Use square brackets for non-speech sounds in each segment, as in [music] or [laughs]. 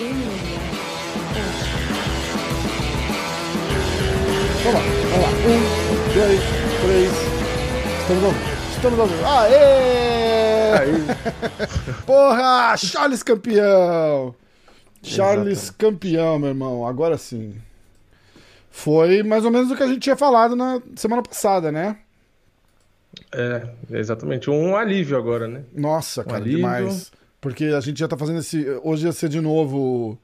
Vamos lá, vamos lá. Um, dois, três. Estamos ao vivo. Estamos ao vivo. Aê! Porra! Charles campeão! Charles Exatamente. campeão, meu irmão. Agora sim. Foi mais ou menos o que a gente tinha falado na semana passada, né? É, exatamente. Um alívio agora, né? Nossa, cara, alívio. demais. Porque a gente já tá fazendo esse. Hoje ia ser de novo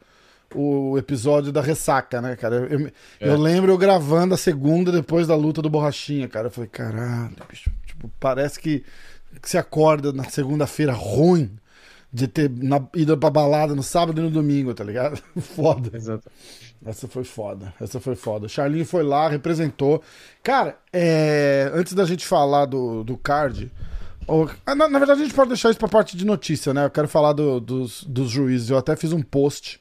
o, o episódio da ressaca, né, cara? Eu, É. eu lembro eu gravando a segunda depois da luta do Borrachinha, cara. Eu falei, caralho, bicho. Tipo, parece que, que você acorda na segunda-feira ruim de ter na, ido pra balada no sábado e no domingo, tá ligado? [laughs] Foda. Exato. Essa foi foda. Essa foi foda. Charlinho foi lá, representou. Cara, é, antes da gente falar do, do card. Ah, na, na verdade, a gente pode deixar isso pra parte de notícia, né? Eu quero falar do- dos, dos juízes. Eu até fiz um post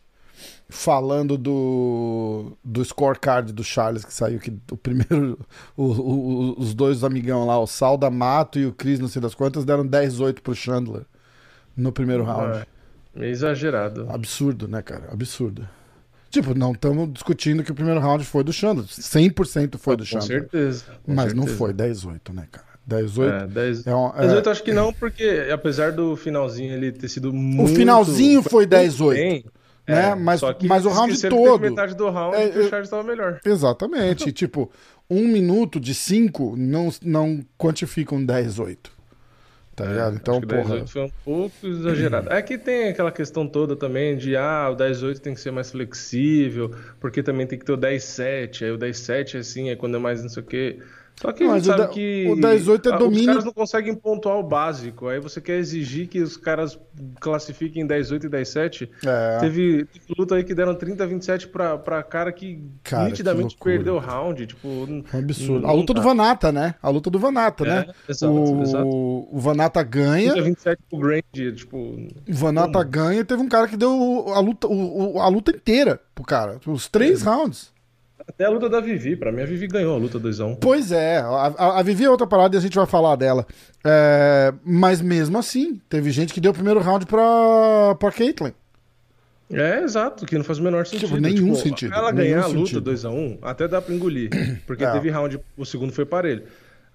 falando do, do scorecard do Charles que saiu. Que o primeiro. [laughs] o- o- os dois amigão lá, o Sal da Mato e o Chris, não sei das quantas, deram 10-8 pro Chandler no primeiro round. É, meio exagerado. Absurdo, né, cara? Absurdo. Tipo, não estamos discutindo que o primeiro round foi do Chandler. 100% foi do Com Chandler. certeza. com Mas não certeza. foi 10-8, né, cara? 10-8 É, 10... é, um- é- 18 acho que não, porque apesar do finalzinho ele ter sido muito... finalzinho foi muito 10-8, bem, né? é, Mas- mas o round todo- metade do round É, o Charles estava melhor. Exatamente. [laughs] tipo, um minuto de 5 não, não quantifica um 10-8. Tá ligado? Então, É, Acho que o porra. 18 foi um pouco exagerado. É que tem aquela questão toda também de, ah, o 10-8 tem que ser mais flexível, porque também tem que ter o 10-7, aí o 10-7 assim, é quando é mais não sei o quê. Só que a Mas gente o sabe da- que o 10-8 é domínio- os caras não conseguem pontuar o básico, aí você quer exigir que os caras classifiquem 10-8 e 10-7. É. Teve, teve luta aí que deram 30-27 pra, pra cara que Cara, nitidamente que perdeu o round, tipo... Um absurdo. não A luta do Vanata, né? A luta do Vanata, É, né? exato, o, exato. o Vanata ganha. 30-27 pro Grand, tipo... O Vanata Como? ganha e teve um cara que deu a luta, o- o- a luta inteira pro cara. Os três rounds. Até a luta da Vivi, pra mim a Vivi ganhou a luta 2x1. Pois é, a, a- Vivi é outra parada e a gente vai falar dela. É, mas mesmo assim, teve gente que deu o primeiro round pra, pra Caitlyn. É, exato, que não faz o menor sentido. Tipo, nenhum sentido, Ela ganhar a luta 2x1, até dá pra engolir. [clears throat] Porque É. teve round, o segundo foi parelho.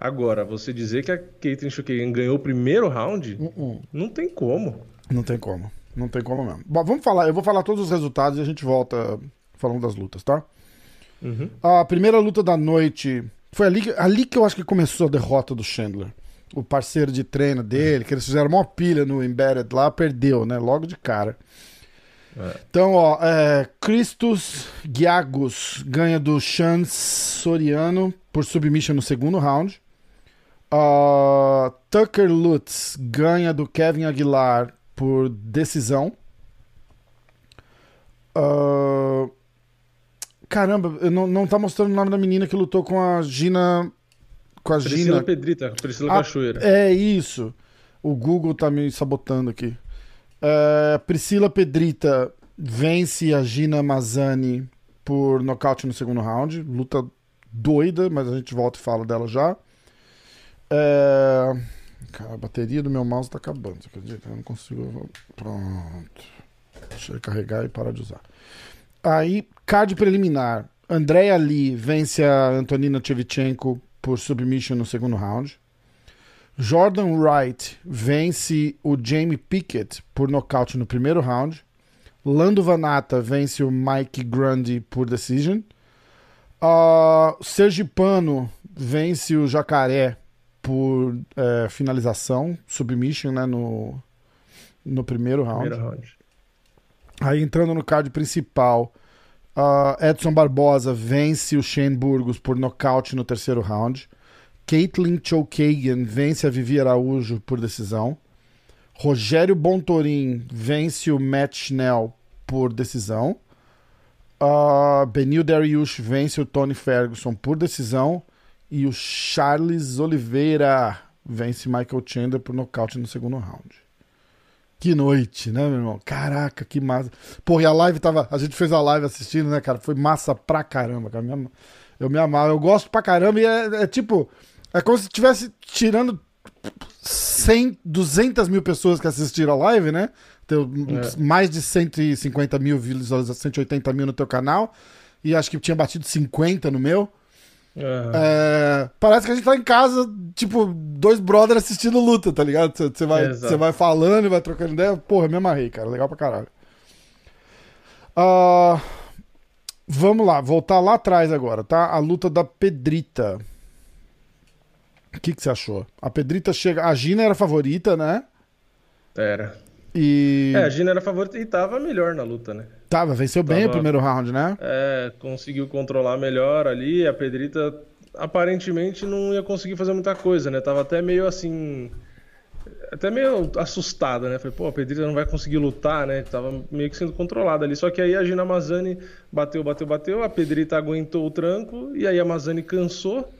Agora, você dizer que a Caitlyn Chukagan ganhou o primeiro round, Uh-uh. não tem como. Não tem como. Não tem como mesmo. Bom, vamos falar. Eu vou falar todos os resultados e a gente volta falando das lutas, tá? Uhum. A primeira luta da noite foi ali, que- ali que eu acho que começou a derrota do Chandler. O parceiro de treino dele, que eles fizeram uma pilha no Embedded lá, perdeu, né? Logo de cara. É. Então, ó, é, Christos Giagos ganha do Chan Soriano por submission no segundo round. Ah, Tucker Lutz ganha do Kevin Aguilar por decisão. Ah, caramba, eu não, não tá mostrando o nome da menina que lutou com a Gina. Com a Priscila Gina. Pedrita, Priscila Ah, Cachoeira. É isso. O Google tá me sabotando aqui. É, Priscila Pedrita vence a Gina Mazzani por nocaute no segundo round. Luta doida, mas a gente volta e fala dela já. É... Cara, a bateria do meu mouse tá acabando, você acredita? Eu não consigo. Pronto. Deixa eu carregar e parar de usar. Aí, card preliminar. Andrea Lee vence a Antonina Shevchenko por submission no segundo round. Jordan Wright vence o Jamie Pickett por nocaute no primeiro round. Lando Vanata vence o Mike Grundy por decision. Uh, Sergipano vence o Jacaré por eh, finalização, submission, né, no, no primeiro round. Primeiro round. Aí entrando no card principal, ah, Edson Barbosa vence o Shane Burgos por nocaute no terceiro round. Caitlin Chookagian vence a Vivi Araújo por decisão. Rogério Bontorin vence o Matt Schnell por decisão. Uh, Benil Dariush vence o Tony Ferguson por decisão. E o Charles Oliveira vence Michael Chandler por nocaute no segundo round. Que noite, né, meu irmão? Caraca, que massa. Porra, e a live tava. A gente fez a live assistindo, né, cara? Foi massa pra caramba, cara. Eu me amava. Eu gosto pra caramba e é, é tipo. É como se estivesse tirando 100, 200 mil pessoas que assistiram a live, né? ter é. mais de 150 mil visualizações, 180 mil no teu canal. E acho que tinha batido 50 no meu. Uhum. É, parece que a gente tá em casa, tipo, dois brothers assistindo luta, tá ligado? Você vai, você vai falando e vai trocando ideia. Porra, me amarrei, cara. Legal pra caralho. Uh, vamos lá, voltar lá atrás agora, tá? A luta da Pedrita. O que, que você achou? A Pedrita chega. A Gina era a favorita, né? Era. E. É, a Gina era a favorita e tava melhor na luta, né? Tava, venceu bem o primeiro round, né? É, conseguiu controlar melhor ali. A Pedrita aparentemente não ia conseguir fazer muita coisa, né? Tava até meio assim. Até meio assustada, né? Falei, pô, a Pedrita não vai conseguir lutar, né? Tava meio que sendo controlada ali. Só que aí a Gina Mazani bateu, bateu, bateu. A Pedrita aguentou o tranco. E aí a Mazani cansou.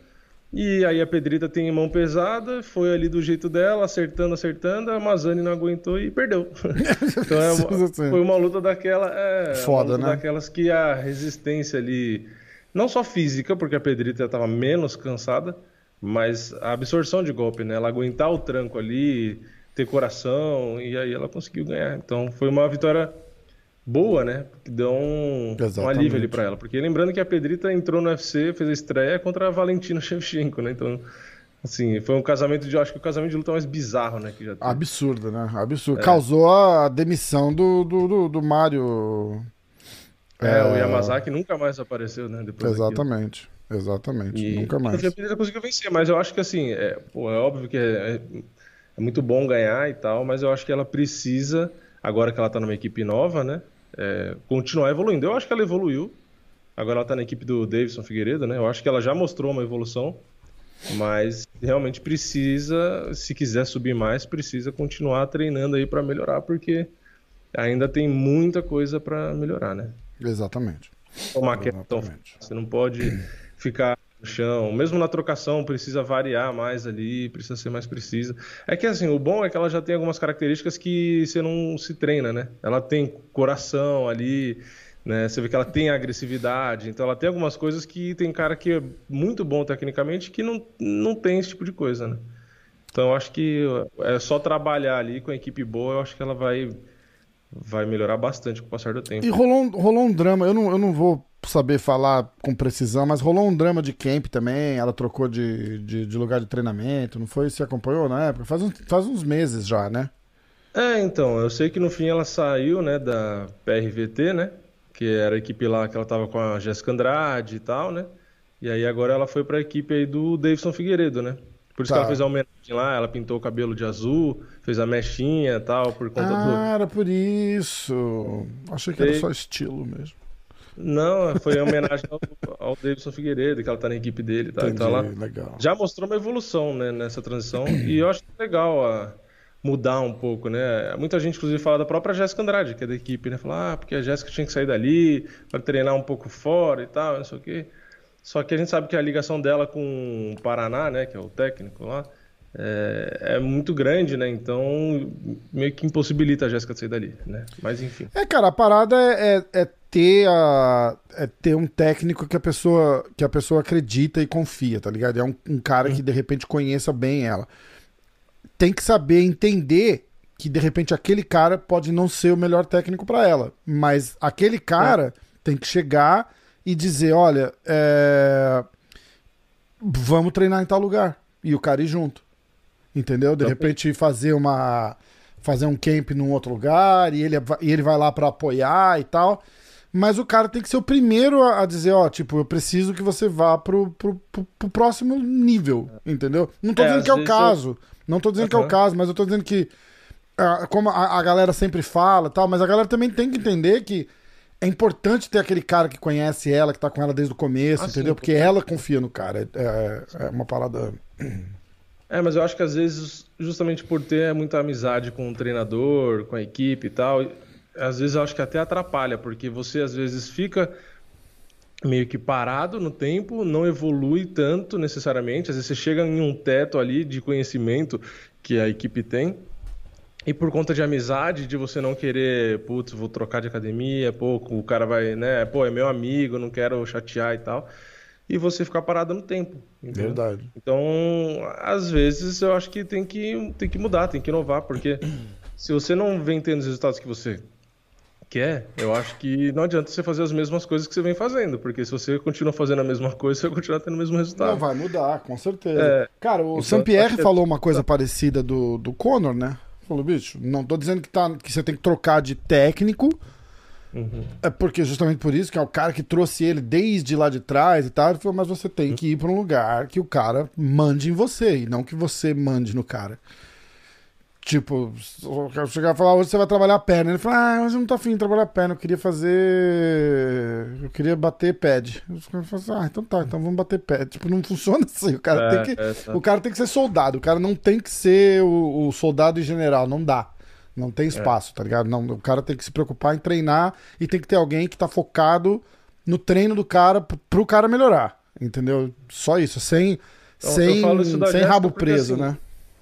E aí a Pedrita tem mão pesada, foi ali do jeito dela, acertando, acertando, a Mazani não aguentou e perdeu. [laughs] então é uma, foi uma luta daquela. É, Foda, luta né? Daquelas que a resistência ali, não só física, porque a Pedrita estava menos cansada, mas a absorção de golpe, né? Ela aguentar o tranco ali, ter coração, e aí ela conseguiu ganhar. Então foi uma vitória boa, né? Que deu um, um alívio ali para ela. Porque lembrando que a Pedrita entrou no UFC, fez a estreia contra a Valentina [laughs] Shevchenko, né? Então, assim, foi um casamento de. Acho que o casamento de luta mais bizarro, né? Que já teve. Absurdo, né? Absurdo. É. Causou a demissão do, do, do, do Mário. É, é, o Yamazaki nunca mais apareceu, né? Depois Exatamente. Daquilo. Exatamente. E, nunca mais. A Pedrita conseguiu vencer, mas eu acho que assim, é, pô, é óbvio que é, é, é muito bom ganhar e tal, mas eu acho que ela precisa, agora que ela tá numa equipe nova, né? é, continuar evoluindo. Eu acho que ela evoluiu. Agora ela está na equipe do Davidson Figueiredo, né? Eu acho que ela já mostrou uma evolução, mas realmente precisa, se quiser subir mais, precisa continuar treinando aí para melhorar, porque ainda tem muita coisa para melhorar, né? Exatamente. Uma questão, você não pode ficar no chão. Mesmo na trocação, precisa variar mais ali, precisa ser mais precisa. É que assim, o bom é que ela já tem algumas características que você não se treina, né? Ela tem coração ali, né? Você vê que ela tem agressividade, então ela tem algumas coisas que tem cara que é muito bom tecnicamente que não, não tem esse tipo de coisa, né? Então acho que é só trabalhar ali com a equipe boa, eu acho que ela vai vai melhorar bastante com o passar do tempo. E rolou, rolou um drama, eu não, eu não vou saber falar com precisão, mas rolou um drama de camp também. Ela trocou de, de, de lugar de treinamento, não foi? Você acompanhou na época? Faz, uns, faz uns meses já, né? É, então, eu sei que no fim ela saiu, né, da PRVT, né? Que era a equipe lá que ela tava com a Jéssica Andrade e tal, né? E aí agora ela foi para a equipe aí do Davidson Figueiredo, né? Por isso tá. que ela fez a homenagem lá, ela pintou o cabelo de azul, fez a mechinha e tal, por conta ah, do. Ah, era por isso. Achei que era só estilo mesmo. Não, foi em homenagem ao, ao Davidson Figueiredo, que ela tá na equipe dele. Tá? Entendi, então ela legal. já mostrou uma evolução né, nessa transição. e eu acho legal a, mudar um pouco, né? Muita gente, inclusive, fala da própria Jéssica Andrade, que é da equipe, né? Fala, ah, porque a Jéssica tinha que sair dali para treinar um pouco fora e tal, não sei o quê. Só que a gente sabe que a ligação dela com o Paraná, né, que é o técnico lá, é, é, muito grande, né? Então meio que impossibilita a Jéssica de sair dali, né? Mas enfim. É, cara, a parada é, é, é, ter a, é ter um técnico que a pessoa que a pessoa acredita e confia, tá ligado? É um, um cara que de repente conheça bem ela. Tem que saber entender que de repente aquele cara pode não ser o melhor técnico para ela, mas aquele cara é. tem que chegar e dizer, olha, é, vamos treinar em tal lugar e o cara ir junto. Entendeu? De repente fazer uma fazer um camp num outro lugar e ele, e ele vai lá para apoiar e tal. Mas o cara tem que ser o primeiro a, dizer, ó, tipo, eu preciso que você vá pro, pro, pro, pro próximo nível, entendeu? Não tô é, dizendo que é o caso, eu... não tô dizendo uhum. que é o caso, mas eu tô dizendo que, uh, como a, a, galera sempre fala tal, mas a galera também tem que entender que é importante ter aquele cara que conhece ela, que tá com ela desde o começo, ah, entendeu? Sim, porque ela confia no cara. É, é, é uma parada é, mas eu acho que às vezes, justamente por ter muita amizade com o treinador, com a equipe e tal, às vezes eu acho que até atrapalha, porque você às vezes fica meio que parado no tempo, não evolui tanto necessariamente, às vezes você chega em um teto ali de conhecimento que a equipe tem, e por conta de amizade, de você não querer, putz, vou trocar de academia, pô, o cara vai, né, pô, é meu amigo, não quero chatear e tal e você ficar parado no tempo. Entendeu? Verdade. Então, às vezes eu acho que tem que tem que mudar, tem que inovar, porque se você não vem tendo os resultados que você quer, eu acho que não adianta você fazer as mesmas coisas que você vem fazendo, porque se você continua fazendo a mesma coisa, você vai continuar tendo o mesmo resultado. Não, vai mudar, com certeza. É, Cara, o então, Sampierre que... falou uma coisa parecida do, do Conor, né? Falou, bicho, não tô dizendo que, tá, que você tem que trocar de técnico, Uhum. É porque justamente por isso que é o cara que trouxe ele desde lá de trás e tal. Falou, mas você tem que ir para um lugar que o cara mande em você e não que você mande no cara. Tipo, eu chegar e falar, hoje você vai trabalhar a perna. Ele falou, ah, mas eu não tô afim de trabalhar a perna, eu queria fazer. Eu queria bater pad. Eu falei, ah, então tá, então vamos bater pad. Tipo, não funciona [laughs] assim. O cara, é, tem, que, é, tá. o cara tem que ser soldado, o cara não tem que ser o, o soldado em general, não dá. Não tem é. espaço, é. tá ligado? Não, o cara tem que se preocupar em treinar e tem que ter alguém que tá focado no treino do cara pro cara melhorar. Entendeu? Só isso, sem, então, sem, sem rabo preso, assim, né?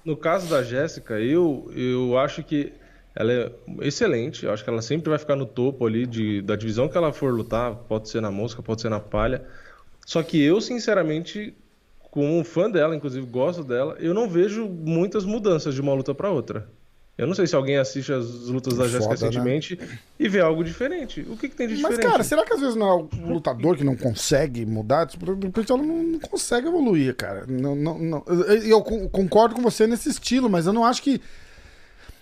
No caso da Jéssica, eu, eu acho que ela é excelente. Eu acho que ela sempre vai ficar no topo ali de, da divisão que ela for lutar. Pode ser na mosca, pode ser na palha. Só que eu, sinceramente, como fã dela, inclusive gosto dela, eu não vejo muitas mudanças de uma luta para outra. Eu não sei se alguém assiste as lutas da Jéssica né? recentemente né? e vê algo diferente. O que, que tem de diferente? Mas, cara, será que às vezes não é o lutador que não consegue mudar? Tipo, de repente ela não, não consegue evoluir, cara. Não, não, não. Eu, concordo com você nesse estilo, mas eu não acho que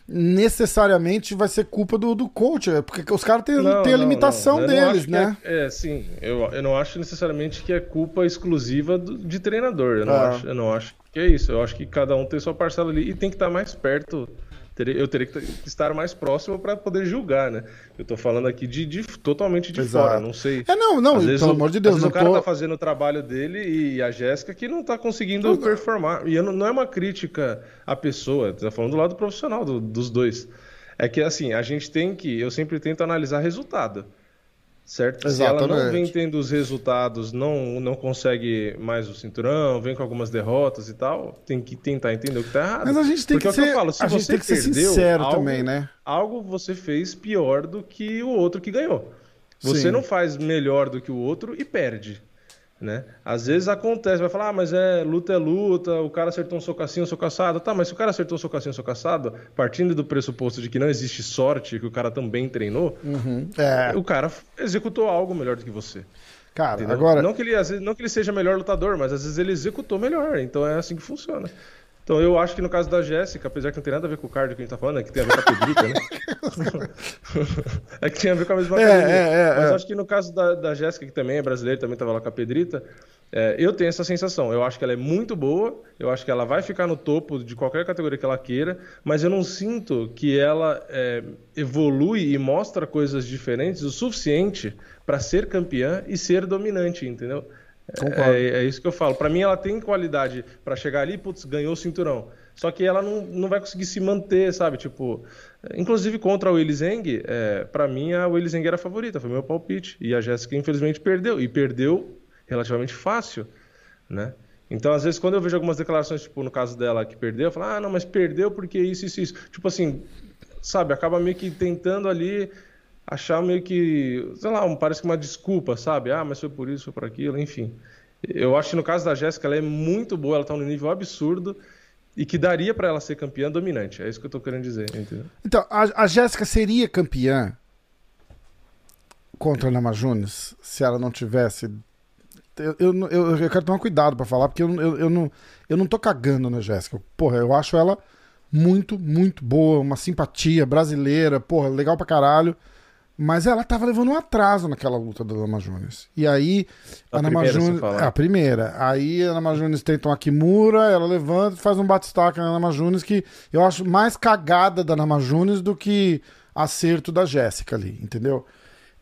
necessariamente vai ser culpa do, do coach, é porque os caras têm, têm a limitação deles, né? É, é, sim, eu, eu não acho necessariamente que é culpa exclusiva do, de treinador, eu não, ah. acho, eu não acho que é isso, eu acho que cada um tem sua parcela ali e tem que estar mais perto eu teria que estar mais próximo para poder julgar, né? Eu tô falando aqui de, de totalmente de Exato. fora, não sei. É, não, não, pelo o, amor de Deus. o cara tô... tá fazendo o trabalho dele e a Jéssica que não tá conseguindo não, performar. E não, não, é uma crítica à pessoa, tá falando do lado profissional do, dos dois. É que, assim, a gente tem que, eu sempre tento analisar resultado certo? Exatamente. Se ela não vem tendo os resultados, não, não consegue mais o cinturão, vem com algumas derrotas e tal, tem que tentar entender o que tá errado. Mas a gente tem Porque que, é ser, que falo, se a gente tem que ser sincero algo, também, né? Algo você fez pior do que o outro que ganhou. Você Sim. não faz melhor do que o outro e perde. Né? Às vezes acontece, vai falar, ah, mas é luta é luta, o cara acertou um socacinho, um socaçado. Tá, mas se o cara acertou um socacinho, um socaçado, partindo do pressuposto de que não existe sorte, que o cara também treinou, uhum. é. o cara executou algo melhor do que você. Cara, entendeu? agora. Não que, ele, não que ele seja melhor lutador, mas às vezes ele executou melhor. Então é assim que funciona. Então eu acho que no caso da Jéssica, apesar que não tem nada a ver com o card que a gente tá falando, é que tem a ver com a pedrita, né? [laughs] é que tem a ver com a mesma coisa. É, é, é, Mas é. acho que no caso da, da Jéssica, que também é brasileira, também tava lá com a pedrita, é, eu tenho essa sensação. Eu acho que ela é muito boa, eu acho que ela vai ficar no topo de qualquer categoria que ela queira, mas eu não sinto que ela é, evolui e mostra coisas diferentes o suficiente para ser campeã e ser dominante, entendeu? É, é, isso que eu falo. Para mim, ela tem qualidade para chegar ali, putz, ganhou o cinturão. Só que ela não, não vai conseguir se manter, sabe? Tipo, inclusive contra a Willy Zeng, é, para mim a Willy Zeng era a favorita, foi meu palpite. E a Jéssica, infelizmente, perdeu. E perdeu relativamente fácil, né? Então, às vezes, quando eu vejo algumas declarações, tipo, no caso dela que perdeu, eu falo, ah, não, mas perdeu porque isso, isso, isso. Tipo assim, sabe, acaba meio que tentando ali achar meio que, sei lá, parece que uma desculpa, sabe? Ah, mas foi por isso, foi por aquilo, enfim. Eu acho que no caso da Jéssica, ela é muito boa, ela tá num nível absurdo e que daria para ela ser campeã dominante. É isso que eu tô querendo dizer, entendeu? Então, a, a Jéssica seria campeã contra a Ana Majunes se ela não tivesse. Eu, eu, eu, eu quero tomar cuidado para falar, porque eu, eu, eu, não, eu não tô cagando na Jéssica. Porra, eu acho ela muito, muito boa, uma simpatia brasileira, porra, legal pra caralho. Mas ela tava levando um atraso naquela luta da Ana Jones. E aí, a Ana Jones. A primeira. Aí a Ana Jones tenta uma Kimura, ela levanta e faz um batistaca na Ana Jones que eu acho mais cagada da Ana Jones do que acerto da Jéssica ali, entendeu?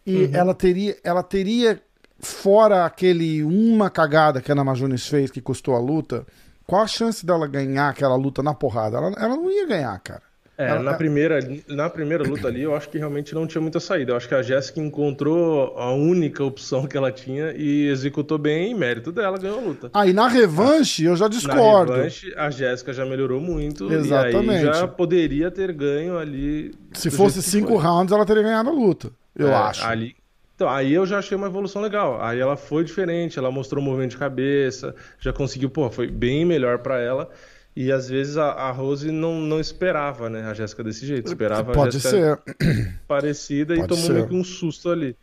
E uhum. ela teria. Ela teria, fora aquele uma cagada que a Ana Jones fez que custou a luta, qual a chance dela ganhar aquela luta na porrada? Ela, ela não ia ganhar, cara. É, ela, na, primeira, na primeira luta ali, eu acho que realmente não tinha muita saída. Eu acho que a Jéssica encontrou a única opção que ela tinha e executou bem, em mérito dela, ganhou a luta. Aí ah, na revanche, eu já discordo. Na revanche, a Jéssica já melhorou muito. Exatamente. E aí já poderia ter ganho ali. Se fosse cinco rounds, ela teria ganhado a luta. Eu é, acho. Ali, então, aí eu já achei uma evolução legal. Aí ela foi diferente, ela mostrou um movimento de cabeça, já conseguiu, pô, foi bem melhor para ela. E às vezes a, a Rose não, não esperava, né? A Jéssica desse jeito. Esperava Pode a Jéssica ser. parecida Pode e tomou ser. meio que um susto ali.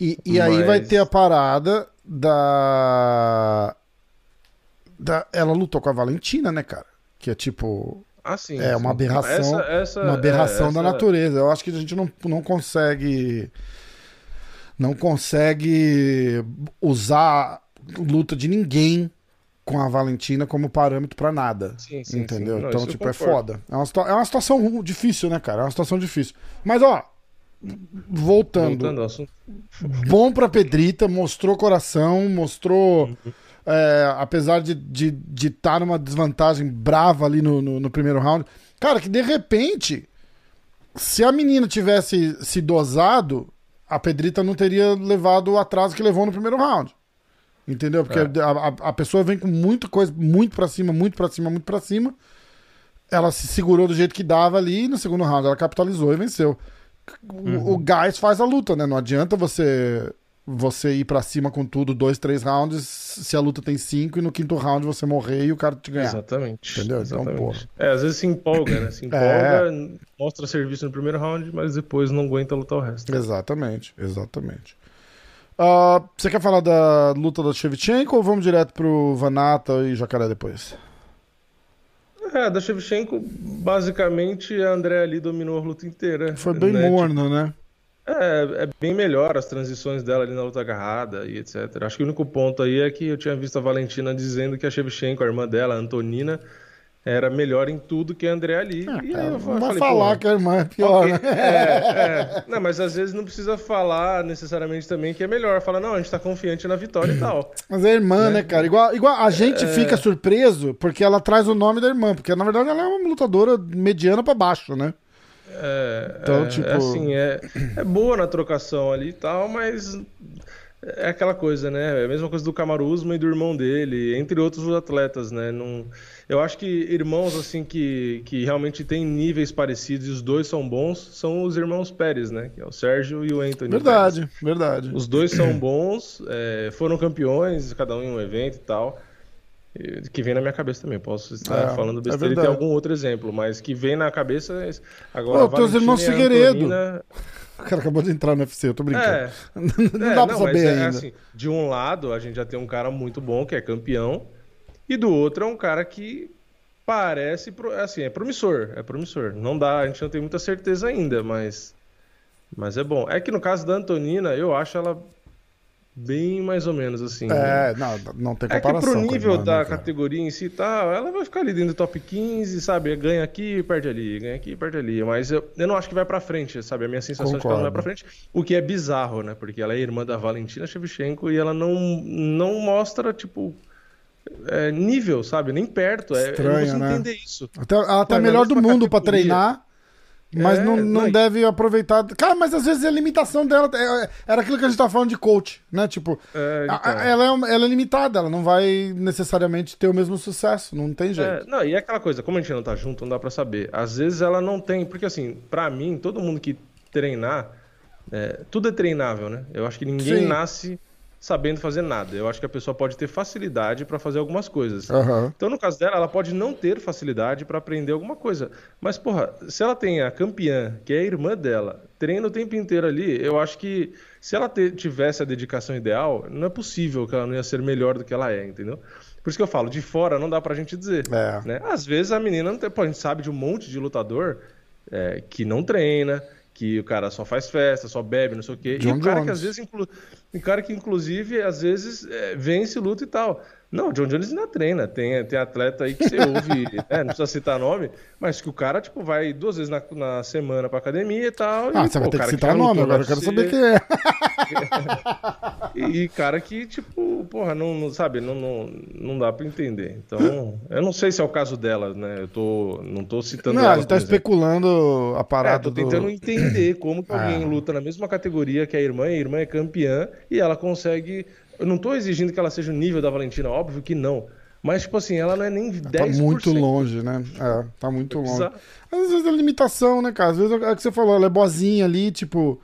E, e aí Mas- vai ter a parada da... da. Ela lutou com a Valentina, né, cara? Que é tipo. Ah, sim. É uma sim. aberração, Essa, essa, uma aberração é, da essa- natureza. Eu acho que a gente não, não consegue. Não consegue usar luta de ninguém com a Valentina como parâmetro pra nada. Sim, sim, entendeu? sim. Não, então, tipo, é foda. É uma, é uma situação difícil, né, cara? É uma situação difícil. Mas, ó, voltando. Voltando ao assunto. Bom pra Pedrita, mostrou coração, mostrou. Uhum. é, apesar de estar de, de tá numa desvantagem brava ali no, no, no primeiro round. Cara, que de repente, se a menina tivesse se dosado, a Pedrita não teria levado o atraso que levou no primeiro round. Entendeu? Porque É. a, a- pessoa vem com muita coisa, muito pra cima, muito pra cima, muito pra cima. Ela se segurou do jeito que dava ali e no segundo round ela capitalizou e venceu. O, Uhum. o gás faz a luta, né? Não adianta você você ir pra cima com tudo, dois, três rounds, se a luta tem cinco e no quinto round você morrer e o cara te ganhar. Exatamente. Entendeu? Então, Exatamente. porra. É, às vezes se empolga, né? Se empolga, É. mostra serviço no primeiro round, mas depois não aguenta lutar o resto. Exatamente, exatamente. Ah, você quer falar da luta da Shevchenko ou vamos direto pro Vanata e Jacaré depois? É, da Shevchenko, basicamente a André ali dominou a luta inteira. Foi bem né? morno, né? É, é bem melhor as transições dela ali na luta agarrada e etc. Acho que o único ponto aí é que eu tinha visto a Valentina dizendo que a Shevchenko, a irmã dela, a Antonina, era melhor em tudo que a André ali. e aí Cara, eu não vai falar que a irmã é pior, ok, né? é, é. Não, mas às vezes não precisa falar necessariamente também que é melhor. Fala, não, a gente tá confiante na vitória e tal. Mas é irmã, né, cara? Igual, igual a gente É. fica surpreso porque ela traz o nome da irmã, porque na verdade ela é uma lutadora mediana pra baixo, né? É, Então, é, tipo- assim, é, é boa na trocação ali e tal, mas é aquela coisa, né? É a mesma coisa do Kamaru Usman e do irmão dele, entre outros atletas, né? Não, eu acho que irmãos assim que, que realmente têm níveis parecidos e os dois são bons são os irmãos Pérez, né? Que é o Sérgio e o Anthony. Pérez. Verdade, verdade. Os dois são bons, é, foram campeões, cada um em um evento e tal. Que vem na minha cabeça também. Posso estar É, falando é besteira e ter verdade. algum outro exemplo, mas que vem na cabeça. é. Agora, Pô, teus irmãos Figueiredo. Antonina- O cara acabou de entrar no UFC, eu tô brincando. É, [laughs] não é, dá pra não, saber é ainda. assim, de um lado, a gente já tem um cara muito bom, que é campeão, e do outro é um cara que parece, assim, é promissor, é promissor. Não dá, a gente não tem muita certeza ainda, mas, mas é bom. É que no caso da Antonina, eu acho ela bem mais ou menos assim. né? É, não, não tem É que comparação. pro nível irmã, da né, categoria em si e tal, ela vai ficar ali dentro do top 15, sabe? Ganha aqui, perde ali, ganha aqui, perde ali. Mas eu, eu não acho que vai pra frente, sabe? A minha sensação é que ela não vai pra frente. O que é bizarro, né? Porque ela é irmã da Valentina Shevchenko e ela não, não mostra, tipo, é, nível, sabe? Nem perto. É, eu não Estranho, né? entender isso. Até, ela tá Ué, melhor do mundo pra categoria. treinar, mas É, não, não e- deve aproveitar. Cara, mas às vezes a limitação dela é- era aquilo que a gente tava falando de coach, né? Tipo, É, então. a- ela, é, ela é limitada, ela não vai necessariamente ter o mesmo sucesso, não tem jeito. É, não, e é aquela coisa, como a gente não tá junto, não dá pra saber. Às vezes ela não tem, porque assim, pra mim, todo mundo que treinar, é, tudo é treinável, né? Eu acho que ninguém Sim. nasce sabendo fazer nada. Eu acho que a pessoa pode ter facilidade pra fazer algumas coisas. Aham. Então, no caso dela, ela pode não ter facilidade pra aprender alguma coisa. Mas, porra, se ela tem a campeã, que é a irmã dela, treina o tempo inteiro ali, eu acho que se ela tivesse a dedicação ideal, não é possível que ela não ia ser melhor do que ela é, entendeu? Por isso que eu falo, de fora não dá pra gente dizer. É. né? Às vezes a menina não tem. Pô, a gente sabe de um monte de lutador é, que não treina, que o cara só faz festa, só bebe, não sei o quê. John e o cara Jones. que às vezes, inclu... um cara que inclusive às vezes é, vence luta e tal. Não, o John Jones ainda treina. Tem, tem atleta aí que você ouve, [laughs] né, não precisa citar nome, mas que o cara tipo vai duas vezes na, na semana pra academia e tal. Ah, e, você pô, vai ter que citar já nome agora, eu quero saber quem é. [laughs] e, e cara que, tipo, porra, não, não- sabe, não, não, não dá pra entender. Então, eu não sei se é o caso dela, né? Eu tô, não tô citando Não, ela a gente tá exemplo. especulando a É, parada tô do... tentando entender como que [coughs] alguém Ah. luta na mesma categoria que a irmã, e a irmã é campeã, e ela consegue. Eu não tô exigindo que ela seja o nível da Valentina, óbvio que não. Mas, tipo assim, ela não é nem 10%. Tá muito longe, né? É, tá muito longe. Às vezes é limitação, né, cara? Às vezes é o que você falou, ela é boazinha ali, tipo,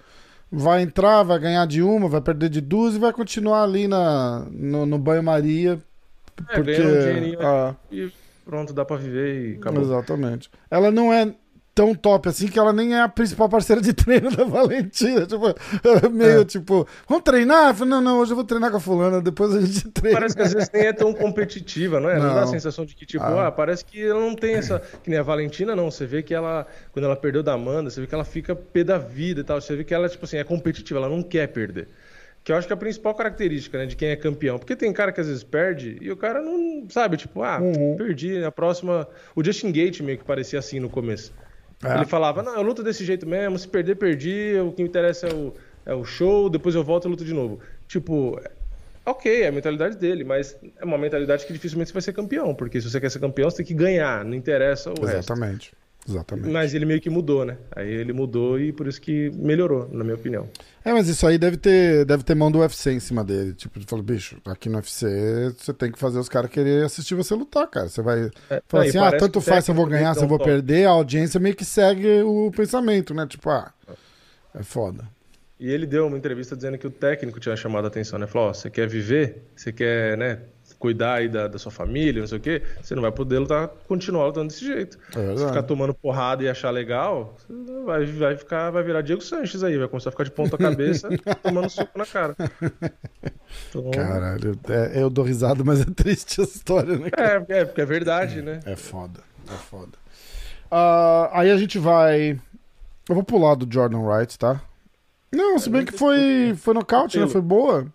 vai entrar, vai ganhar de uma, vai perder de duas e vai continuar ali na, no, no banho-maria. É, Porque. um dinheirinho ah, E, pronto, dá pra viver e acabou. Exatamente. Ela não é tão top assim que ela nem é a principal parceira de treino da [laughs] Valentina. Tipo, é meio é. tipo, vamos treinar? Falei, não, não, hoje eu vou treinar com a fulana, depois a gente treina. Parece que às vezes nem é tão competitiva, não é? Não, não dá a sensação de que, tipo, ah. ah. parece que ela não tem essa. Que nem a Valentina, não. Você vê que ela, quando ela perdeu da Amanda, você vê que ela fica pé da vida e tal. Você vê que ela, tipo assim, é competitiva, ela não quer perder. Que eu acho que é a principal característica, né, de quem é campeão. Porque tem cara que às vezes perde e o cara não sabe, tipo, ah, uhum. perdi, a próxima. O Justin Gate meio que parecia assim no começo. É. Ele falava, não, eu luto desse jeito mesmo, se perder, perdi, o que me interessa é o, é o show, depois eu volto e luto de novo. Tipo, ok, é a mentalidade dele, mas é uma mentalidade que dificilmente você vai ser campeão, porque se você quer ser campeão, você tem que ganhar, não interessa o Exatamente. Resto. Exatamente. Mas ele meio que mudou, né? Aí ele mudou e por isso que melhorou, na minha opinião. É, mas isso aí deve ter, deve ter mão do UFC em cima dele. Tipo, ele falou, bicho, aqui no UFC você tem que fazer os caras querer assistir você lutar, cara. Você vai é, falar assim, ah, tanto faz se eu vou ganhar, se eu vou perder, a audiência meio que segue o pensamento, né? Tipo, ah, é foda. E ele deu uma entrevista dizendo que o técnico tinha chamado a atenção, né? Falou, ó, oh, você quer viver? Você quer, né, cuidar aí da, da, sua família, não sei o quê, você não vai poder lutar, continuar lutando desse jeito. É Se ficar tomando porrada e achar legal, vai, vai ficar, vai virar Diego Sanches aí, vai começar a ficar de ponta cabeça [laughs] tomando soco na cara. Então... Caralho, é, eu dou risada, mas é triste a história, né? Cara? É, é, porque é verdade, né? É foda, é foda. Uh, aí a gente vai. Eu vou pular do Jordan Wright, tá? Não, se bem que foi, foi nocaute, né? Foi boa.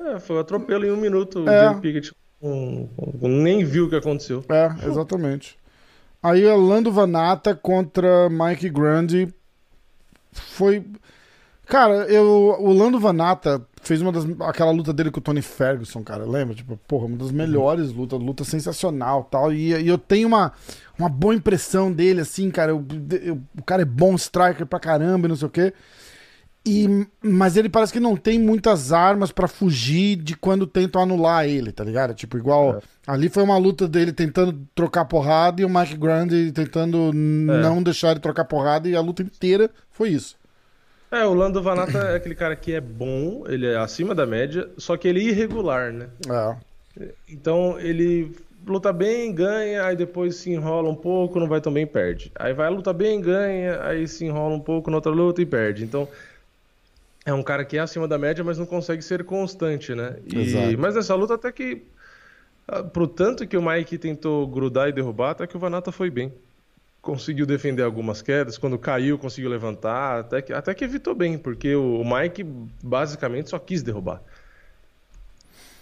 É, foi um atropelo em um minuto. É. O Pickett um, um, nem viu o que aconteceu. É, exatamente. Aí a Lando Vanata contra Mike Grandi foi. Cara, eu, o Lando Vanata fez uma das. aquela luta dele com o Tony Ferguson, cara. Lembra? Tipo, porra, uma das melhores lutas, luta sensacional tal. E, e eu tenho uma, uma boa impressão dele, assim, cara. Eu, eu, o cara é bom striker pra caramba e não sei o quê. E, mas ele parece que não tem muitas armas para fugir de quando tentam anular ele, tá ligado? Tipo, igual. É. Ali foi uma luta dele tentando trocar porrada e o Mike Grande tentando é. não deixar ele trocar porrada e a luta inteira foi isso. É, o Lando Vanata é aquele cara que é bom, ele é acima da média, só que ele é irregular, né? É. Então ele luta bem, ganha, aí depois se enrola um pouco, não vai tão bem perde. Aí vai luta bem, ganha, aí se enrola um pouco na outra luta e perde. Então é um cara que é acima da média, mas não consegue ser constante, né? E... Mas nessa luta até que. Ah, pro tanto que o Mike tentou grudar e derrubar, até que o Vanata foi bem. Conseguiu defender algumas quedas, quando caiu, conseguiu levantar, até que, até que evitou bem, porque o Mike basicamente só quis derrubar.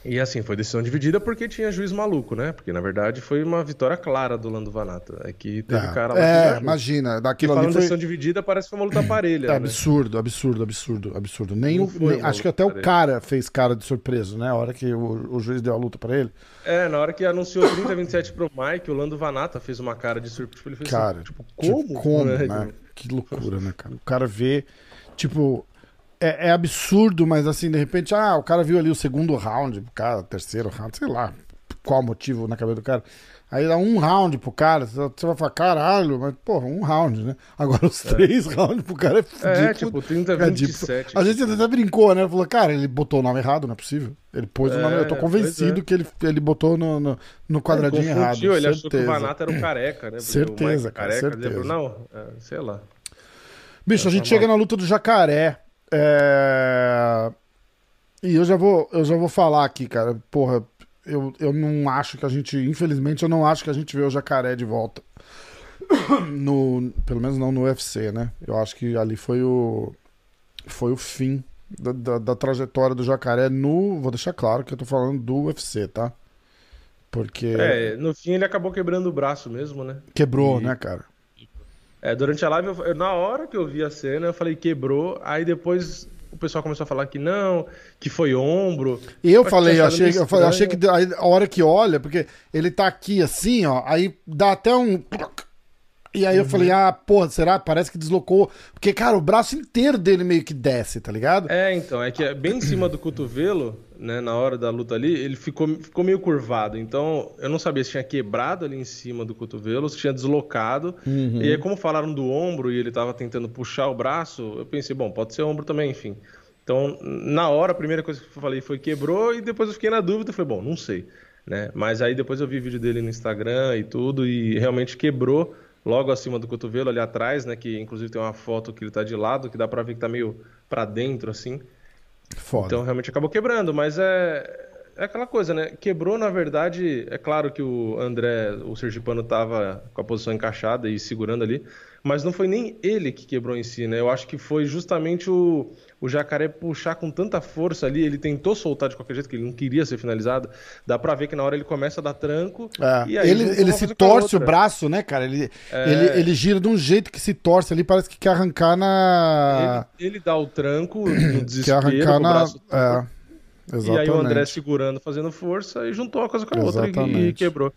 E assim, foi decisão dividida porque tinha juiz maluco, né? Porque na verdade foi uma vitória clara do Lando Vanata. É que teve é, cara lá É, que imagina. Daquilo ali foi... decisão dividida, parece que foi uma luta parelha. É, né? Absurdo, absurdo, absurdo, absurdo. Nem o, nem, acho que até parelha. o cara fez cara de surpreso, né? A hora que o, o juiz deu a luta para ele. É, na hora que anunciou 30 27 pro Mike, o Lando Vanata fez uma cara de surpresa. Ele fez assim, cara, assim, tipo, como? Tipo, como, [laughs] né? né? Que loucura, né, cara? O cara vê, tipo, é, é, absurdo, mas assim, de repente, ah, o cara viu ali o segundo round pro cara, terceiro round, sei lá qual motivo na cabeça do cara. Aí dá um round pro cara, você vai falar, caralho, mas porra, um round, né? Agora os é. três [laughs] rounds pro cara é fudido. É, tipo, 30, 27. A gente até brincou, né? Falou, cara, ele botou o nome errado, não é possível. Ele pôs é, o nome, eu tô é, convencido é. que ele, ele botou no, no, no quadradinho ele errado. Ele certeza. achou que o Vanata era o careca, né? [clears throat] Certeza, cara, careca, certeza. Não, sei lá. Bicho, a gente chega na luta do jacaré. É... E eu já vou, eu já vou falar aqui, cara. Porra, eu, eu não acho que a gente, infelizmente, eu não acho que a gente vê o jacaré de volta. [coughs] No, pelo menos não no UFC, né? Eu acho que ali foi o foi o fim da, da, da, trajetória do jacaré no. Vou deixar claro que eu tô falando do UFC, tá? Porque. É, no fim ele acabou quebrando o braço mesmo, né? Quebrou, e... né, cara? É, durante a live, eu, na hora que eu vi a cena, eu falei quebrou. Aí depois o pessoal começou a falar que não, que foi ombro. Eu falei, eu achei, eu falei, achei que a hora que olha, porque ele tá aqui assim, ó, aí dá até um. E aí uhum. eu falei, ah, porra, será? Parece que deslocou. Porque, cara, o braço inteiro dele meio que desce, tá ligado? É, então, é que é bem em cima do cotovelo, né, na hora da luta ali, ele ficou, ficou meio curvado. Então, eu não sabia se tinha quebrado ali em cima do cotovelo, se tinha deslocado. Uhum. E aí, como falaram do ombro e ele tava tentando puxar o braço, eu pensei, bom, pode ser ombro também, enfim. Então, na hora, a primeira coisa que eu falei foi quebrou, e depois eu fiquei na dúvida, falei, bom, não sei. né? Mas aí depois eu vi vídeo dele no Instagram e tudo, e realmente quebrou logo acima do cotovelo, ali atrás, né? Que inclusive tem uma foto que ele tá de lado, que dá pra ver que tá meio pra dentro, assim. Foda. Então realmente acabou quebrando, mas é, é aquela coisa, né? Quebrou, na verdade, é claro que o André, o Sergipano, tava com a posição encaixada e segurando ali, mas não foi nem ele que quebrou em si, né? Eu acho que foi justamente o, o Jacaré puxar com tanta força ali, ele tentou soltar de qualquer jeito, que ele não queria ser finalizado. Dá pra ver que na hora ele começa a dar tranco. É. e aí ele ele se torce o braço, né, cara? Ele, é... ele, ele gira de um jeito que se torce ali, parece que quer arrancar na. Ele, ele dá o tranco no [clears throat] desespero, quer arrancar na. É. Exatamente. E aí o André segurando, fazendo força, e juntou uma coisa com a Exatamente. outra e, e quebrou.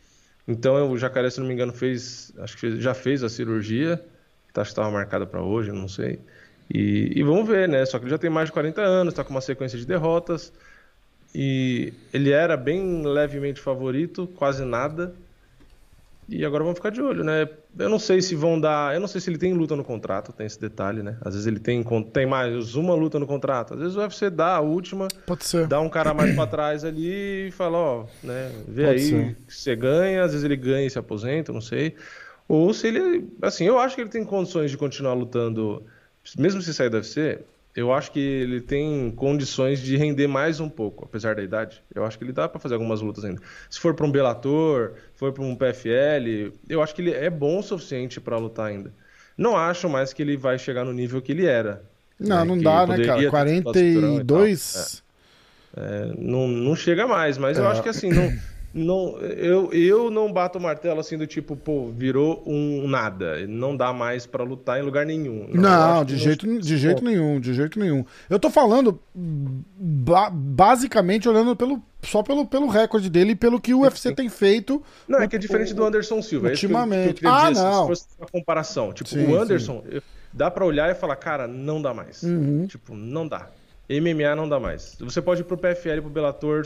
Então o Jacaré, se não me engano, fez. Acho que já fez a cirurgia. Acho que estava marcada para hoje, não sei. E, e, vamos ver, né? Só que ele já tem mais de 40 anos, está com uma sequência de derrotas. E ele era bem levemente favorito, quase nada. E agora vamos ficar de olho, né? Eu não sei se vão dar. Eu não sei se ele tem luta no contrato, tem esse detalhe, né? Às vezes ele tem, tem mais uma luta no contrato. Às vezes o UFC dá a última, Pode ser. dá um cara mais pra trás ali e fala, ó, né? Vê Pode aí ser. que você ganha, às vezes ele ganha e se aposenta, não sei. Ou se ele. Assim, eu acho que ele tem condições de continuar lutando mesmo se sair do UFC, eu acho que ele tem condições de render mais um pouco, apesar da idade. Eu acho que ele dá para fazer algumas lutas ainda. Se for para um Bellator, for para um PFL, eu acho que ele é bom o suficiente para lutar ainda. Não acho mais que ele vai chegar no nível que ele era. Não, né? não que dá, né, cara? 42. É, é, não, não chega mais, mas é. eu acho que assim, não [clears throat] não, eu, eu não bato o martelo assim do tipo, pô, virou um nada. Não dá mais para lutar em lugar nenhum. Não, não de, jeito, de jeito nenhum, de jeito nenhum. Eu tô falando ba basicamente olhando pelo, só pelo, pelo recorde dele e pelo que o UFC tem feito. Não, é que é diferente do Anderson Silva. Ultimamente. É ah, dizer, não. Se fosse uma comparação. Tipo, sim, o Anderson, eu, dá para olhar e falar, cara, não dá mais. Uhum. Tipo, não dá. MMA não dá mais. Você pode ir pro PFL, pro Bellator,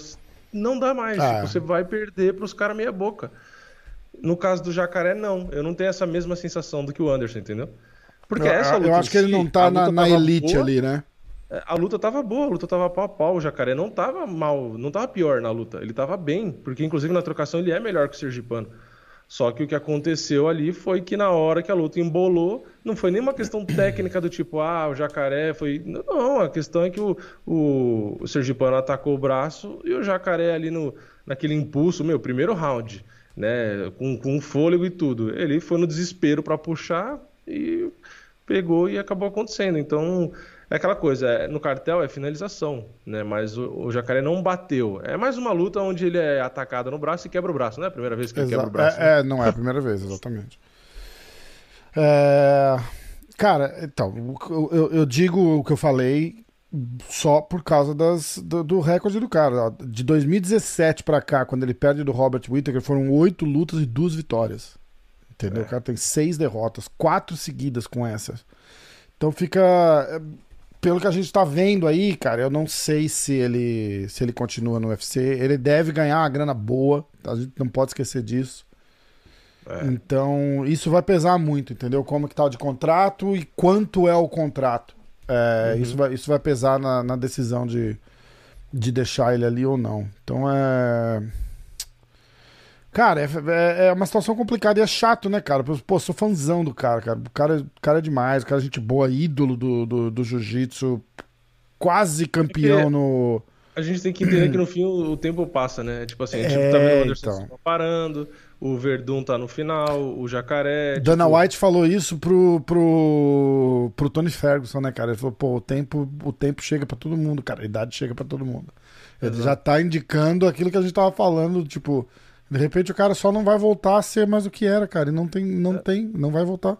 não dá mais. Ah. Tipo, você vai perder para os caras meia boca. No caso do Jacaré, não. Eu não tenho essa mesma sensação do que o Anderson, entendeu? Porque eu, essa luta. Eu acho que ele não tá na, na elite boa, ali, né? É, a luta tava boa, a luta tava pau a pau. O Jacaré não tava mal, não tava pior na luta. Ele tava bem, porque inclusive na trocação ele é melhor que o Sergipano. Só que o que aconteceu ali foi que na hora que a luta embolou, não foi nenhuma questão técnica do tipo, ah, o jacaré foi. Não, a questão é que o, o, o Sergipano atacou o braço e o jacaré ali no, naquele impulso, meu, primeiro round, né, com, com fôlego e tudo. Ele foi no desespero para puxar e pegou e acabou acontecendo. Então, é aquela coisa, é, no cartel é finalização, né? Mas o, o, jacaré não bateu. É mais uma luta onde ele é atacado no braço e quebra o braço, não é a primeira vez que Exa ele quebra o braço. É, né? é, não é a primeira vez, exatamente. É... Cara, então, eu, eu, digo o que eu falei só por causa das, do, do recorde do cara. De 2017 para cá, quando ele perde do Robert Whittaker, foram oito lutas e duas vitórias. Entendeu? É. O cara tem seis derrotas, quatro seguidas com essas. Então fica pelo que a gente tá vendo aí, cara, eu não sei se ele se ele continua no UFC. Ele deve ganhar uma grana boa, a gente não pode esquecer disso. É. Então, isso vai pesar muito, entendeu? Como que tá de contrato e quanto é o contrato. É, uhum. isso, vai, isso vai pesar na, na decisão de, de deixar ele ali ou não. Então é. Cara, é, é, é, uma situação complicada e é chato, né, cara? Pô, sou fãzão do cara, cara. O cara, o cara é demais, o cara é gente boa, ídolo do, do, do jiu-jitsu, quase campeão é no. A gente tem que entender que no fim o, o tempo passa, né? Tipo assim, a gente é, tá vendo o Anderson então. parando, o Verdun tá no final, o Jacaré. Dana tipo... White falou isso pro, pro, pro Tony Ferguson, né, cara? Ele falou, pô, o tempo, o tempo chega para todo mundo, cara. A idade chega para todo mundo. Ele Exato. já tá indicando aquilo que a gente tava falando, tipo de repente o cara só não vai voltar a ser mais o que era, cara. E não tem, não é. tem, não vai voltar.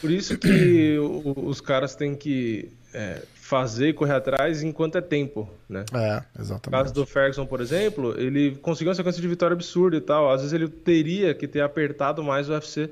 Por isso que os caras têm que é, fazer correr atrás enquanto é tempo, né? É, exatamente. No caso do Ferguson, por exemplo, ele conseguiu uma sequência de vitória absurda e tal. Às vezes ele teria que ter apertado mais o UFC,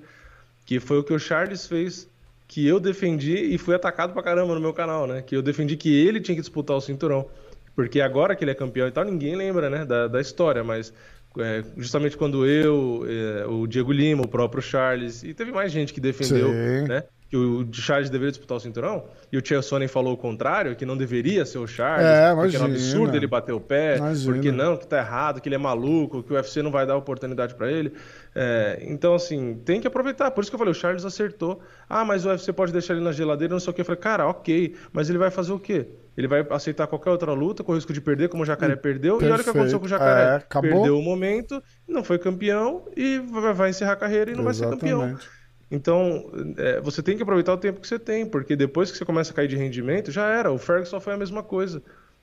que foi o que o Charles fez, que eu defendi e fui atacado pra caramba no meu canal, né? Que eu defendi que ele tinha que disputar o cinturão. Porque agora que ele é campeão e tal, ninguém lembra, né, da, da história, mas é, justamente quando eu, é, o Diego Lima, o próprio Charles, e teve mais gente que defendeu, né? que o Charles deveria disputar o cinturão, e o Chael Sonnen falou o contrário, que não deveria ser o Charles, É, porque era um absurdo ele bater o pé, Imagina. porque não, que tá errado, que ele é maluco, que o UFC não vai dar oportunidade pra ele. É, então, assim, tem que aproveitar. Por isso que eu falei, o Charles acertou. Ah, mas o UFC pode deixar ele na geladeira, não sei o que. Eu falei, cara, ok, mas ele vai fazer o quê? Ele vai aceitar qualquer outra luta com o risco de perder, como o Jacaré perdeu. E olha o que aconteceu com o Jacaré. É, acabou. Perdeu o momento, não foi campeão e vai vai encerrar a carreira e não vai ser campeão. Exatamente. Então, é, você tem que aproveitar o tempo que você tem, porque depois que você começa a cair de rendimento, já era. O Ferguson foi a mesma coisa.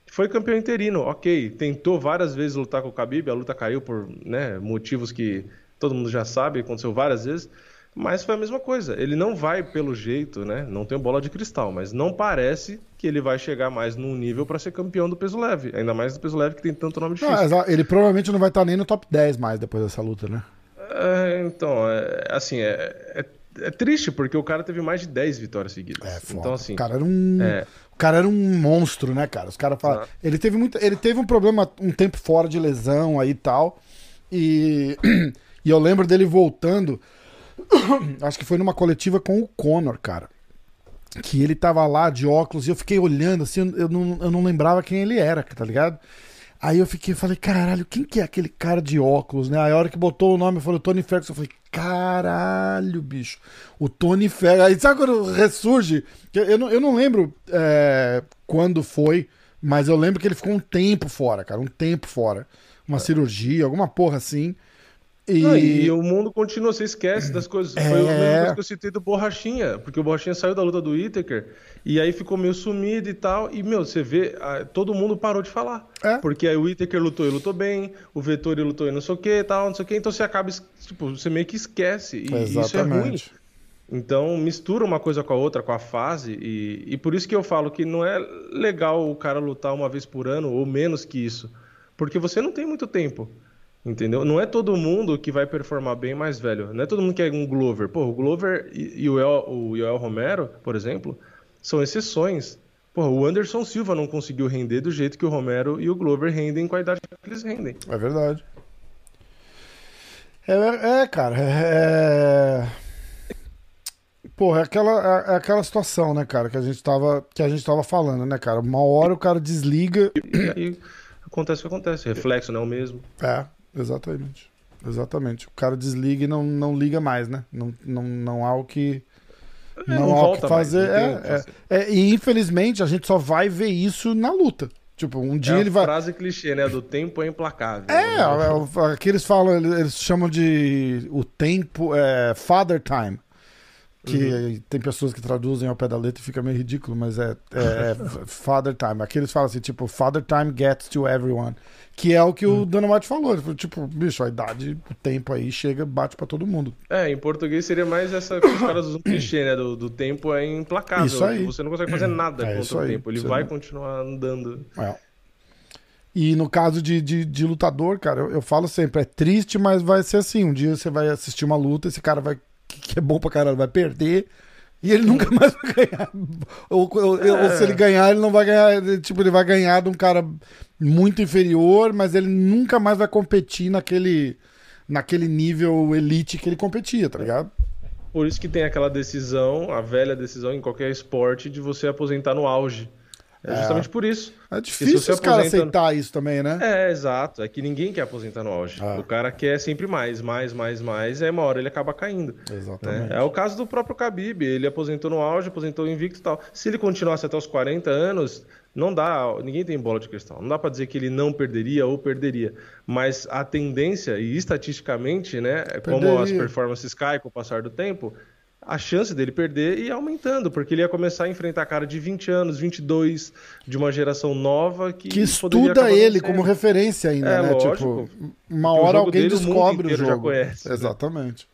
Foi campeão interino, ok. Tentou várias vezes lutar com o Khabib, a luta caiu por né, motivos que todo mundo já sabe, aconteceu várias vezes. Mas foi a mesma coisa. Ele não vai pelo jeito, né? Não tem bola de cristal, mas não parece que ele vai chegar mais num nível para ser campeão do peso leve. Ainda mais do peso leve que tem tanto nome difícil. Ah, ele provavelmente não vai estar nem no top 10 mais depois dessa luta, né? É, então, é, assim, é, é, é triste porque o cara teve mais de 10 vitórias seguidas. É foda. então, assim, o cara era um, é. o cara era um monstro, né, cara? Os caras falam, Exato. ele teve muito, ele teve um problema um tempo fora de lesão aí e tal. E [clears throat] e eu lembro dele voltando, [coughs] acho que foi numa coletiva com o Conor, cara. Que ele tava lá de óculos e eu fiquei olhando assim, eu não, eu não lembrava quem ele era, tá ligado? Aí eu fiquei, falei, caralho, quem que é aquele cara de óculos, né? Aí a hora que botou o nome, falou Tony Ferguson, eu falei, caralho, bicho, o Tony Ferguson. Aí sabe quando ressurge? Eu, eu, não, eu não lembro é, quando foi, mas eu lembro que ele ficou um tempo fora, cara, um tempo fora. Uma cirurgia, alguma porra assim. E, Não, e o mundo continua, você esquece das coisas. Foi a mesma É. coisa que eu citei do Borrachinha, porque o Borrachinha saiu da luta do Whittaker e aí ficou meio sumido e tal. E, meu, você vê, todo mundo parou de falar. É. Porque aí o Whittaker lutou e lutou bem, o Vettori lutou e não sei o que tal, não sei o que. Então você acaba, tipo, você meio que esquece. E isso é ruim. Exatamente. Então mistura uma coisa com a outra, com a fase, e, e por isso que eu falo que não é legal o cara lutar uma vez por ano ou menos que isso, porque você não tem muito tempo, entendeu? Não é todo mundo que vai performar bem mais velho, não é todo mundo que é um Glover. Pô, o Glover e, e o, El, o Romero, por exemplo, são exceções. Pô, o Anderson Silva não conseguiu render do jeito que o Romero e o Glover rendem com a idade que eles rendem. É verdade. É, é, cara, é... Porra, é aquela, é, é aquela situação, né, cara, que a gente tava, que a gente tava falando, né, cara? Uma hora o cara desliga. E aí acontece o que acontece, reflexo não é o mesmo. É, exatamente. Exatamente. O cara desliga e não, não liga mais, né? Não, não, não há o que. É, Não, não há o que fazer. mais, é, é, é, e infelizmente a gente só vai ver isso na luta. Tipo, um dia é ele a vai. frase clichê, né? Do tempo é implacável. É, né? é, é, que eles falam, eles, eles chamam de o tempo, é, father time. Que Uhum. tem pessoas que traduzem ao pé da letra e fica meio ridículo, mas é, é, é [laughs] father time. Aqui eles falam assim, tipo, father time gets to everyone. Que é o que o Dana White falou. Ele falou, tipo, bicho, a idade, o tempo aí chega, bate pra todo mundo. É, em português seria mais essa que os caras usam clichê, né? Do, do tempo é implacável. Isso aí. Você não consegue fazer nada É contra o aí. tempo. Ele Você vai não- continuar andando. É. E no caso de, de, de lutador, cara, eu, eu falo sempre, é triste, mas vai ser assim. Um dia você vai assistir uma luta, esse cara vai, que é bom pra caralho, vai perder. E ele nunca mais vai ganhar. Ou, ou- ou se ele ganhar, ele não vai ganhar. Tipo, ele vai ganhar de um cara muito inferior, mas ele nunca mais vai competir naquele, naquele nível elite que ele competia, tá ligado? Por isso que tem aquela decisão, a velha decisão em qualquer esporte, de você aposentar no auge. É justamente por isso. É difícil os caras aceitar isso também, né? É, exato. É que ninguém quer aposentar no auge. Ah. O cara quer sempre mais, mais, mais, mais, e aí uma hora ele acaba caindo. né? Exatamente. É o caso do próprio Khabib. Ele aposentou no auge, aposentou invicto e tal. Se ele continuasse até os 40 anos, não dá. Ninguém tem bola de cristal. Não dá pra dizer que ele não perderia ou perderia. Mas a tendência, e estatisticamente, né, como Perderia. as performances caem com o passar do tempo. A chance dele perder ia aumentando, porque ele ia começar a enfrentar cara de 20 anos, 22, de uma geração nova que, que estuda ele como referência ainda, É, né? lógico. Tipo, uma o hora alguém dele o descobre o já jogo. conhece, né? Exatamente.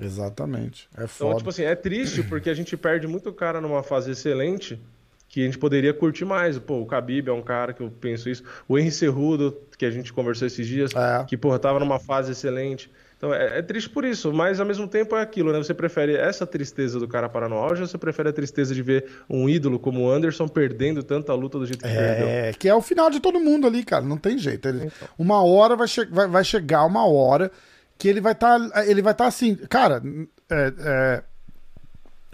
Exatamente. É Então, foda. tipo assim, é triste porque a gente perde muito cara numa fase excelente que a gente poderia curtir mais. Pô, o Khabib é um cara que eu penso isso. O Henry Cerrudo, que a gente conversou esses dias, É. que, porra, tava numa fase excelente. Então, é, é triste por isso, mas ao mesmo tempo é aquilo, né? Você prefere essa tristeza do cara parar no auge ou você prefere a tristeza de ver um ídolo como o Anderson perdendo tanta luta do jeito que perdeu? É, que é o final de todo mundo ali, cara. Não tem jeito. Ele- Uma hora vai, che- vai, vai chegar uma hora que ele vai estar. ele vai estar assim. Cara, é, é,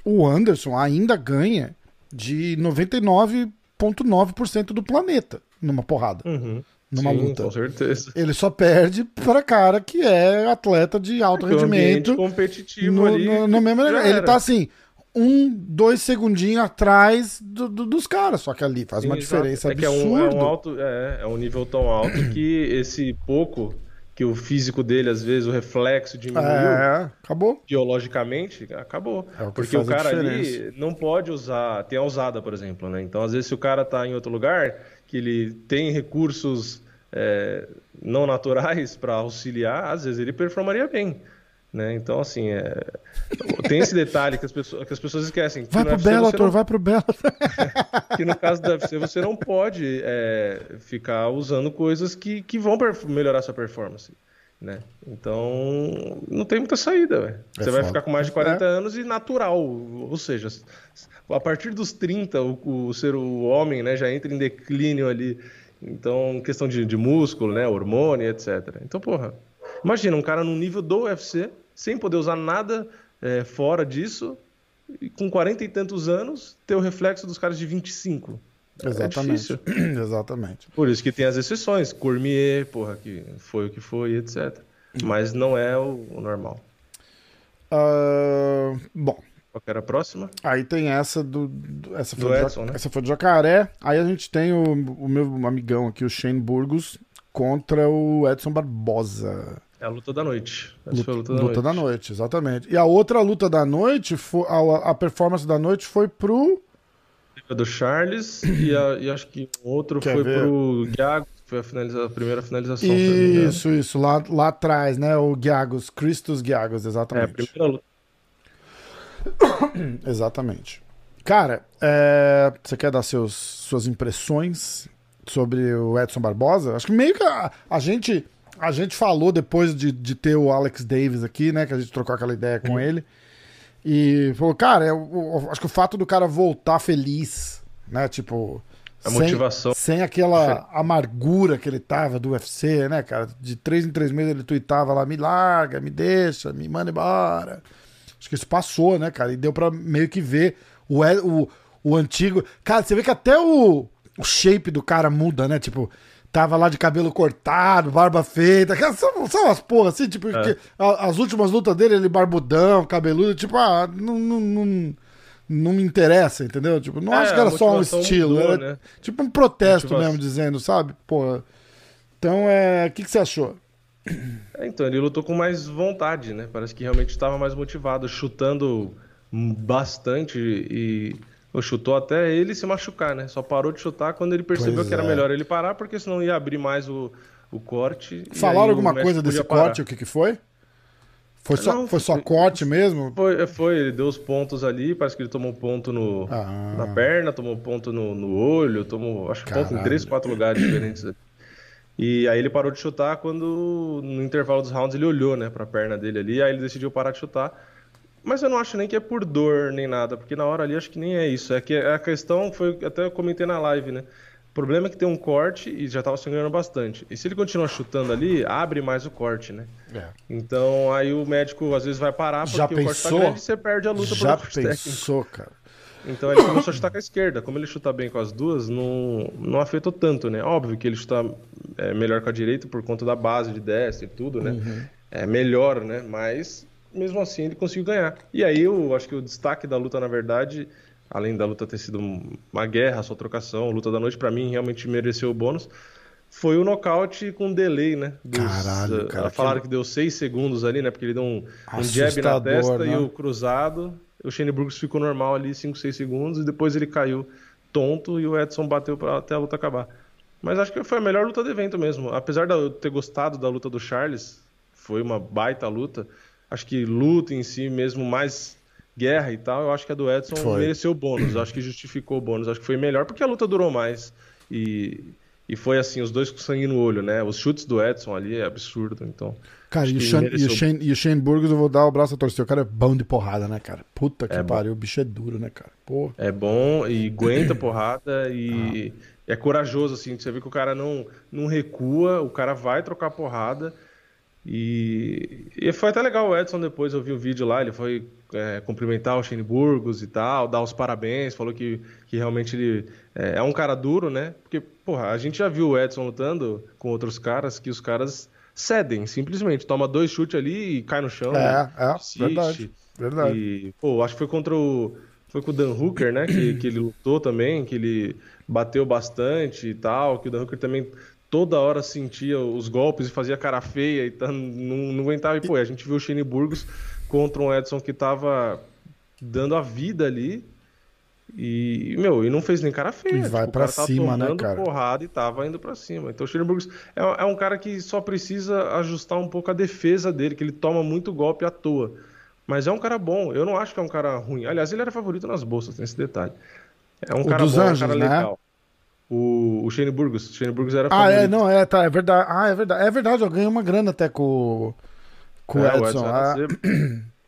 o Anderson ainda ganha de 99,9% do planeta numa porrada. Uhum. Numa Sim, luta. Com certeza. Ele só perde para cara que é atleta de alto Porque rendimento. competitivo No, ali. no- no mesmo. Ele tá assim, um, dois segundinhos atrás do- do- dos caras. Só que ali faz uma Sim, exato. diferença é que é absurda. um, é um alto, é, é um nível tão alto que esse pouco que o físico dele, às vezes, o reflexo diminuiu. É, acabou. biologicamente, acabou. É o que Porque o cara ali não pode usar, tem a usada, por exemplo, né? Então, às vezes, se o cara tá em outro lugar, que ele tem recursos é, não naturais para auxiliar, às vezes ele performaria bem. Né? Então, assim, é... tem esse detalhe que as pessoas, que as pessoas esquecem. que Vai pro UFC Bellator, não- vai pro Bellator. [laughs] que no caso do UFC você não pode é, ficar usando coisas que, que vão melhorar sua performance. Né? Então, não tem muita saída. velho. É Você vai foda. ficar com mais de 40 anos e natural. Ou seja, a partir dos 30, o, o ser o homem né, já entra em declínio ali. Então, questão de, de músculo, né, hormônio, etc. Então, porra, imagina um cara no nível do UFC, sem poder usar nada é, fora disso, e com 40 e tantos anos, ter o reflexo dos caras de 25. É Exatamente. difícil. [clears throat] Exatamente. Por isso que tem as exceções, Cormier, porra, que foi o que foi, etc. Mas não é o, normal. Ah, bom, Qual que era a próxima? aí tem essa do. do- essa, foi Do Edson, né? essa foi do Jacaré. Aí a gente tem o, o meu amigão aqui, o Shane Burgos, contra o Edson Barbosa. É a luta da noite. Essa Luta, foi a luta da luta noite. da noite, exatamente. E a outra luta da noite, foi, a, a performance da noite foi pro. Do Charles e, a- e acho que o outro Quer foi ver? pro que foi a, finaliza- a primeira finalização. Isso, isso, lá, lá atrás, né? O Giagos, Christos Giagos, É, a exatamente. primeira luta. [coughs] Exatamente. Cara, é, você quer dar seus, suas impressões sobre o Edson Barbosa? Acho que meio que a, a gente a gente falou depois de, de ter o Alex Davis aqui, né? Que a gente trocou aquela ideia com ele. E falou, cara, é o- o- acho que o fato do cara voltar feliz, né? Tipo. A sem- motivação. Sem aquela amargura que ele tava do UFC, né, cara? De três em três meses ele tweetava lá, me larga, me deixa, me manda embora. Acho que isso passou, né, cara? E deu pra meio que ver o, o, o antigo. Cara, você vê que até o, o shape do cara muda, né? Tipo, tava lá de cabelo cortado, barba feita. São, são umas porra assim, tipo, a- as últimas lutas dele, ele barbudão, cabeludo, tipo, ah, não, não, não, não me interessa, entendeu? Tipo, não É, acho que era só um estilo, mudou, era né? tipo um protesto mesmo, dizendo, sabe? Porra. Então, é. O que, que você achou? É, então, ele lutou com mais vontade, né? Parece que realmente estava mais motivado, chutando bastante e ou chutou até ele se machucar, né? Só parou de chutar quando ele percebeu Pois que era é. melhor ele parar, porque senão ia abrir mais o, o corte. Falaram alguma coisa desse parar. corte? O que, que foi? Foi só, Não, foi só foi- corte mesmo? Foi, foi, ele deu os pontos ali, parece que ele tomou ponto no, Ah. na perna, tomou ponto no, no olho, tomou, acho que ponto em três, quatro lugares diferentes. ali. E aí ele parou de chutar quando, no intervalo dos rounds, ele olhou, né, pra perna dele ali, aí ele decidiu parar de chutar. Mas eu não acho nem que é por dor nem nada, porque na hora ali acho que nem é isso. É que a questão foi, até eu comentei na live, né? O problema é que tem um corte e já tava sangrando bastante. E se ele continuar chutando ali, abre mais o corte, né? É. Então aí o médico às vezes vai parar porque Já o corte tá grande e você perde a luta Já por técnico. pensou, cara? Então ele começou a chutar com a esquerda. Como ele chuta bem com as duas, não, não afetou tanto, né? Óbvio que ele chuta é, melhor com a direita por conta da base de destra e tudo, né? Uhum. É melhor, né? Mas mesmo assim ele conseguiu ganhar. E aí eu acho que o destaque da luta, na verdade, além da luta ter sido uma guerra, só trocação, luta da noite, pra mim realmente mereceu o bônus. Foi o nocaute com delay, né? Dos, Caralho, eh, cara, Falaram que- que deu seis segundos ali, né? Porque ele deu um, um jab na testa né? e o cruzado. O Shane Brooks ficou normal ali 5, 6 segundos e depois ele caiu tonto e o Edson bateu pra, até a luta acabar. Mas acho que foi a melhor luta do evento mesmo. Apesar de eu ter gostado da luta do Charles, foi uma baita luta. Acho que luta em si mesmo, mais guerra e tal, eu acho que a do Edson Foi. mereceu o bônus. Acho que justificou o bônus. Acho que foi melhor porque a luta durou mais. E, e foi assim, os dois com sangue no olho, né? Os chutes do Edson ali é absurdo. Então, Cara, e o, Shane, e, o mereceu. Shane, e o Shane Burgos eu vou dar o braço a torcer. O cara é bom de porrada, né, cara? Puta que É bom. pariu, o bicho é duro, né, cara? Pô. É bom e aguenta porrada e é corajoso, assim. Você vê que o cara não, não recua, o cara vai trocar porrada. E, e foi até legal o Edson depois, eu vi o vídeo lá, ele foi é, cumprimentar o Shane Burgos e tal, dar os parabéns, falou que, que realmente ele é, é, um cara duro, né? Porque, porra, a gente já viu o Edson lutando com outros caras que os caras cedem, simplesmente. Toma dois chutes ali e cai no chão. É, é, verdade. Verdade. E, pô, acho que foi contra o. Foi com o Dan Hooker, né? Que, que ele lutou também, que ele bateu bastante e tal, que o Dan Hooker também toda hora sentia os golpes e fazia cara feia e tá, não, não aguentava. E, pô, a gente viu o Shane Burgos contra um Edson que tava dando a vida ali. E, meu, e não fez nem cara feia. E vai tipo, para cima, né, cara? porrada e tava indo para cima. Então o Shane Burgos é, é um cara que só precisa ajustar um pouco a defesa dele, que ele toma muito golpe à toa. Mas é um cara bom. Eu não acho que é um cara ruim. Aliás, ele era favorito nas bolsas, tem esse detalhe. É um o cara dos bom, anjos, um cara né? O, o Shane Burgos. O Shane Burgos era Ah, é, não, é, tá, é verdade. Ah, é verdade. É verdade, eu ganhei uma grana até com, com o É, o Edson. Edson Ah,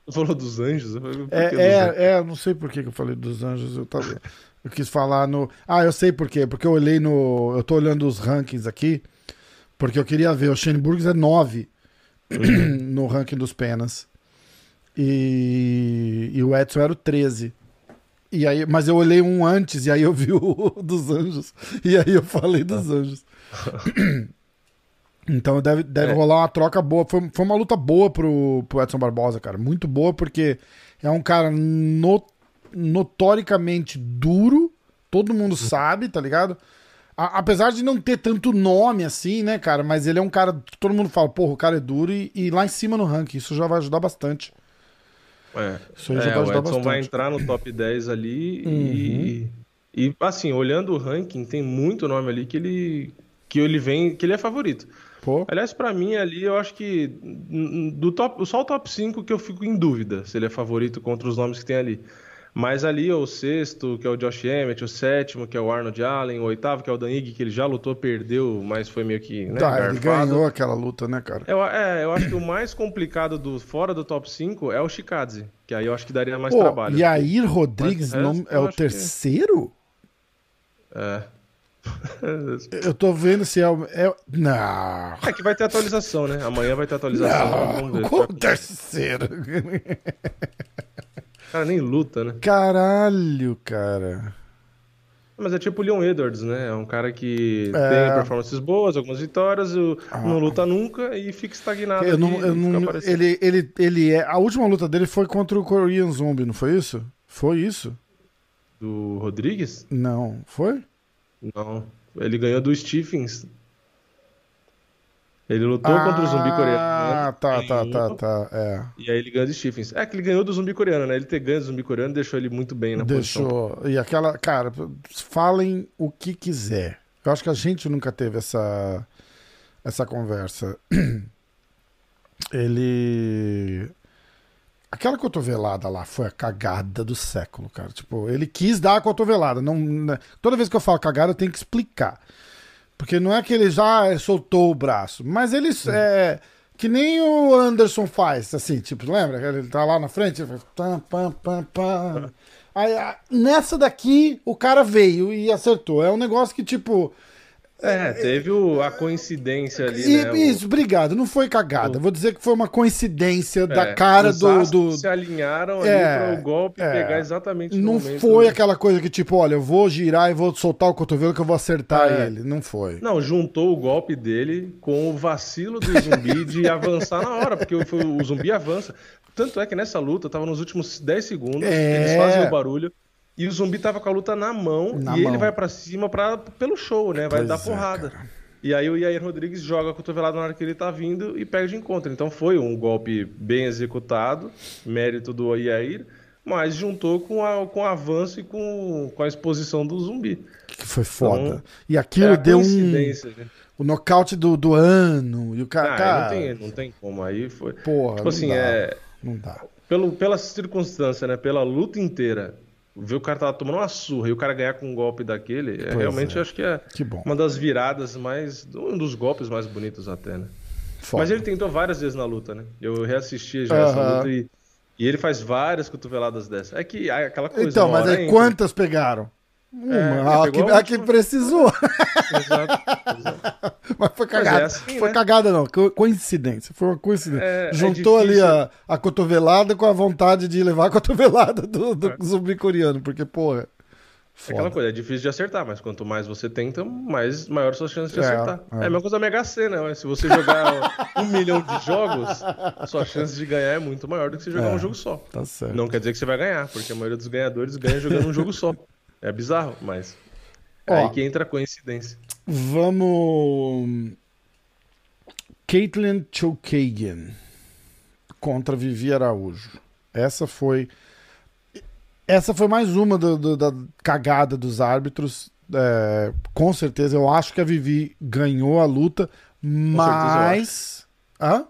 Você falou dos anjos? Falei, que dos anjos? É, é, é, eu não sei por que que eu falei dos anjos. Eu, tava, eu quis falar no. Ah, eu sei por quê. Porque eu olhei no. Eu tô olhando os rankings aqui. Porque eu queria ver. O Shane Burgos é 9 [clears throat] no ranking dos penas. E, e o Edson era o 13. E aí, mas eu olhei um antes e aí eu vi [laughs] o dos anjos. E aí eu falei dos anjos. [clears throat] Então deve, deve É. rolar uma troca boa. Foi, foi uma luta boa pro, pro Edson Barbosa, cara. Muito boa, porque é um cara no- notoricamente duro. Todo mundo sabe, tá ligado? A- apesar de não ter tanto nome assim, né, cara? Mas ele é um cara que todo mundo fala, porra, o cara é duro e, e lá em cima no ranking. Isso já vai ajudar bastante. É, Isso É, vai o Edson vai. Uhum. entrar no top 10 ali e, e, assim, olhando o ranking, tem muito nome ali que ele, que ele vem, que ele é favorito. Pô, Aliás, pra mim ali, eu acho que do top, só o top 5 que eu fico em dúvida se ele é favorito contra os nomes que tem ali. Mas ali o sexto, que é o Josh Emmett, o sétimo, que é o Arnold Allen, o oitavo, que é o Dan Ig, que ele já lutou, perdeu, mas foi meio que né, tá, ele ganhou aquela luta, né, cara? Eu, é, eu acho que o mais complicado do fora do top 5 é o Shikadze, que aí eu acho que daria mais Pô, trabalho. Yair Rodrigues Mas o não- é eu o que- terceiro? É. Eu tô vendo se é o. É... Não. É que vai ter atualização, né? Amanhã vai ter atualização. vamos Não, ver. como terceiro? [laughs] O cara nem luta, né? Caralho, cara. Mas é tipo o Leon Edwards, né? É um cara que É. tem performances boas, algumas vitórias, o- não luta nunca e fica estagnado. Eu não, eu não, ele, ele, ele é. A última luta dele foi contra o Korean Zombie, não foi isso? Foi isso? Do Rodrigues? Não, foi? Não. Ele ganhou do Stephens. Ele lutou contra o zumbi coreano. Ah, tá, tá, tá, ganhou, tá. É. E aí ele ganhou do Stephens. É que ele ganhou do zumbi coreano, né? Ele ter ganho do zumbi coreano deixou ele muito bem na posição. Deixou. E aquela. Cara, falem o que quiser. Eu acho que a gente nunca teve essa, essa conversa. [clears throat] Ele. Aquela cotovelada lá foi a cagada do século, cara. Tipo, ele quis dar a cotovelada. Não, né? Toda vez que eu falo cagada, eu tenho que explicar. Porque não é que ele já soltou o braço, mas ele é. Que nem o Anderson faz, assim, tipo, lembra? Ele tá lá na frente, ele faz. Pam, pam, pam, pam. [laughs] Aí, nessa daqui, o cara veio e acertou. É um negócio que, tipo. É, teve o- a coincidência ali, E- né? O- Isso, obrigado. Não foi cagada. Vou dizer que foi uma coincidência da é, cara os do. do... se alinharam É, ali para o golpe é. pegar exatamente Não foi aquela coisa que, tipo, olha, eu vou girar e vou soltar o cotovelo que eu vou acertar É. ele. Não foi. Não, juntou o golpe dele com o vacilo do zumbi de [laughs] avançar na hora, porque foi- o zumbi avança. Tanto é que nessa luta, tava nos últimos 10 segundos, É. eles fazem o barulho, e o zumbi tava com a luta na mão, Na e mão. ele vai pra cima pra, pelo show, né? Vai Pois dar é, porrada. cara. e aí o Yair Rodrigues joga a cotovelada na hora que ele tá vindo e pega de encontro. Então foi um golpe bem executado, mérito do Yair, mas juntou com, a, com o avanço e com, com a exposição do zumbi. Que foi foda. Então, e É aquilo a deu um. né? O nocaute do, do ano. E o cara. Ah, cara não, tem, não tem como. Aí foi. Porra, tipo não assim, dá. é. Não dá. Pelo, pela circunstância, né? Pela luta inteira, ver o cara tava tomando uma surra e o cara ganhar com um golpe daquele, é, realmente é. eu acho que é Que uma das viradas mais. Um dos golpes mais bonitos até, né? Foda. Mas ele tentou várias vezes na luta, né? Eu reassisti já essa Aham. luta e, e ele faz várias cotoveladas dessa. É que é aquela coisa. Então, mas aí quantas pegaram? É, uma, a, que, a, que precisou. Exato, [laughs] exato. Mas foi cagada. Mas é assim, foi né? cagada, não. Coincidência. Foi uma coincidência. É, é Juntou ali a, a cotovelada com a vontade de levar a cotovelada do, do é. zumbi coreano. Porque, porra. Foda. Aquela coisa, é difícil de acertar, mas quanto mais você tenta, mais maior sua chance de é, acertar. É. é a mesma coisa da Mega Sena, né? se você jogar [laughs] um milhão de jogos, sua chance de ganhar é muito maior do que se jogar é, um jogo só. Tá certo. Não quer dizer que você vai ganhar, porque a maioria dos ganhadores ganha jogando um jogo só. É bizarro, mas é Ó, aí que entra a coincidência. Vamos. Caitlin Chokagian contra Vivi Araújo. Essa foi essa foi mais uma do, do, da cagada dos árbitros. É, com certeza, eu acho que a Vivi ganhou a luta, mas. Hã?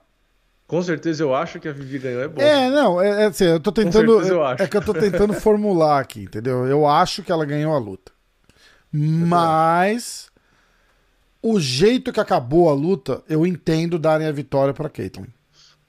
Com certeza eu acho que a Vivi ganhou é bom. É, não, é, é assim, eu tô tentando. eu é, é que eu tô tentando [laughs] formular aqui, entendeu? Eu acho que ela ganhou a luta. Mas o jeito que acabou a luta, eu entendo darem a vitória para Caitlyn.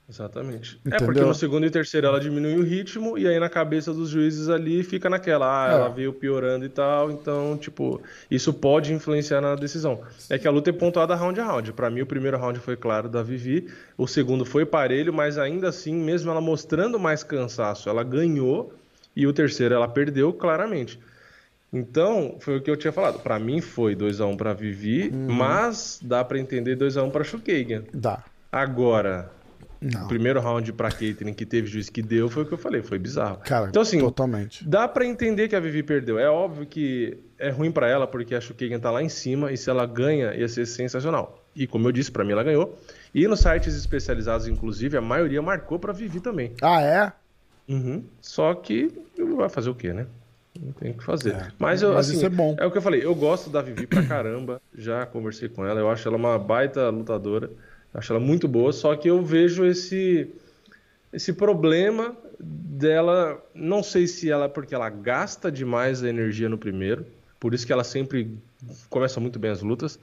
Exatamente. Entendeu? É porque no segundo e terceiro ela diminui o ritmo e aí na cabeça dos juízes ali fica naquela, ah, é. ela veio piorando e tal, então, tipo, isso pode influenciar na decisão. É que a luta é pontuada round a round. Para mim o primeiro round foi claro da Vivi, o segundo foi parelho, mas ainda assim, mesmo ela mostrando mais cansaço, ela ganhou e o terceiro ela perdeu claramente. Então, foi o que eu tinha falado. Para mim foi 2 a 1 um para Vivi, uhum. mas dá para entender 2 a 1 um para Shukagan. Dá. Agora, não. O primeiro round pra Caitlyn que teve juiz que deu foi o que eu falei, foi bizarro. Cara, então, assim, totalmente. Dá para entender que a Vivi perdeu. É óbvio que é ruim para ela, porque a Shukagan tá lá em cima e se ela ganha, ia ser sensacional. E como eu disse, para mim ela ganhou. E nos sites especializados, inclusive, a maioria marcou pra Vivi também. Ah, é? Uhum. Só que vai fazer o quê, né? Não tem o que fazer. É, mas, eu, mas assim, isso é bom. É o que eu falei, eu gosto da Vivi pra caramba. Já conversei com ela, eu acho ela uma baita lutadora. Acho ela muito boa, só que eu vejo esse esse problema dela, não sei se ela porque ela gasta demais a energia no primeiro, por isso que ela sempre começa muito bem as lutas,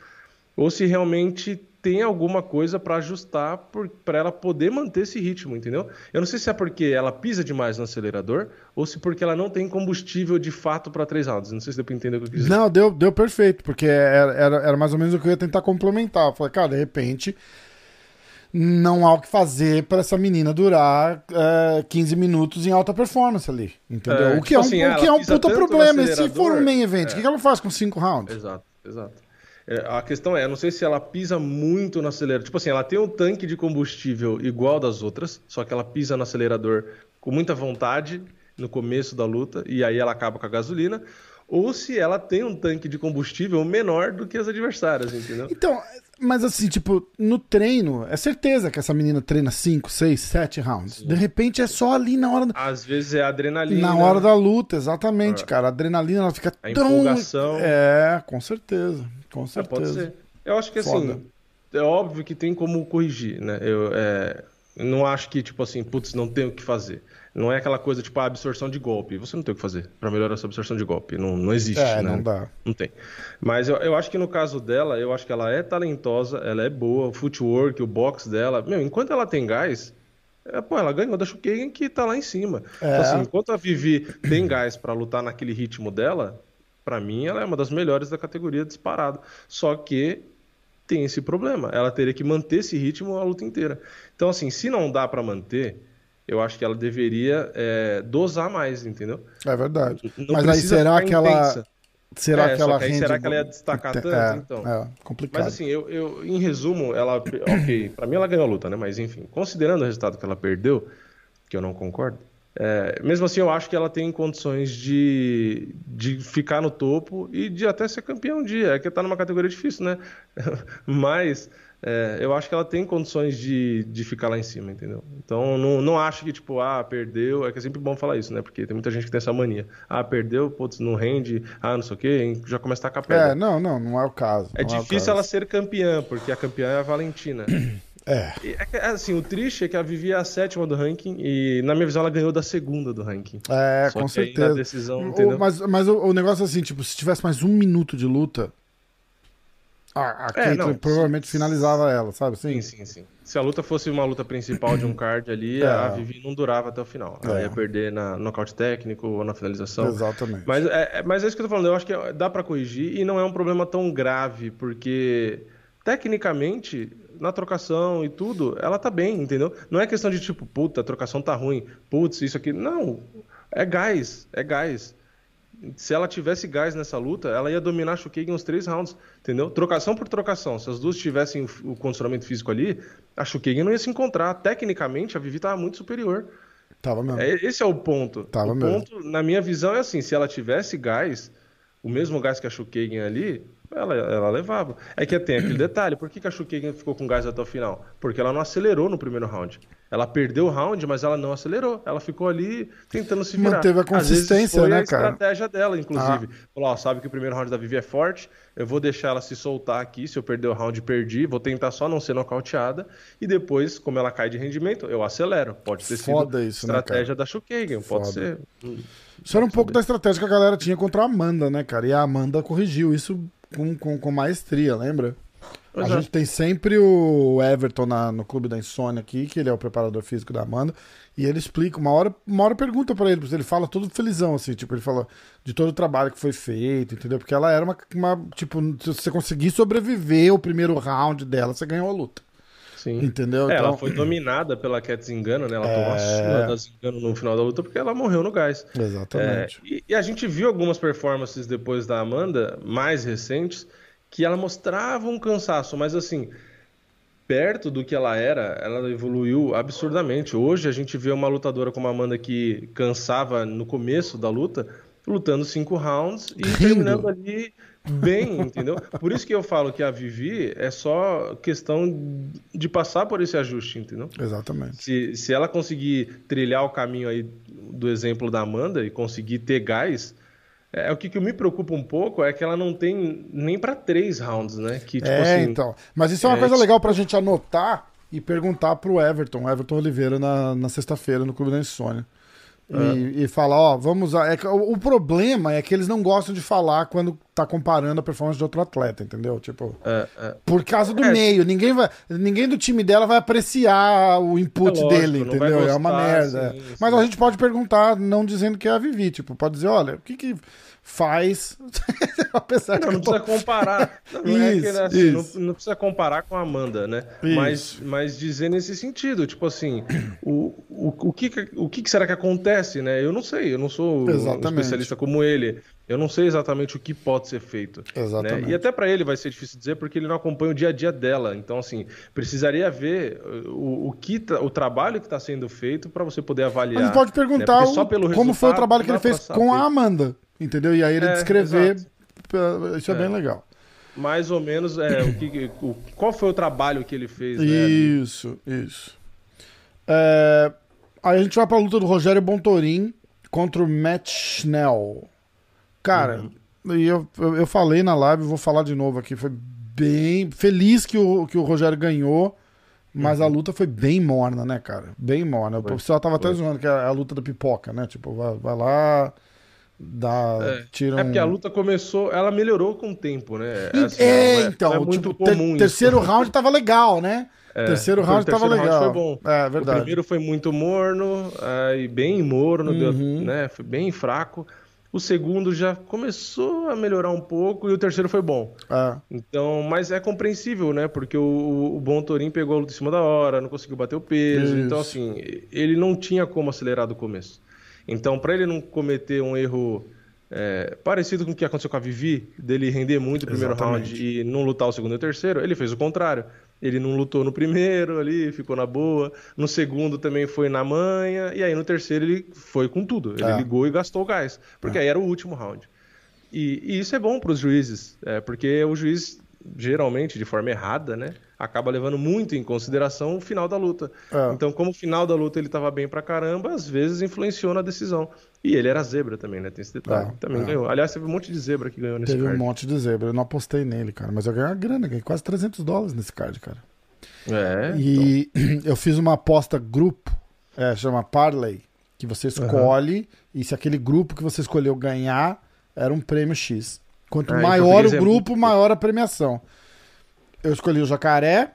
ou se realmente tem alguma coisa para ajustar para ela poder manter esse ritmo, entendeu? Eu não sei se é porque ela pisa demais no acelerador ou se porque ela não tem combustível de fato para três rounds. Não sei se deu para entender o que eu quis dizer. Não, deu, deu perfeito, porque era, era, era mais ou menos o que eu ia tentar complementar. Eu falei, cara, de repente não há o que fazer para essa menina durar é, 15 minutos em alta performance ali. Entendeu? É, o que tipo é um, assim, o que é um puta problema. E se for um main event, o é. que ela faz com 5 rounds? Exato, exato. É, a questão é, não sei se ela pisa muito no acelerador. Tipo assim, ela tem um tanque de combustível igual das outras, só que ela pisa no acelerador com muita vontade no começo da luta e aí ela acaba com a gasolina ou se ela tem um tanque de combustível menor do que as adversárias, entendeu? Então, mas assim, tipo, no treino, é certeza que essa menina treina 5, 6, 7 rounds. Sim. De repente é só ali na hora. Às vezes é adrenalina. Na hora da luta, exatamente, é. cara. A adrenalina ela fica a tão. Empolgação. É, com certeza. Com certeza. É, pode ser. Eu acho que assim, Foda. assim, é óbvio que tem como corrigir, né? Eu é, não acho que, tipo assim, putz, não tem o que fazer. Não é aquela coisa tipo a absorção de golpe. Você não tem o que fazer para melhorar a sua absorção de golpe. Não, não existe, é, né? Não dá. Não tem. Mas eu, eu acho que no caso dela, eu acho que ela é talentosa, ela é boa, o footwork, o box dela. Meu, enquanto ela tem gás, é, pô, ela ganhou da Shukagen que tá lá em cima. É. Então, assim, enquanto a Vivi tem gás para lutar naquele ritmo dela, para mim ela é uma das melhores da categoria disparado. Só que tem esse problema. Ela teria que manter esse ritmo a luta inteira. Então, assim, se não dá para manter, eu acho que ela deveria é, dosar mais, entendeu? É verdade. Não Mas aí será que ela. Será é, que ela que rende... Será que ela ia destacar tanto, é, então? É, complicado. Mas assim, eu, eu, em resumo, ela... Ok, pra mim ela ganhou a luta, né? Mas enfim, considerando o resultado que ela perdeu, que eu não concordo, é, mesmo assim eu acho que ela tem condições de, de ficar no topo e de até ser campeão um dia. É que tá numa categoria difícil, né? [laughs] Mas é, eu acho que ela tem condições de, de ficar lá em cima, entendeu? Então, não, não acho que, tipo, ah, perdeu. É que é sempre bom falar isso, né? Porque tem muita gente que tem essa mania. Ah, perdeu, putz, não rende, ah, não sei o quê, já começa a tacar pedra. É, não, não, não é o caso. É difícil é caso. ela ser campeã, porque a campeã é a Valentina. [clears throat] É. é. assim, o triste é que ela vivia a sétima do ranking e, na minha visão, ela ganhou da segunda do ranking. É, Só com certeza. Decisão, o, mas mas o, o negócio é assim, tipo, se tivesse mais um minuto de luta, A, a é, não, provavelmente sim, finalizava ela, sabe? Sim, sim, sim. Se a luta fosse uma luta principal de um [clears throat] card ali, é. a Vivi não durava até o final. Ela é. ia perder na nocaute técnico ou na finalização. Exatamente. Mas é, é, mas é isso que eu tô falando. Eu acho que dá para corrigir e não é um problema tão grave, porque tecnicamente, na trocação e tudo, ela tá bem, entendeu? Não é questão de tipo, puta, a trocação tá ruim, putz, isso aqui. Não. É gás, é gás se ela tivesse gás nessa luta, ela ia dominar a Shukagan uns três rounds, entendeu? Trocação por trocação. Se as duas tivessem o condicionamento físico ali, a Shukagan não ia se encontrar. Tecnicamente, a Vivi estava muito superior. Tava mesmo. É, esse é o ponto. Tava o mesmo. ponto, na minha visão, é assim: se ela tivesse gás, o mesmo gás que a Shukagan ali, ela, ela levava. É que tem aquele detalhe: por que, que a Shukagan ficou com gás até o final? Porque ela não acelerou no primeiro round. Ela perdeu o round, mas ela não acelerou. Ela ficou ali tentando se virar. Manteve a consistência, foi né, a cara? estratégia dela, inclusive. Ah. Falou, ó, sabe que o primeiro round da Vivi é forte, eu vou deixar ela se soltar aqui, se eu perder o round, perdi, vou tentar só não ser nocauteada, e depois, como ela cai de rendimento, eu acelero. Pode ter Foda sido isso, né, estratégia né, da Shukagan, pode ser. Isso era um pouco da estratégia que a galera tinha contra a Amanda, né, cara? E a Amanda corrigiu isso com, com, com maestria, lembra? A gente tem sempre o Everton na, no Clube da Insônia aqui, que ele é o preparador físico da Amanda, e ele explica, uma hora, uma hora pergunta para ele, ele fala tudo felizão, assim, tipo, ele fala de todo o trabalho que foi feito, entendeu? Porque ela era uma, uma tipo, se você conseguir sobreviver o primeiro round dela, você ganhou a luta. Sim. Entendeu? É, então... Ela foi dominada pela Cat Zingano, né? Ela é... tomou a surra da Zingano no final da luta porque ela morreu no gás. Exatamente. É, e, e, a gente viu algumas performances depois da Amanda, mais recentes, que ela mostrava um cansaço, mas assim, perto do que ela era, ela evoluiu absurdamente. Hoje a gente vê uma lutadora como a Amanda que cansava no começo da luta, lutando cinco rounds e Rindo. terminando ali bem, entendeu? Por isso que eu falo que a Vivi é só questão de passar por esse ajuste, entendeu? Exatamente. Se, se ela conseguir trilhar o caminho aí do exemplo da Amanda e conseguir ter gás, é, o que, que me preocupa um pouco é que ela não tem nem para três rounds, né? Que, tipo, é, assim, então. Mas isso é uma é, coisa legal pra gente anotar e perguntar pro Everton, Everton Oliveira, na, na sexta-feira, no Clube da Insônia. É. E, e falar, ó, vamos usar. É, o, o, problema é que eles não gostam de falar quando tá comparando a performance de outro atleta, entendeu? Tipo, é, é. por causa do é. meio, ninguém vai, ninguém do time dela vai apreciar o input lógico, dele, entendeu? Gostar, é uma merda. Mas a gente pode perguntar, não dizendo que é a Vivi, tipo, pode dizer, olha, o que que faz. [laughs] Apesar não, não precisa comparar. [laughs] Não, é isso, é assim, não, não, precisa comparar com a Amanda, né? Mas, mas dizer nesse sentido, tipo assim, o, o, o, que, o que será que acontece, né? Eu não sei, eu não sou exatamente. um especialista como ele. Eu não sei exatamente o que pode ser feito. Né? Exatamente. Né? E até para ele vai ser difícil dizer porque ele não acompanha o dia a dia dela. Então, assim, precisaria ver o, o, que o trabalho que está sendo feito para você poder avaliar. A gente pode perguntar né? o, como foi o trabalho que ele fez com a Amanda. Entendeu? E aí ele é, descrever. Exato. Isso é, é, bem legal. Mais ou menos é, o que, o, qual foi o trabalho que ele fez. Né, isso, isso. É, aí a gente vai pra luta do Rogério Bontorin contra o Matt Schnell. Cara, uhum. e eu, eu, eu, falei na live, vou falar de novo aqui. Foi bem. Feliz que o, que o Rogério ganhou. Mas uhum. a luta foi bem morna, né, cara? Bem morna. Foi. O pessoal tava foi. até zoando que é a luta da pipoca, né? Tipo, vai, vai lá, Dá, é. tira um... é porque a luta começou, ela melhorou com o tempo, né? É, assim, é, é então, é muito tipo, comum ter, terceiro round tava legal, né? É, terceiro round tava legal. Round foi bom. É, verdade. O primeiro foi muito morno, aí bem morno, uhum. deu, né? Foi bem fraco. O segundo já começou a melhorar um pouco e o terceiro foi bom. É. Então, mas é compreensível, né? Porque o, o Bom Torim pegou a luta em cima da hora, não conseguiu bater o peso. Isso. Então, assim, ele não tinha como acelerar do começo. Então, para ele não cometer um erro é, parecido com o que aconteceu com a Vivi, dele render muito o primeiro Exatamente. round e não lutar o segundo e o terceiro, ele fez o contrário. Ele não lutou no primeiro ali, ficou na boa. No segundo também foi na manha. E aí no terceiro ele foi com tudo. Ele é. ligou e gastou o gás. Porque é. aí era o último round. E, e isso é bom para os juízes, é, porque o juiz geralmente de forma errada, né? Acaba levando muito em consideração o final da luta. É. Então, como o final da luta ele estava bem pra caramba, às vezes influenciou na decisão. E ele era zebra também, né? Tem esse detalhe. É, também é. ganhou. Aliás, teve um monte de zebra que ganhou nesse teve card. Teve um monte de zebra. Eu não apostei nele, cara. Mas eu ganhei uma grana, ganhei quase 300 dólares nesse card, cara. É. E então. [clears throat] eu fiz uma aposta grupo, é, chama Parley, que você escolhe, uhum. e se aquele grupo que você escolheu ganhar, era um prêmio X. Quanto ah, maior o grupo, maior a premiação. Eu escolhi o Jacaré.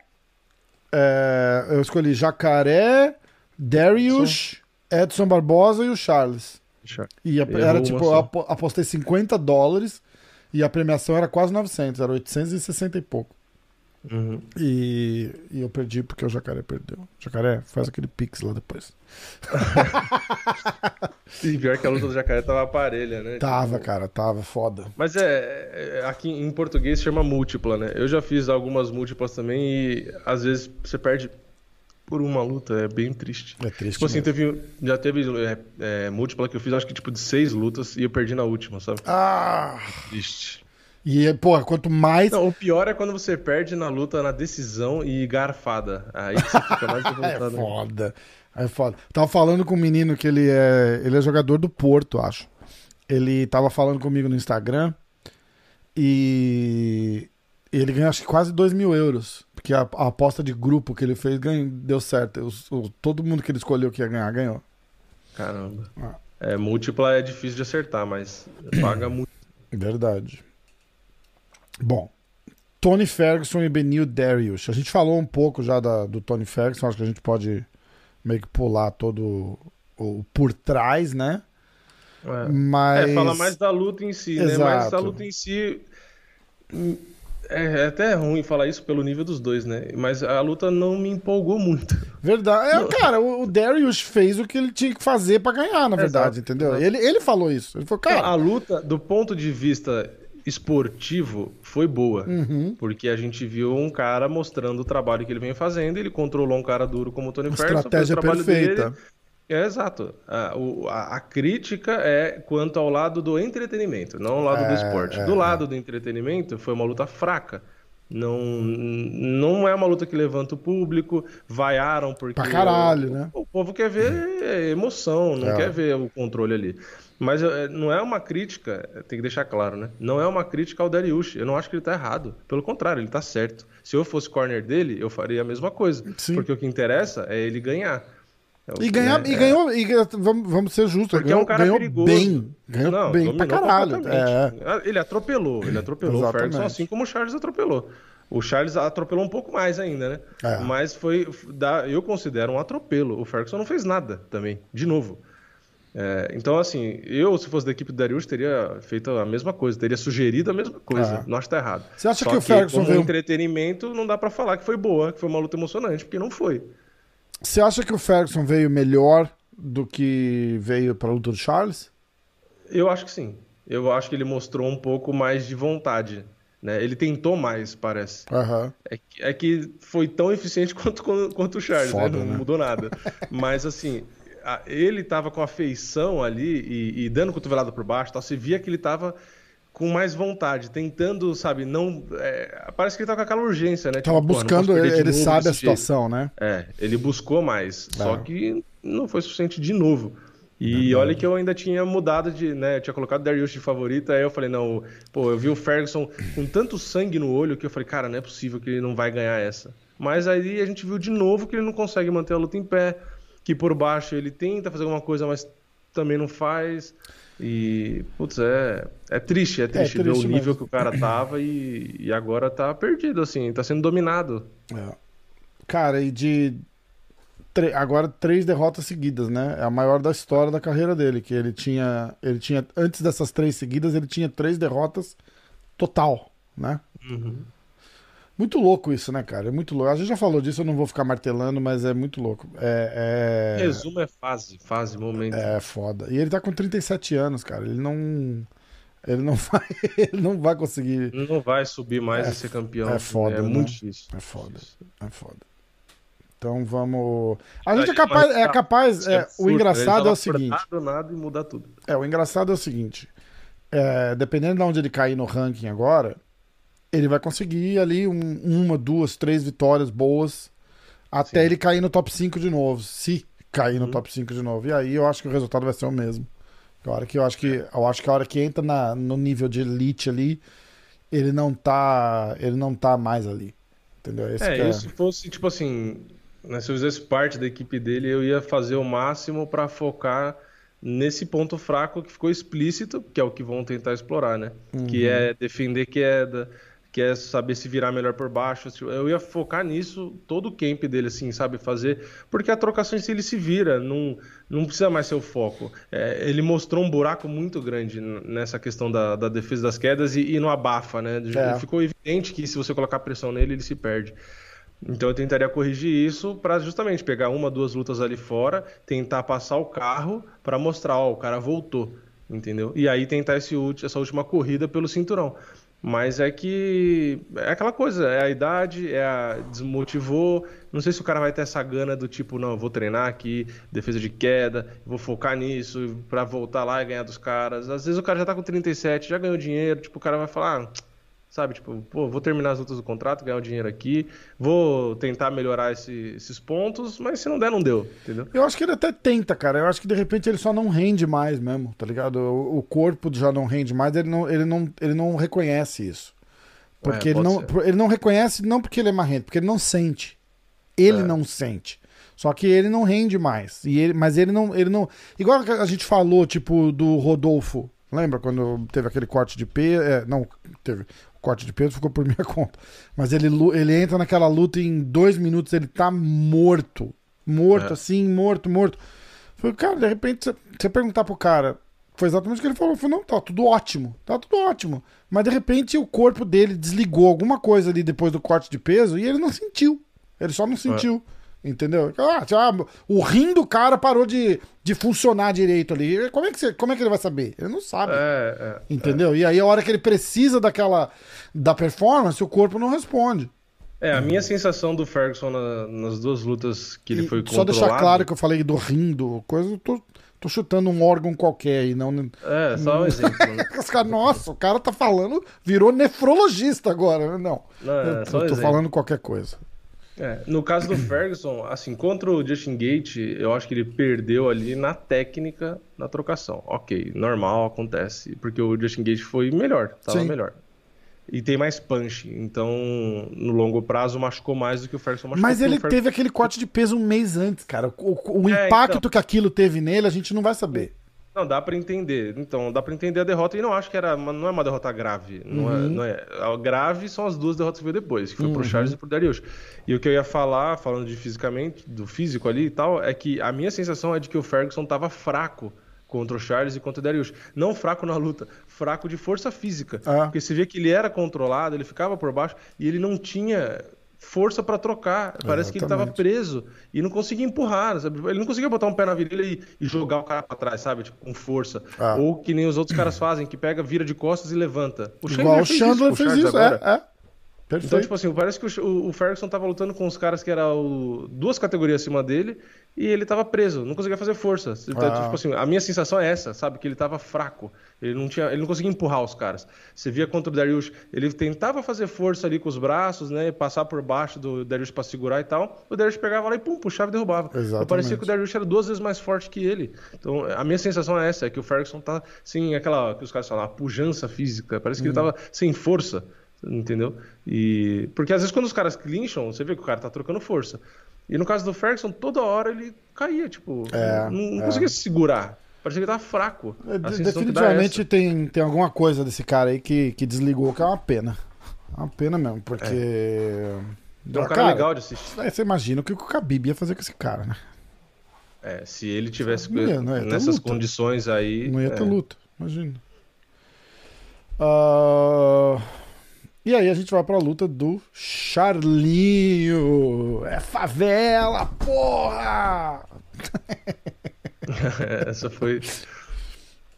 é, eu escolhi Jacaré, Darius, Edson Barbosa e o Charles. E a- era tipo, apostei 50 dólares e a premiação era quase 900, era 860 e pouco. Uhum. E, e eu perdi porque o Jacaré perdeu. Jacaré, faz aquele pix lá depois. [laughs] E pior que a luta do jacaré tava parelha, né? Tava, Tipo, cara, tava foda. Mas é, é, aqui em português chama múltipla, né? Eu já fiz algumas múltiplas também e às vezes você perde por uma luta, é bem triste. É triste. Tipo assim, teve, já teve é, é, múltipla que eu fiz, acho que tipo de seis lutas e eu perdi na última, sabe? Ah! Triste. E, pô, quanto mais. Não, o pior é quando você perde na luta, na decisão e garfada. Aí você fica mais [laughs] É ainda. Foda. É foda. Tava falando com um menino que ele é, ele é jogador do Porto, acho. Ele tava falando comigo no Instagram e ele ganhou acho que quase 2 mil euros. Porque a, a aposta de grupo que ele fez ganhou, deu certo. Os- o- todo mundo que ele escolheu que ia ganhar, ganhou. Caramba. Ah. É, múltipla é difícil de acertar, mas paga muito. Verdade. Bom, Tony Ferguson e Benil Darius. A gente falou um pouco já da- do Tony Ferguson, acho que a gente pode meio que pular todo o, por trás, né? É. Mas. É, fala mais da luta em si, né? Mas Exato. a luta em si. hum, É, é até ruim falar isso pelo nível dos dois, né? Mas a luta não me empolgou muito. Verdade. É, cara, o, o Darius fez o que ele tinha que fazer pra ganhar, na verdade, Exato, entendeu? exato. Ele, ele falou isso. Ele falou, a cara. luta, do ponto de vista esportivo, foi boa. Uhum. Porque a gente viu um cara mostrando o trabalho que ele vem fazendo, ele controlou um cara duro como o Tony Ferguson, o estratégia trabalho perfeita. dele. É, exato. A, o- a- a crítica é quanto ao lado do entretenimento, não ao lado do É, esporte. é, do é. lado do entretenimento, foi uma luta fraca. Não, não é uma luta que levanta o público, vaiaram porque... Pra caralho, o, né? O povo quer ver emoção, não É. quer ver o controle ali. Mas é, não é uma crítica, tem que deixar claro, né? Não é uma crítica ao Dariush. Eu não acho que ele tá errado. Pelo contrário, ele tá certo. Se eu fosse corner dele, eu faria a mesma coisa. Sim. Porque o que interessa é ele ganhar. É E, ganhar, né? e É. ganhou, e ganhou- vamos, vamos ser justos, Porque ganhou, é um cara ganhou perigoso. bem. Ganhou Não, bem pra caralho. É. Ele atropelou, ele atropelou o. Ferguson assim como o Charles atropelou. O Charles atropelou um pouco mais ainda, né? É. Mas foi, eu considero um atropelo. O Ferguson não fez nada também, de novo. É, então, assim, eu, se fosse da equipe do Darius, teria feito a mesma coisa, teria sugerido a mesma coisa. É. Não acho que tá errado. Você acha Só que o Ferguson como veio- entretenimento, não dá pra falar que foi boa, que foi uma luta emocionante, porque não foi. Você acha que o Ferguson veio melhor do que veio pra luta do Charles? Eu acho que sim. Eu acho que ele mostrou um pouco mais de vontade. Né? Ele tentou mais, parece. Aham. É que, é que foi tão eficiente [laughs] quanto, quanto o Charles, Foda, né? Não né? mudou nada. Mas assim, ele tava com a feição ali e, e dando cotovelada por baixo, tal, você via que ele tava com mais vontade, tentando, sabe, não. é, parece que ele tava com aquela urgência, né? Tava Tipo, buscando, ele, ele sabe a desse jeito. situação, né? É, ele buscou mais, só É. que não foi suficiente de novo. E olha que eu ainda tinha mudado de, né, tinha colocado o Darius de favorito, aí eu falei, não, pô, eu vi o Ferguson com tanto sangue no olho que eu falei, cara, não é possível que ele não vai ganhar essa. Mas aí a gente viu de novo que ele não consegue manter a luta em pé, que por baixo ele tenta fazer alguma coisa, mas também não faz. E, putz, é, é triste, é triste, ver triste o nível que o cara tava e, e agora tá perdido, assim, tá sendo dominado. É. Cara, e de. tre- Agora três derrotas seguidas, né? É a maior da história da carreira dele. Que ele tinha. Ele tinha. Antes dessas três seguidas, ele tinha três derrotas total, né? Muito louco isso, né, cara? É muito louco. A gente já falou disso, eu não vou ficar martelando, mas é muito louco. É. é... Resumo é fase, fase, momento. É foda. E ele tá com 37 anos, cara. Ele não. Ele não [laughs] vai. Ele não vai conseguir. Não vai subir mais É e ser campeão. é foda, É né? muito difícil. É foda. É foda. Então vamos. A gente é capaz. É capaz. é, o engraçado é o seguinte. nada e mudar tudo. É, o engraçado é o seguinte. é, dependendo de onde ele cair no ranking agora, ele vai conseguir ali um- uma, duas, três vitórias boas até Sim. ele cair no top 5 de novo. Se cair no Uhum. top 5 de novo. E aí eu acho que o resultado vai ser o mesmo. A hora que eu acho que eu acho que a hora que entra na- no nível de elite ali, ele não tá, ele não tá mais ali. Entendeu? Esse É, eu se fosse, tipo assim, né, se eu fizesse parte da equipe dele, eu ia fazer o máximo pra focar nesse ponto fraco que ficou explícito, que é o que vão tentar explorar, né? Uhum. Que é defender queda, que é saber se virar melhor por baixo. Eu ia focar nisso, todo o camp dele, assim, sabe, fazer. Porque a trocação em si ele se vira, não, não precisa mais ser o foco. É, ele mostrou um buraco muito grande nessa questão da, da defesa das quedas e, e não abafa, né? É. Ficou evidente que se você colocar pressão nele, ele se perde. Então eu tentaria corrigir isso para justamente pegar uma, duas lutas ali fora, tentar passar o carro para mostrar, ó, o cara voltou, entendeu? E aí tentar esse, essa última corrida pelo cinturão. Mas é que é aquela coisa, é a idade, é a desmotivou. Não sei se o cara vai ter essa gana do tipo, não, vou treinar aqui, defesa de queda, vou focar nisso para voltar lá e ganhar dos caras. Às vezes o cara já tá com 37, já ganhou dinheiro, tipo, o cara vai falar, ah, sabe? Tipo, pô, vou terminar as lutas do contrato, ganhar o dinheiro aqui, vou tentar melhorar esse, esses pontos, mas se não der, não deu, entendeu? Eu acho que ele até tenta, cara. Eu acho que de repente ele só não rende mais mesmo, tá ligado? O, o corpo já não rende mais, ele não, ele não, ele não reconhece isso. Porque é, ele, não, ele não reconhece, não porque ele é marrento, porque ele não sente. Ele é. não sente. Só que ele não rende mais. E ele, mas ele não, ele não. Igual a gente falou, tipo, do Rodolfo. Lembra quando teve aquele corte de peso? É, não, teve corte de peso ficou por [laughs] minha conta. Mas ele, ele entra naquela luta e em dois minutos ele tá morto. Morto, é. assim, morto, morto. Falei, cara, de repente, você, você perguntar pro cara, foi exatamente o que ele falou. Falei, não, tá tudo ótimo, tá tudo ótimo. Mas de repente o corpo dele desligou alguma coisa ali depois do corte de peso e ele não sentiu. Ele só não sentiu. É. Entendeu? Ah, o rim do cara parou de, de funcionar direito ali. Como é, que você, como é que ele vai saber? Ele não sabe. É, é, entendeu? É. E aí, a hora que ele precisa daquela da performance, o corpo não responde. É, a minha sensação do Ferguson na, nas duas lutas que ele e foi controlado... Só deixar claro que eu falei do rim, do coisa, eu tô, tô chutando um órgão qualquer aí, não... É, só um exemplo. Né? [laughs] Nossa, o cara tá falando, virou nefrologista agora. Não, não é, eu, tô, tô falando qualquer coisa. É, no caso do Ferguson, assim, contra o Justin Gate, eu acho que ele perdeu ali na técnica na trocação. Ok, normal, acontece, porque o Justin Gate foi melhor, tava Sim. melhor. E tem mais punch, então no longo prazo machucou mais do que o Ferguson machucou. Mas ele teve aquele corte de peso um mês antes, cara. O, o é, impacto então... que aquilo teve nele, a gente não vai saber. Não, dá para entender. Então, dá para entender a derrota e não acho que era, não é uma derrota grave. Não, é, uhum. é, não é. A grave são as duas derrotas que veio depois, que foi uhum. pro Charles e pro Darius. E o que eu ia falar, falando de fisicamente, do físico ali e tal, é que a minha sensação é de que o Ferguson tava fraco contra o Charles e contra o Darius. Não fraco na luta, fraco de força física. Ah. Porque você vê que ele era controlado, ele ficava por baixo e ele não tinha força para trocar. Parece Exatamente. que ele estava preso e não conseguia empurrar, sabe? Ele não conseguia botar um pé na virilha e, e jogar o cara para trás, sabe? Tipo, com força. Ah. Ou que nem os outros caras fazem, que pega, vira de costas e levanta. O Igual o Chandler fez isso, é, é. Perfeito. Então, tipo assim, parece que o, o Ferguson tava lutando com os caras que eram duas categorias acima dele e ele tava preso, não conseguia fazer força. Então, ah. Tipo assim, a minha sensação é essa, sabe? Que ele tava fraco. Ele não, tinha, ele não conseguia empurrar os caras. Você via contra o Darius, ele tentava fazer força ali com os braços, né? Passar por baixo do Darius para segurar e tal. O Darius pegava lá e pum, puxava e derrubava. Exatamente. Então, parecia que o Darius era duas vezes mais forte que ele. Então, a minha sensação é essa, é que o Ferguson tá, assim, aquela que os caras falam, a pujança física. Parece que hum. ele tava sem força entendeu? E porque às vezes quando os caras clincham, você vê que o cara tá trocando força. E no caso do Ferguson, toda hora ele caía, tipo, é, não, não é. conseguia se segurar. Parecia que ele tava fraco. É, definitivamente tem, tem alguma coisa desse cara aí que, que desligou, que é uma pena. É uma pena mesmo, porque. É, é um cara, cara, legal de assistir. Você imagina o que o Khabib ia fazer com esse cara, né? É, se ele tivesse ia nessas condições aí. Não ia ter é. luta, imagina. Uh... E aí a gente vai pra luta do Charlinho. É favela, porra! [laughs] Essa foi.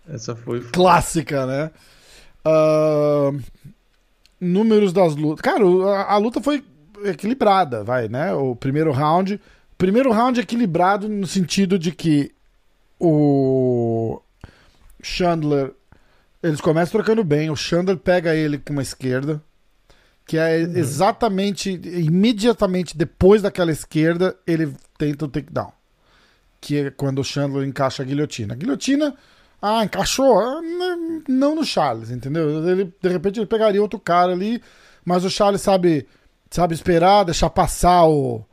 Essa foi. Clássica, né? Uh... Números das lutas. Cara, a, a, luta foi equilibrada, vai, né? O primeiro round. Primeiro round equilibrado no sentido de que o Chandler. Eles começam trocando bem. O Chandler pega ele com uma esquerda que é exatamente, imediatamente depois daquela esquerda, ele tenta o takedown. Que é quando o Chandler encaixa a guilhotina. A guilhotina, ah, encaixou? Ah, não no Charles, entendeu? Ele, de repente ele pegaria outro cara ali, mas o Charles sabe, sabe esperar, deixar passar o.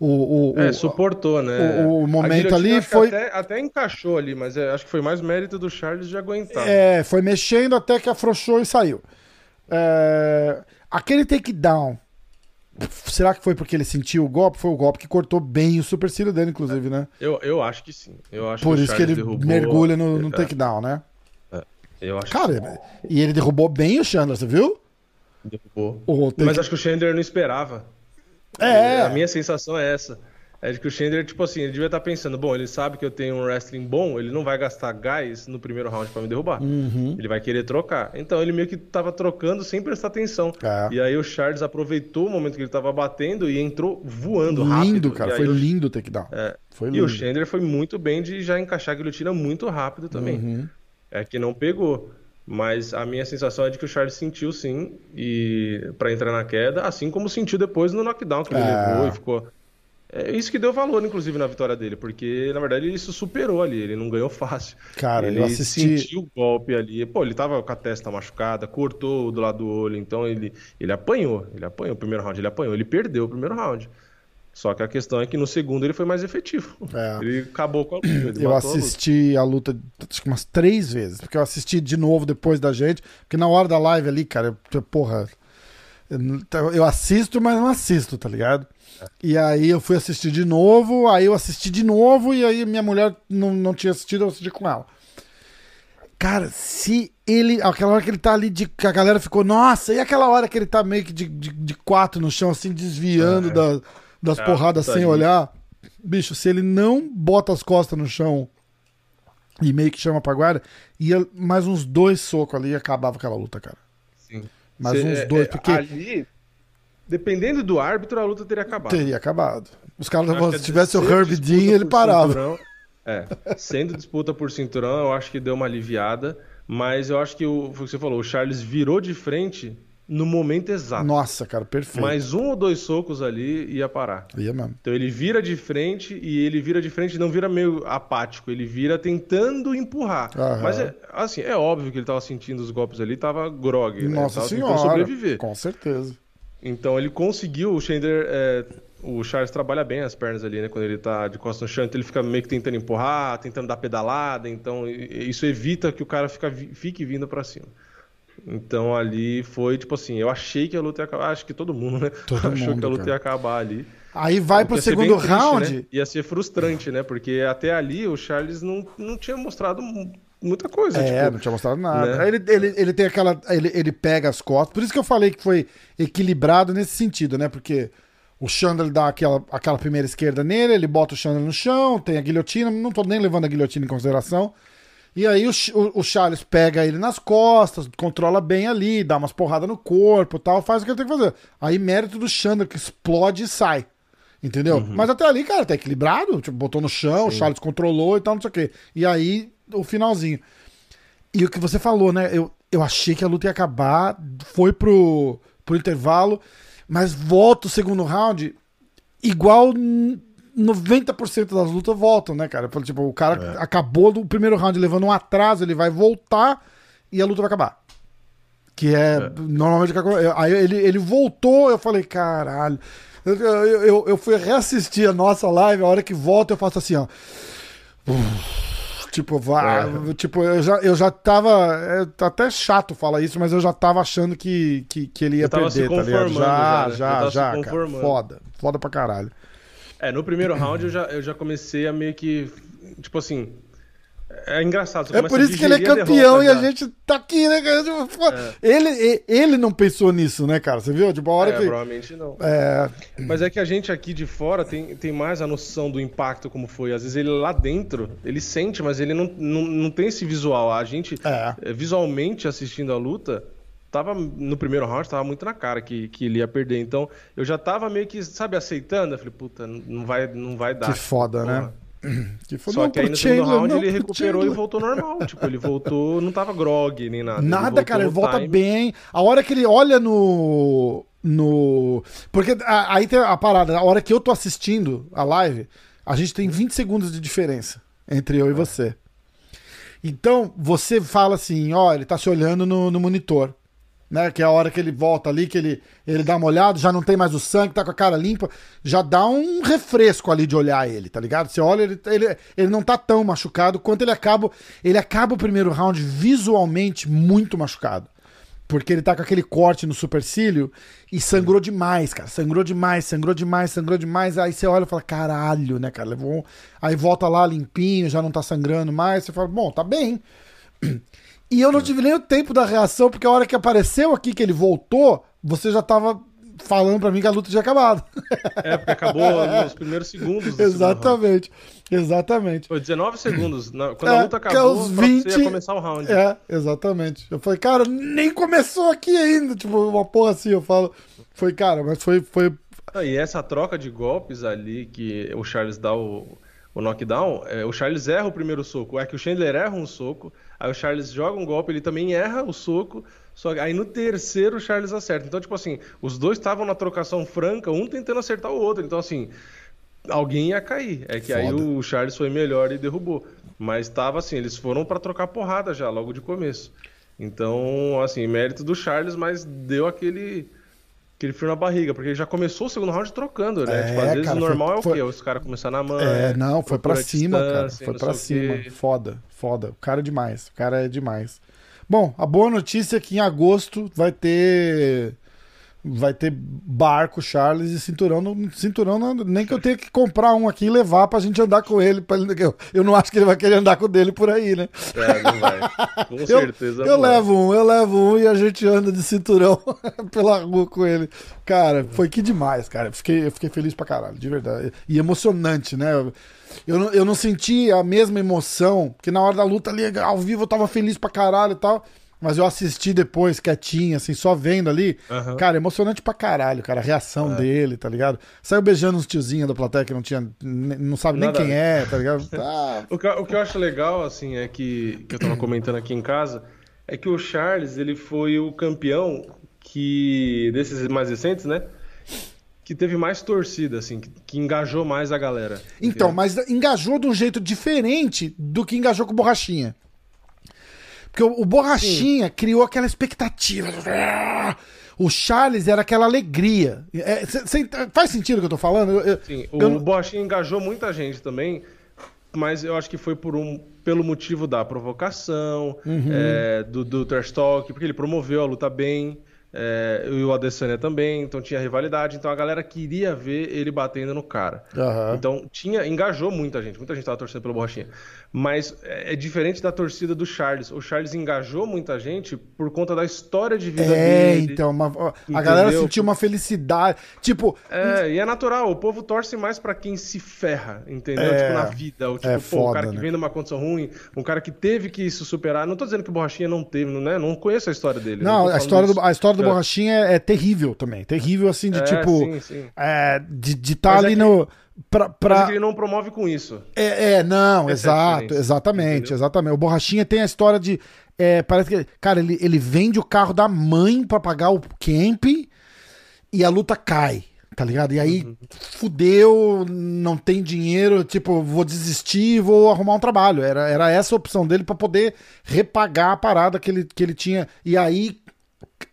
O, o, é, suportou, né? O, o momento ali foi. Até, até, encaixou ali, mas é, acho que foi mais mérito do Charles de aguentar. É, foi mexendo até que afrouxou e saiu. É, Aquele takedown, será que foi porque ele sentiu o golpe? Foi o golpe que cortou bem o supercílio dele, inclusive, né? Eu, eu acho que sim. Eu acho Por que isso que ele derrubou- mergulha no, no É, takedown, né? Eu acho Cara, e ele derrubou bem o Chandler, você viu? que derrubou. Take- Mas acho que o Chandler não esperava. É. A minha sensação é essa. É de que o Chandler, tipo assim, ele devia estar pensando, bom, ele sabe que eu tenho um wrestling bom, ele não vai gastar gás no primeiro round pra me derrubar. Uhum. Ele vai querer trocar. Então ele meio que tava trocando sem prestar atenção. É. E aí o Charles aproveitou o momento que ele tava batendo e entrou voando rápido. Lindo, cara. Foi lindo o takedown. É. Foi E lindo. o Chandler foi muito bem de já encaixar a guilhotina muito rápido também. Uhum. É que não pegou. Mas a minha sensação é de que o Charles sentiu sim e para entrar na queda, assim como sentiu depois no knockdown que ele É. levou e ficou. É isso que deu valor, inclusive, na vitória dele, porque na verdade ele se superou ali, ele não ganhou [laughs] fácil. Cara, ele eu assisti. sentiu o golpe ali. Pô, ele tava com a testa machucada, cortou do lado do olho, então ele, ele apanhou. Ele apanhou o primeiro round, ele apanhou, ele perdeu o primeiro round. Só que a questão é que no segundo ele foi mais efetivo. É. Ele acabou com a luta. ele Eu matou a luta. assisti a luta acho que umas três vezes, porque eu assisti de novo depois da gente, porque na hora da live ali, cara, eu- porra, eu assisto, mas não assisto, tá ligado? E aí eu fui assistir de novo, aí eu assisti de novo, e aí minha mulher não, não tinha assistido, eu assisti com ela. Cara, se ele. Aquela hora que ele tá ali, de, que a galera ficou, nossa, e aquela hora que ele tá meio que de, de, de quatro no chão, assim, desviando É. da- das É, porradas tá sem ali. olhar. Bicho, se ele não bota as costas no chão e meio que chama pra guarda, ia mais uns dois socos ali e acabava aquela luta, cara. Sim. Mais Cê- uns é- dois, é, porque Ali, dependendo do árbitro, a luta teria acabado. teria acabado. Os caras, que se tivesse o sendo Herb disputa Dean, ele por parava. cinturão- é, sendo disputa por cinturão, eu acho que deu uma aliviada, mas eu acho que o, foi o que você falou, o Charles virou de frente no momento exato. Nossa, cara, perfeito. Mais um ou dois socos ali ia parar. Ia mesmo. Então ele vira de frente e ele vira de frente não vira meio apático, ele vira tentando empurrar. Aham. Mas é, assim, é óbvio que ele tava sentindo os golpes ali, tava grog, né? Nossa tava tentando senhora. sobreviver. Com certeza. Então ele conseguiu, o Chandler, é, o Charles trabalha bem as pernas ali, né? Quando ele tá de costas no chão, então ele fica meio que tentando empurrar, tentando dar pedalada, então isso evita que o cara fica, fique vindo pra cima. Então ali foi tipo assim, eu achei que a luta ia acabar, acho que todo mundo, né? Todo [laughs] Achou mundo, que a luta cara. ia acabar ali. Aí vai pro segundo triste, round. né? Ia ser frustrante, né? Porque até ali o Charles não, não tinha mostrado muita coisa. É, tipo, não tinha mostrado nada. né? Ele, ele, ele tem aquela. Ele, ele pega as costas. Por isso que eu falei que foi equilibrado nesse sentido, né? Porque o Chandler dá aquela, aquela primeira esquerda nele, ele bota o Chandler no chão, tem a guilhotina, não tô nem levando a guilhotina em consideração. E aí o, o, o Charles pega ele nas costas, controla bem ali, dá umas porradas no corpo e tal, faz o que ele tem que fazer. Aí mérito do Chandler, que explode e sai. Entendeu? Mas até ali, cara, tá equilibrado. Tipo, botou no chão, o Charles controlou e tal, não sei o quê. E aí, o finalzinho. E o que você falou, né? Eu, eu achei que a luta ia acabar, foi pro, pro intervalo, mas volta o segundo round, igual n- 90% das lutas voltam, né, cara? Tipo, o cara acabou do primeiro round levando um atraso, ele vai voltar e a luta vai acabar. Que é, normalmente. o que acontece. Aí ele, ele voltou, eu falei, caralho. Eu, eu, eu, eu fui reassistir a nossa live, a hora que volta eu faço assim, ó. Tipo, vá, tipo, eu já, eu já tava. É tá até chato falar isso, mas eu já tava achando que, que, que ele ia tava se perder, tá ligado? Já, já, né? Já se cara. Foda. Foda pra caralho. É, no primeiro round eu já, eu já comecei a meio que. Tipo assim. É engraçado. você É por isso que ele é campeão derrota e a já. gente tá aqui, né? cara? Tipo, foda. Ele, ele não pensou nisso, né, cara? Você viu? Tipo, a hora É, que. provavelmente não. É, Mas é que a gente aqui de fora tem, tem mais a noção do impacto como foi. Às vezes ele lá dentro, ele sente, mas ele não, não, não tem esse visual. A gente, É. eh, visualmente assistindo a luta, tava no primeiro round, tava muito na cara que, que ele ia perder. Então eu já tava meio que, sabe, aceitando. Eu falei, puta, não vai, não vai dar. que foda, Porra. né? Que foda. Só Não, que aí no segundo Chandler, round não, ele recuperou e voltou normal. [laughs] tipo, ele voltou, não tava grog nem nada. Nada, voltou cara, ele volta time. bem. A hora que ele olha no. no Porque a- aí tem a parada, a hora que eu tô assistindo a live, a gente tem 20 segundos de diferença entre eu e você. Então, você fala assim, ó, ele tá se olhando no, no monitor. Né, que é a hora que ele volta ali, que ele, ele dá uma olhada, já não tem mais o sangue, tá com a cara limpa, já dá um refresco ali de olhar ele, tá ligado? Você olha, ele, ele, ele não tá tão machucado quanto ele acaba. Ele acaba o primeiro round visualmente muito machucado. Porque ele tá com aquele corte no supercílio e sangrou demais, cara. Sangrou demais, sangrou demais, sangrou demais. Aí você olha e fala, caralho, né, cara? Levou. Aí volta lá limpinho, já não tá sangrando mais. Você fala, bom, tá bem. E eu não tive nem o tempo da reação, porque a hora que apareceu aqui que ele voltou, você já tava falando para mim que a luta tinha acabado. É, porque acabou [laughs] nos primeiros segundos. exatamente, exatamente. Foi 19 segundos. Quando é, a luta acabou, os 20... ia começar o round. É, exatamente. Eu falei, cara, nem começou aqui ainda. Tipo, uma porra assim, eu falo. Foi, cara, mas foi. foi... Ah, e essa troca de golpes ali que o Charles dá o, o knockdown, é, o Charles erra o primeiro soco. É que o Chandler erra um soco, aí o Charles joga um golpe, ele também erra o soco. Só aí no terceiro o Charles acerta. Então, tipo assim, os dois estavam na trocação franca, um tentando acertar o outro. Então, assim, alguém ia cair. É que Foda. aí o Charles foi melhor e derrubou. Mas tava assim, eles foram para trocar porrada já, logo de começo. Então, assim, mérito do Charles, mas deu aquele aquele frio na barriga, porque já começou o segundo round trocando, né? É, tipo, às vezes cara, o normal foi, é o quê? Os caras começar na mão. É, não, foi para cima, cara. Foi para cima. Foda, foda. O cara é demais. O cara é demais. Bom, a boa notícia é que em agosto vai ter vai ter barco, Charles e cinturão. No, cinturão não, nem que eu tenha que comprar um aqui e levar pra gente andar com ele. Pra, eu, eu não acho que ele vai querer andar com o dele por aí, né? É, não vai. Com [laughs] certeza. Eu, eu levo um, eu levo um e a gente anda de cinturão [laughs] pela rua com ele. Cara, foi que demais, cara. Eu fiquei, eu fiquei feliz pra caralho, de verdade. E emocionante, né? Eu não, eu não senti a mesma emoção, porque na hora da luta ali, ao vivo, eu tava feliz pra caralho e tal. Mas eu assisti depois, quietinho, assim, só vendo ali. Uhum. Cara, emocionante pra caralho, cara. A reação é. dele, tá ligado? Saiu beijando uns tiozinhos da plateia que não tinha. Não sabe Nada. nem quem é, tá ligado? [laughs] Ah. o, que, o que eu acho legal, assim, é que. Que eu tava comentando aqui em casa. É que o Charles, ele foi o campeão que. Desses mais recentes, né? que teve mais torcida, assim, que, que engajou mais a galera. Então, mas engajou de um jeito diferente do que engajou com Borrachinha. Porque o, o Borrachinha Sim. criou aquela expectativa. O Charles era aquela alegria. É, cê, cê, faz sentido o que eu tô falando? Eu, Sim, o eu... Borrachinha engajou muita gente também, mas eu acho que foi por um, pelo motivo da provocação, uhum. é, do, do trash talk, porque ele promoveu a luta bem. É, e o Adesanya também, então tinha rivalidade, então a galera queria ver ele batendo no cara. Uhum. Então tinha, engajou muita gente, muita gente tava torcendo pelo Borrachinha. Mas é, é diferente da torcida do Charles. O Charles engajou muita gente por conta da história de vida é, dele. então, uma, a galera sentiu uma felicidade. Tipo. É, e é natural, o povo torce mais para quem se ferra, entendeu? É, tipo, na vida. Ou, tipo, é pô, foda, o cara que né? vem numa condição ruim, um cara que teve que se superar. Não tô dizendo que o Borrachinha não teve, né? Não conheço a história dele. Não, não a, história do, a história do é. Borrachinha é, é, terrível também. Terrível, assim, de é, tipo. Sim, sim. É, de estar tá ali no Pra, pra... Mas ele não promove com isso. É, é não, Essa exato, é exatamente, Entendeu? exatamente. O Borrachinha tem a história de. É, parece que. Cara, ele, ele vende o carro da mãe para pagar o camp e a luta cai, tá ligado? E aí, uhum. fudeu, não tem dinheiro, tipo, vou desistir vou arrumar um trabalho. Era, era essa a opção dele para poder repagar a parada que ele, que ele tinha. E aí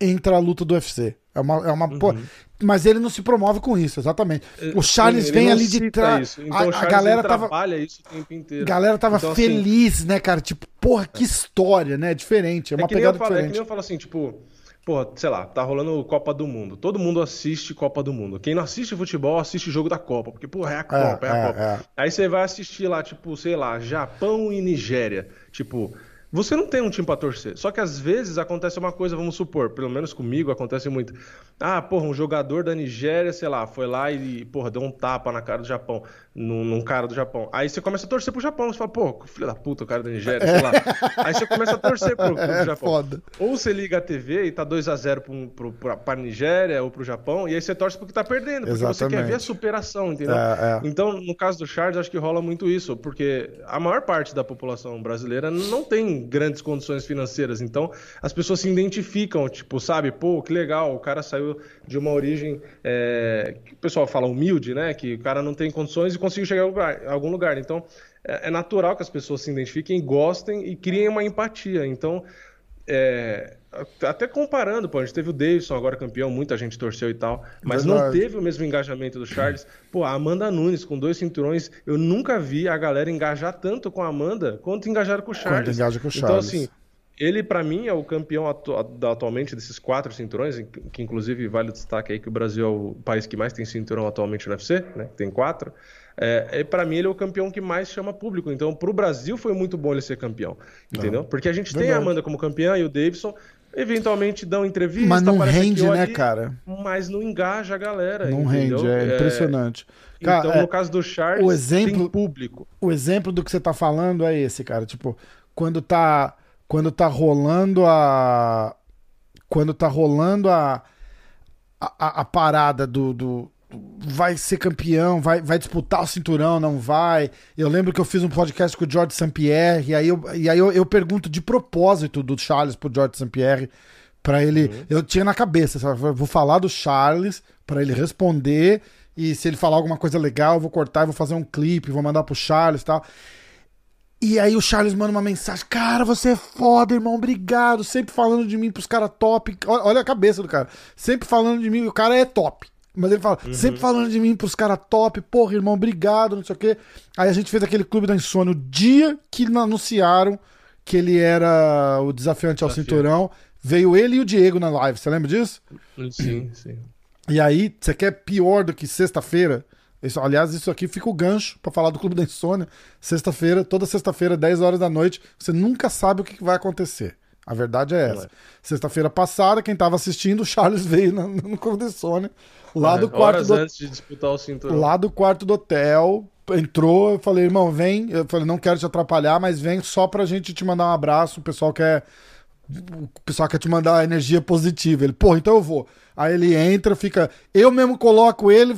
entra a luta do UFC. É uma, é uma uhum. pô, mas ele não se promove com isso, exatamente. É, o Charles vem ali de trás. Então, a, a galera tava isso o tempo inteiro. galera tava então, assim, feliz, assim, né, cara? Tipo, porra, que história, né? Diferente, é uma é pegada falo, diferente. É que nem eu falo assim, tipo, Pô, sei lá, tá rolando Copa do Mundo. Todo mundo assiste Copa do Mundo. Quem não assiste futebol, assiste jogo da Copa. Porque, pô, é a Copa, é, é a Copa. É. Aí você vai assistir lá, tipo, sei lá, Japão e Nigéria. Tipo, você não tem um time para torcer. Só que às vezes acontece uma coisa, vamos supor, pelo menos comigo acontece muito. Ah, porra, um jogador da Nigéria, sei lá, foi lá e, porra, deu um tapa na cara do Japão, num, num cara do Japão. Aí você começa a torcer pro Japão. Você fala, pô, filho da puta, o cara da Nigéria, sei lá. [laughs] Aí você começa a torcer pro, pro é Japão. Foda. Ou você liga a TV e tá 2x0 pro, pro, pro, pra Nigéria ou pro Japão, e aí você torce porque tá perdendo. Porque Exatamente. você quer ver a superação, entendeu? É, é. Então, no caso do Charles, acho que rola muito isso, porque a maior parte da população brasileira não tem grandes condições financeiras. Então, as pessoas se identificam, tipo, sabe, pô, que legal, o cara saiu de uma origem é, que o pessoal fala humilde, né? Que o cara não tem condições e conseguiu chegar a, lugar, a algum lugar. Então, é, é, natural que as pessoas se identifiquem, gostem e criem uma empatia. Então, é, até comparando, pô, a gente teve o Davidson agora campeão, muita gente torceu e tal, mas Verdade. não teve o mesmo engajamento do Charles. Pô, a Amanda Nunes com dois cinturões, eu nunca vi a galera engajar tanto com a Amanda quanto engajaram com o Charles. Engaja com o Charles. Então, assim, ele, para mim, é o campeão atu atualmente desses quatro cinturões, que inclusive vale o destaque aí que o Brasil é o país que mais tem cinturão atualmente no UFC, né? Tem quatro. É, para mim, ele é o campeão que mais chama público. Então, para o Brasil, foi muito bom ele ser campeão. Entendeu? Não. Porque a gente Verdade. tem a Amanda como campeã e o Davidson. Eventualmente dão entrevista. Mas não rende, né, ali, cara? Mas não engaja a galera. Não entendeu? rende, é, é impressionante. Cara, então, no é, caso do Charles, o exemplo, tem público. O exemplo do que você tá falando é esse, cara. Tipo, quando tá quando tá rolando a. Quando tá rolando a. A, a parada do, do, Vai ser campeão, vai, vai disputar o cinturão, não vai. Eu lembro que eu fiz um podcast com o George St. Pierre, e aí eu, e aí eu, eu pergunto de propósito do Charles pro George St. Pierre, para ele. Uhum. Eu tinha na cabeça, sabe? vou falar do Charles para ele responder. E se ele falar alguma coisa legal, eu vou cortar e vou fazer um clipe, vou mandar pro Charles e tal. E aí o Charles manda uma mensagem: Cara, você é foda, irmão, obrigado. Sempre falando de mim pros caras top. Olha a cabeça do cara. Sempre falando de mim, o cara é top. Mas ele fala, uhum. sempre falando de mim pros caras top, porra, irmão, obrigado, não sei o quê. Aí a gente fez aquele clube da insônia. O dia que anunciaram que ele era o desafiante ao Desafio. cinturão, veio ele e o Diego na live. Você lembra disso? Sim, sim. E aí, você quer pior do que sexta-feira? Isso, aliás, isso aqui fica o gancho para falar do Clube da Insônia. Sexta-feira, toda sexta-feira, 10 horas da noite, você nunca sabe o que vai acontecer. A verdade é essa. É. Sexta-feira passada, quem estava assistindo, o Charles [laughs] veio no, no Insônia. Lá é, do quarto do... antes de disputar o cinturão. Lá do quarto do hotel, entrou, eu falei, irmão, vem. Eu falei, não quero te atrapalhar, mas vem só pra gente te mandar um abraço. O pessoal quer. O pessoal quer te mandar energia positiva. Ele, pô, então eu vou. Aí ele entra, fica. Eu mesmo coloco ele,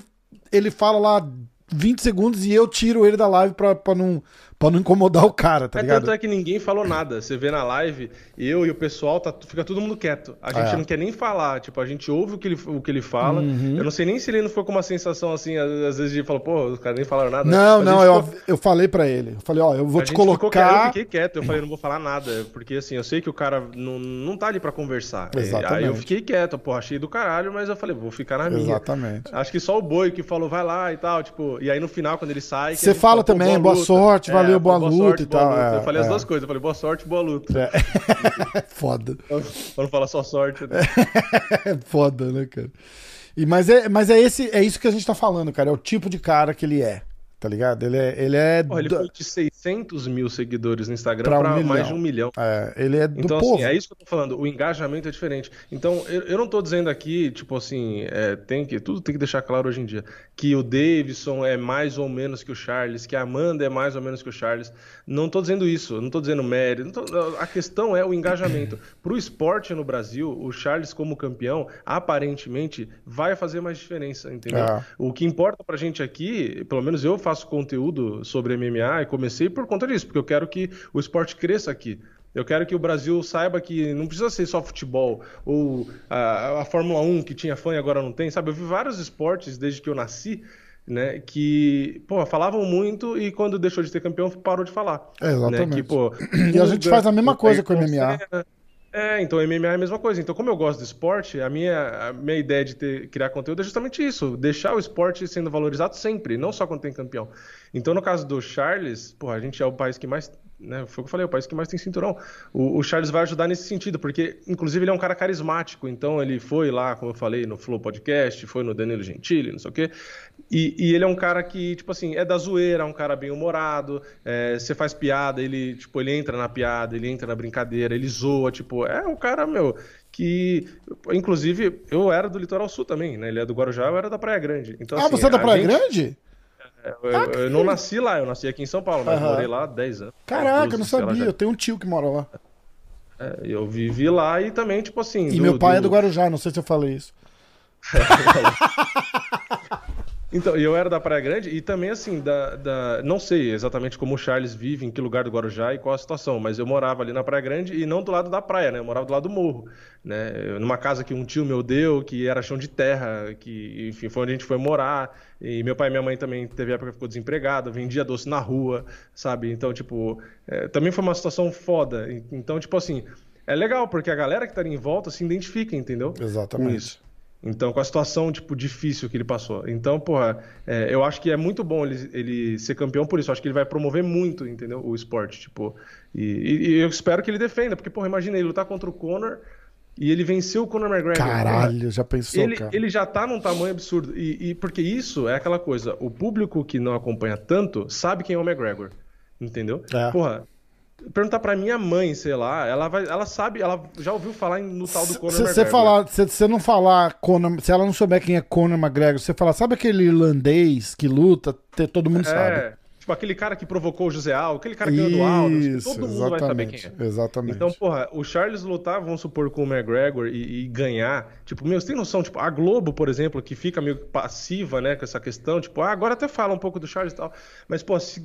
ele fala lá 20 segundos e eu tiro ele da live pra, pra não Pra não incomodar o cara, tá é, ligado? Tanto é que ninguém falou nada. Você vê na live, eu e o pessoal, tá, fica todo mundo quieto. A gente é. não quer nem falar. Tipo, a gente ouve o que ele, o que ele fala. Uhum. Eu não sei nem se ele não foi com uma sensação assim, às vezes de falar, pô, os caras nem falaram nada. Não, não, eu, ficou... eu falei pra ele. Eu falei, ó, eu vou a te colocar. eu fiquei quieto, eu falei, não vou falar nada. Porque assim, eu sei que o cara não, não tá ali pra conversar. Exatamente. Aí eu fiquei quieto, pô, achei do caralho, mas eu falei, vou ficar na minha. Exatamente. Acho que só o boi que falou, vai lá e tal, tipo, e aí no final, quando ele sai. Você fala também, boa, boa sorte, valeu, é, boa, boa luta e tal. É, eu falei é. as duas coisas. Eu falei boa sorte e boa luta. É. [laughs] Foda. Pra não falar só sorte. Né? É [laughs] foda, né, cara? E, mas é, mas é, esse, é isso que a gente tá falando, cara. É o tipo de cara que ele é. Tá ligado? Ele é. Ele, é oh, ele foi de 600 mil seguidores no Instagram pra, pra um mais de um milhão. É, ele é do então, povo. Assim, é isso que eu tô falando. O engajamento é diferente. Então, eu, eu não tô dizendo aqui, tipo assim, é, tem que. Tudo tem que deixar claro hoje em dia. Que o Davidson é mais ou menos que o Charles, que a Amanda é mais ou menos que o Charles. Não tô dizendo isso, não tô dizendo mérito. Tô, a questão é o engajamento. [clears throat] Pro esporte no Brasil, o Charles, como campeão, aparentemente vai fazer mais diferença, entendeu? É. O que importa pra gente aqui, pelo menos eu faço conteúdo sobre MMA e comecei por conta disso, porque eu quero que o esporte cresça aqui. Eu quero que o Brasil saiba que não precisa ser só futebol ou a, a Fórmula 1 que tinha fã e agora não tem, sabe? Eu vi vários esportes desde que eu nasci, né, que, pô, falavam muito e quando deixou de ter campeão parou de falar. É, exatamente. Né, que, pô, e a gente faz a mesma coisa com o MMA. É, então MMA é a mesma coisa. Então, como eu gosto do esporte, a minha, a minha ideia de ter, criar conteúdo é justamente isso: deixar o esporte sendo valorizado sempre, não só quando tem campeão. Então, no caso do Charles, porra, a gente é o país que mais né, foi o que eu falei, o país que mais tem cinturão. O, o, Charles vai ajudar nesse sentido, porque, inclusive, ele é um cara carismático. Então, ele foi lá, como eu falei, no Flow Podcast, foi no Danilo Gentili, não sei o quê. E, e ele é um cara que, tipo assim, é da zoeira, é um cara bem humorado. É, você faz piada, ele, tipo, ele entra na piada, ele entra na brincadeira, ele zoa, tipo, é um cara, meu, que, inclusive, eu era do Litoral Sul também, né? Ele é do Guarujá, eu era da Praia Grande. Então, ah, assim, você é da Praia gente... Grande? Eu, eu, eu, não nasci lá, eu nasci aqui em São Paulo, mas uhum. morei lá há 10 anos. Caraca, eu não sabia, eu tenho um tio que mora lá. É, eu vivi lá e também, tipo assim. E do, meu pai do... é do Guarujá, não sei se eu falei isso. [laughs] Então, eu era da Praia Grande e também, assim, da, da, não sei exatamente como o Charles vive, em que lugar do Guarujá e qual a situação, mas eu morava ali na Praia Grande e não do lado da praia, né? Eu morava do lado do morro, né? Numa casa que um tio meu deu, que era chão de terra, que, enfim, foi onde a gente foi morar. E meu pai e minha mãe também teve época que ficou desempregado, vendia doce na rua, sabe? Então, tipo, é, também foi uma situação foda. Então, tipo assim, é legal, porque a galera que tá ali em volta se identifica, entendeu? Exatamente. Com isso. Então, com a situação, tipo, difícil que ele passou. Então, porra, é, eu acho que é muito bom ele, ele ser campeão por isso. Eu acho que ele vai promover muito, entendeu? O esporte, tipo. E, e, e eu espero que ele defenda, porque, porra, imagina ele lutar contra o Conor e ele venceu o Conor McGregor. Caralho, já pensou, ele, cara. Ele já tá num tamanho absurdo. E, e, porque isso é aquela coisa, o público que não acompanha tanto sabe quem é o McGregor. Entendeu? É. Porra, perguntar pra minha mãe, sei lá, ela vai, ela sabe, ela já ouviu falar no tal do Conor Se você McGregor. falar, se você não falar Conor, se ela não souber quem é Conor McGregor, você falar, sabe aquele irlandês que luta, todo mundo sabe. Tipo aquele cara que provocou o José Aldo, aquele cara que ganhou do Aldo, todo mundo vai saber quem exatamente. é. Exatamente. Então, porra, o Charles lutar, vamos supor, com o McGregor e, e ganhar. Tipo, meu, você tem noção? Tipo, a Globo, por exemplo, que fica meio passiva, né, com essa questão. Tipo, ah, agora até fala um pouco do Charles e tal. Mas, pô, se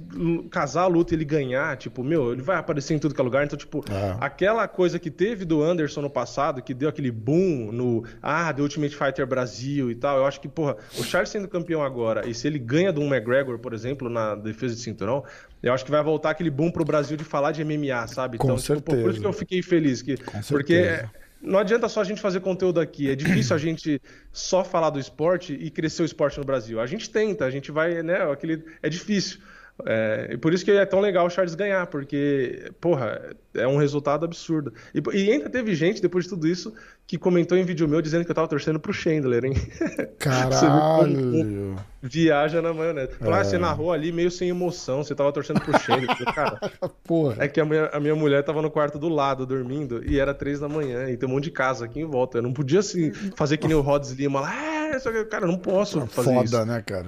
casar a luta e ele ganhar, tipo, meu, ele vai aparecer em tudo que é lugar. Então, tipo, É. aquela coisa que teve do Anderson no passado, que deu aquele boom no, ah, The Ultimate Fighter Brasil e tal. Eu acho que, porra, o Charles sendo campeão agora, e se ele ganha de um McGregor, por exemplo, na defesa de cinturão, eu acho que vai voltar aquele boom pro Brasil de falar de MMA, sabe? Com então, tipo, pô, por isso certeza. que eu fiquei feliz. Que, Com porque certeza. não adianta só a gente fazer conteúdo aqui. É difícil a gente só falar do esporte e crescer o esporte no Brasil. A gente tenta, a gente vai, né? Aquele, é difícil. É, e por isso que é tão legal o Charles ganhar, porque, porra, é um resultado absurdo. E, e ainda teve gente, depois de tudo isso, que comentou em vídeo meu dizendo que eu tava torcendo pro Chandler, hein? [laughs] Caralho. Viaja na maionese. Falou, É. ah, você narrou ali meio sem emoção, você tava torcendo pro Chandler. Cara, [laughs] Porra. é que a minha, a minha mulher tava no quarto do lado dormindo e era três da manhã e tem um monte de casa aqui em volta. Eu não podia assim fazer que nem o Rods Lima lá. É, que, cara, eu não posso fazer Foda, isso. né, cara?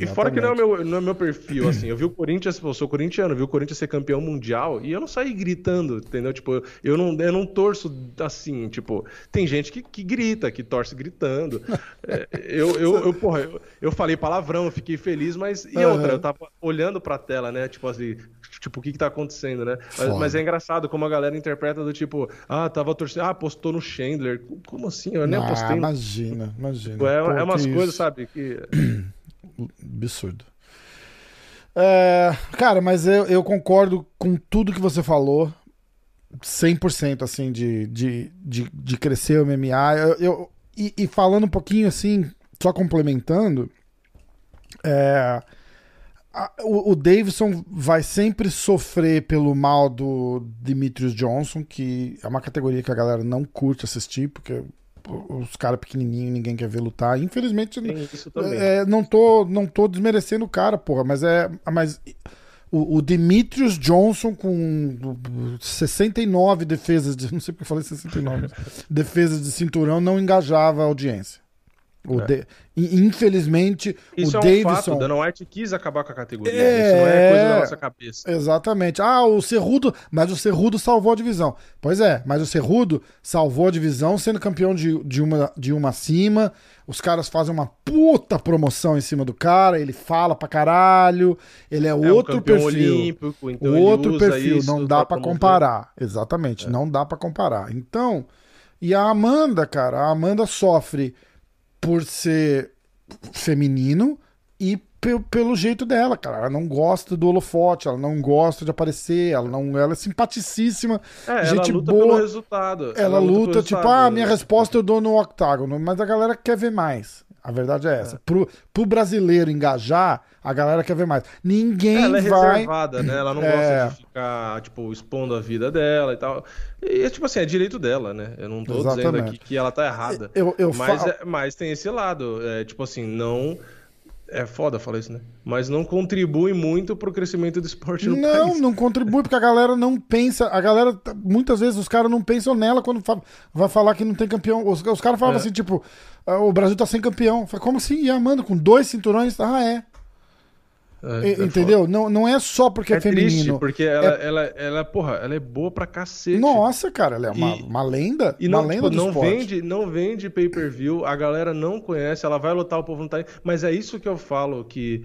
E fora que não é, o meu, não é meu perfil, assim. Eu vi o Corinthians, eu sou corintiano, eu vi o Corinthians ser campeão mundial e eu não saí gritando, entendeu? Tipo, eu não, eu não torço assim, tipo, tem gente que, que grita, que torce gritando. [laughs] É, eu, eu, eu, porra, eu, eu falei palavrão, eu fiquei feliz, mas. E outra, eu tava olhando pra tela, né? Tipo assim, tipo, o que que tá acontecendo, né? Mas, mas é engraçado como a galera interpreta do tipo, ah, tava torcendo, ah, postou no Chandler. Como assim? Eu nem ah, apostei. no- imagina, imagina. É, Pô, é umas coisas, isso. sabe? Que. [clears throat] Absurdo. É, cara, mas eu, eu concordo com tudo que você falou. 100% assim de, de, de, de crescer o MMA. Eu, eu- e, e falando um pouquinho assim, só complementando, é, a- o, o Davidson vai sempre sofrer pelo mal do Demetrius Johnson, que é uma categoria que a galera não curte assistir, porque os caras pequenininhos ninguém quer ver lutar. Infelizmente, é, não, tô, não tô desmerecendo o cara, porra, mas é. Mas o, o Demetrius Johnson com 69 defesas de. [laughs] Não sei porque eu falei 69. defesas de cinturão não engajava a audiência. O É. de- infelizmente, Isso o é um Davidson. fato. Dana White quis acabar com a categoria. É. Isso não é coisa da nossa cabeça. Exatamente. Ah, o Cerrudo. Mas o Cerrudo salvou a divisão. Pois é, mas o Cerrudo salvou a divisão sendo campeão de, de, uma, de uma acima. Os caras fazem uma puta promoção em cima do cara. Ele fala pra caralho. Ele é, É um outro campeão perfil. olímpico, então outro perfil. isso Não dá pra promover. comparar. Exatamente. Não dá pra comparar. Então. E a Amanda, cara. A Amanda sofre por ser feminino e pe- pelo jeito dela, cara. Ela não gosta do holofote, ela não gosta de aparecer, ela não, ela é simpaticíssima, É, gente ela luta boa. pelo resultado. Ela, pelo luta tipo, resultado, ah, minha resposta eu dou no octágono, mas a galera quer ver mais. A verdade é essa. Pro, pro brasileiro engajar, a galera quer ver mais. Ninguém Ela é vai. reservada, né? Ela não É. gosta de ficar, tipo, expondo a vida dela e tal. E, é, tipo assim, é direito dela, né? Eu não tô dizendo Exatamente. aqui que ela tá errada. Eu, eu mas, falo. é- mas tem esse lado. É, tipo assim, não. É foda falar isso, né? Mas não contribui muito pro crescimento do esporte no Não, país. não contribui, porque a galera não pensa. A galera, muitas vezes, os caras não pensam nela quando fa- vai falar que não tem campeão. Os, os caras falavam É. assim, tipo, "Ah, o Brasil tá sem campeão. Falei, como assim? E a Amanda com dois cinturões? Ah, é. É, E- é entendeu? Não, não é só porque é, É triste, feminino. porque ela, ela, ela, porra, ela é boa pra cacete. Nossa, cara, ela é uma, E- uma lenda. E uma não, lenda tipo, não esporte. vende, não vende pay-per-view, a galera não conhece, ela vai lutar, o povo não tá. Mas é isso que eu falo, que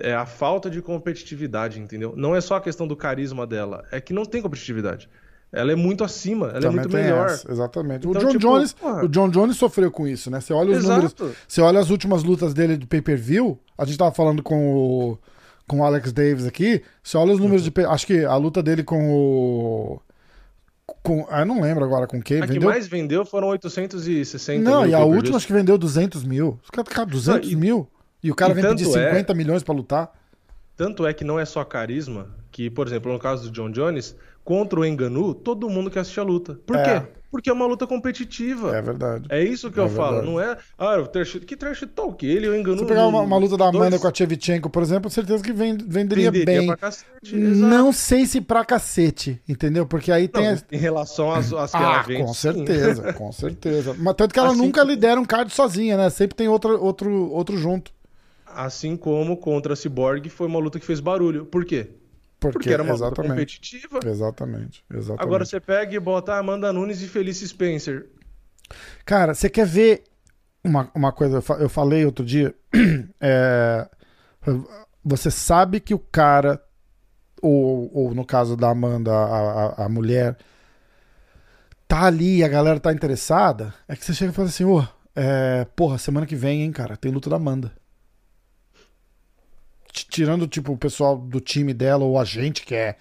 é a falta de competitividade, entendeu? Não é só a questão do carisma dela, é que não tem competitividade. Ela é muito acima, ela é Também muito tem melhor. essa, exatamente. o Então, John tipo, Jones, porra. o John Jones sofreu com isso, né? Você olha os Exato. números, você olha as últimas lutas dele de pay-per-view. A gente tava falando com o com o Alex Davis aqui. Você olha os números de pay- acho que a luta dele com o Com, ah, eu não lembro agora com quem. A vendeu... que mais vendeu foram 860 Não, mil e a última acho que vendeu 200 mil. Os caras, cara, 200 Não, e- mil? E o cara e vem pedir tanto é- 50 milhões pra lutar? Tanto é que não é só carisma, que, por exemplo, no caso do John Jones, contra o Enganu, todo mundo quer assistir a luta. Por É. quê? Porque é uma luta competitiva. É verdade. É isso que É eu falo, verdade. não é. Ah, o trash, que trash talk? Ele e o Enganu. Se pegar uma, uma luta da Amanda dois- com a Tchevchenko, por exemplo, certeza que vend- venderia, venderia bem. pra cacete. exato. Não sei se pra cacete, entendeu? Porque aí tem. Em relação às, às que Ah, ela vende. com sim. certeza, [laughs] com certeza. Mas tanto que ela Assim nunca que- lidera um card sozinha, né? Sempre tem outro, outro, outro junto. Assim como contra a Cyborg foi uma luta que fez barulho. Por quê? Porque, Porque era uma luta competitiva. Exatamente, exatamente. Agora você pega e bota Amanda Nunes e Felice Spencer. Cara, você quer ver uma, uma coisa? Eu fa- Eu falei outro dia. [clears throat] é, você sabe que o cara, ou, ou no caso da Amanda, a, a, a mulher, tá ali e a galera tá interessada. É que você chega e fala assim: ô, é, porra, semana que vem, hein, cara, tem luta da Amanda. Tirando, tipo, o pessoal do time dela ou a gente que é.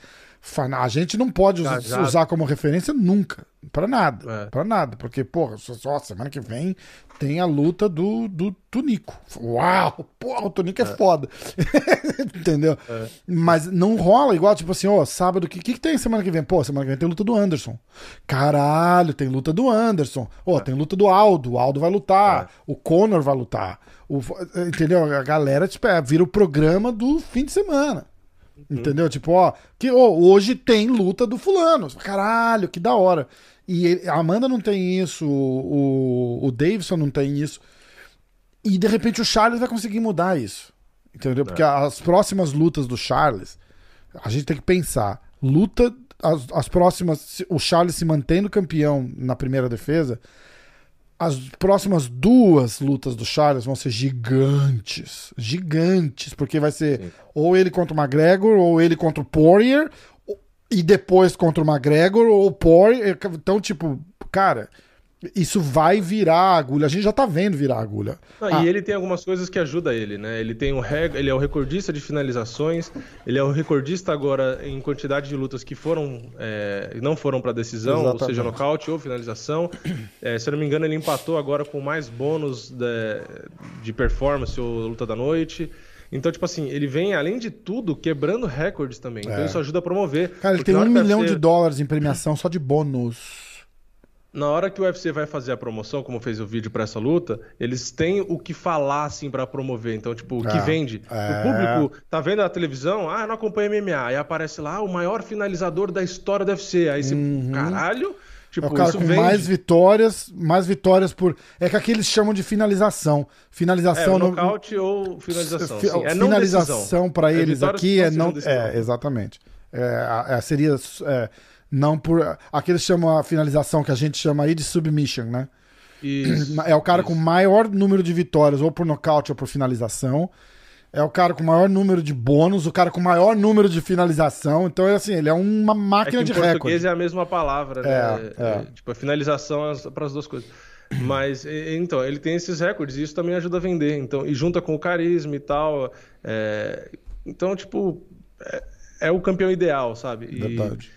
A gente não pode us- Engajado. usar como referência nunca. Pra nada. É. Pra nada. Porque, porra, só, semana que vem tem a luta do, do Tunico. Uau! Porra, o Tunico é, foda. [laughs] Entendeu? É. Mas não rola igual, tipo assim, ó, sábado, o que, que, que tem semana que vem? Pô, semana que vem tem luta do Anderson. Caralho, tem luta do Anderson. Ó, tem luta do Aldo. O Aldo vai lutar. É. O Conor vai lutar. O, entendeu? A galera, tipo, é, vira o programa do fim de semana. Entendeu? Tipo, ó, que hoje tem luta do fulano. Caralho, que da hora. E a Amanda não tem isso, o, o Davidson não tem isso. E de repente o Charles vai conseguir mudar isso. Entendeu? Porque as próximas lutas do Charles, a gente tem que pensar. Luta, as, as próximas. O Charles se mantendo campeão na primeira defesa. As próximas duas lutas do Charles vão ser gigantes. Gigantes. Porque vai ser Sim. ou ele contra o McGregor, ou ele contra o Poirier, e depois contra o McGregor, ou o Poirier. Então, tipo, cara, isso vai virar a agulha. A gente já tá vendo virar a agulha. Não, Ah. E ele tem algumas coisas que ajudam ele, né? Ele tem um rec... ele é o recordista de finalizações, ele é o recordista agora em quantidade de lutas que foram é, não foram para decisão, ou seja, Exatamente. nocaute ou finalização. É, se eu não me engano, ele empatou agora com mais bônus de, de performance ou luta da noite. Então, tipo assim, ele vem, além de tudo, quebrando recordes também. Então É. isso ajuda a promover. Cara, ele tem um o milhão UFC de dólares em premiação só de bônus. Na hora que o UFC vai fazer a promoção, como fez o vídeo pra essa luta, eles têm o que falar, assim, pra promover. Então, tipo, o que É, vende. é. O público tá vendo a televisão, ah, não acompanha MMA. Aí aparece lá, o maior finalizador da história do UFC. Aí você, caralho, É tipo, o cara com vende. mais vitórias, mais vitórias por. É que aqui eles chamam de finalização. É, Finalização o no- nocaute ou finalização. Fi- sim. É finalização pra É eles vitórias aqui é não não. decisão. É, exatamente. É, é, seria é, não por. Aqui eles chamam a finalização que a gente chama aí de submission, né? Isso, É o cara isso. com maior número de vitórias, ou por nocaute ou por finalização. É o cara com maior número de bônus, o cara com maior número de finalização. Então, é assim, ele é uma É máquina em de português recorde. é a mesma palavra, né? É, é. Tipo, a finalização para as duas coisas. Mas, então, ele tem esses recordes e isso também ajuda a vender. Então, e junta com o carisma e tal. é, Então, tipo, é, é o campeão ideal, sabe? E, Verdade.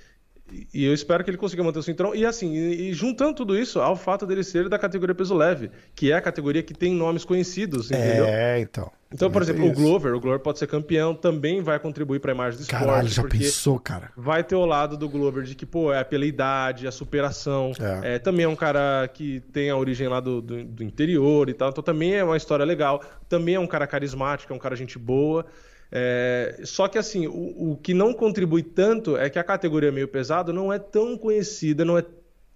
E eu espero que ele consiga manter o cinturão. E assim, e, juntando tudo isso ao fato dele ser da categoria peso leve, que é a categoria que tem nomes conhecidos, entendeu? É, então. Então, por exemplo, tem o. Glover, o Glover pode ser campeão, também vai contribuir para a imagem do esporte. Caralho, já pensou, cara? vai ter o lado do Glover de que, pô, é pela idade, a superação. É. É, também é um cara que tem a origem lá do, do, do interior e tal. Então também é uma história legal. Também é um cara carismático, é um cara gente boa. É, só que assim, o, o que não contribui tanto é que a categoria meio pesado não é tão conhecida, não é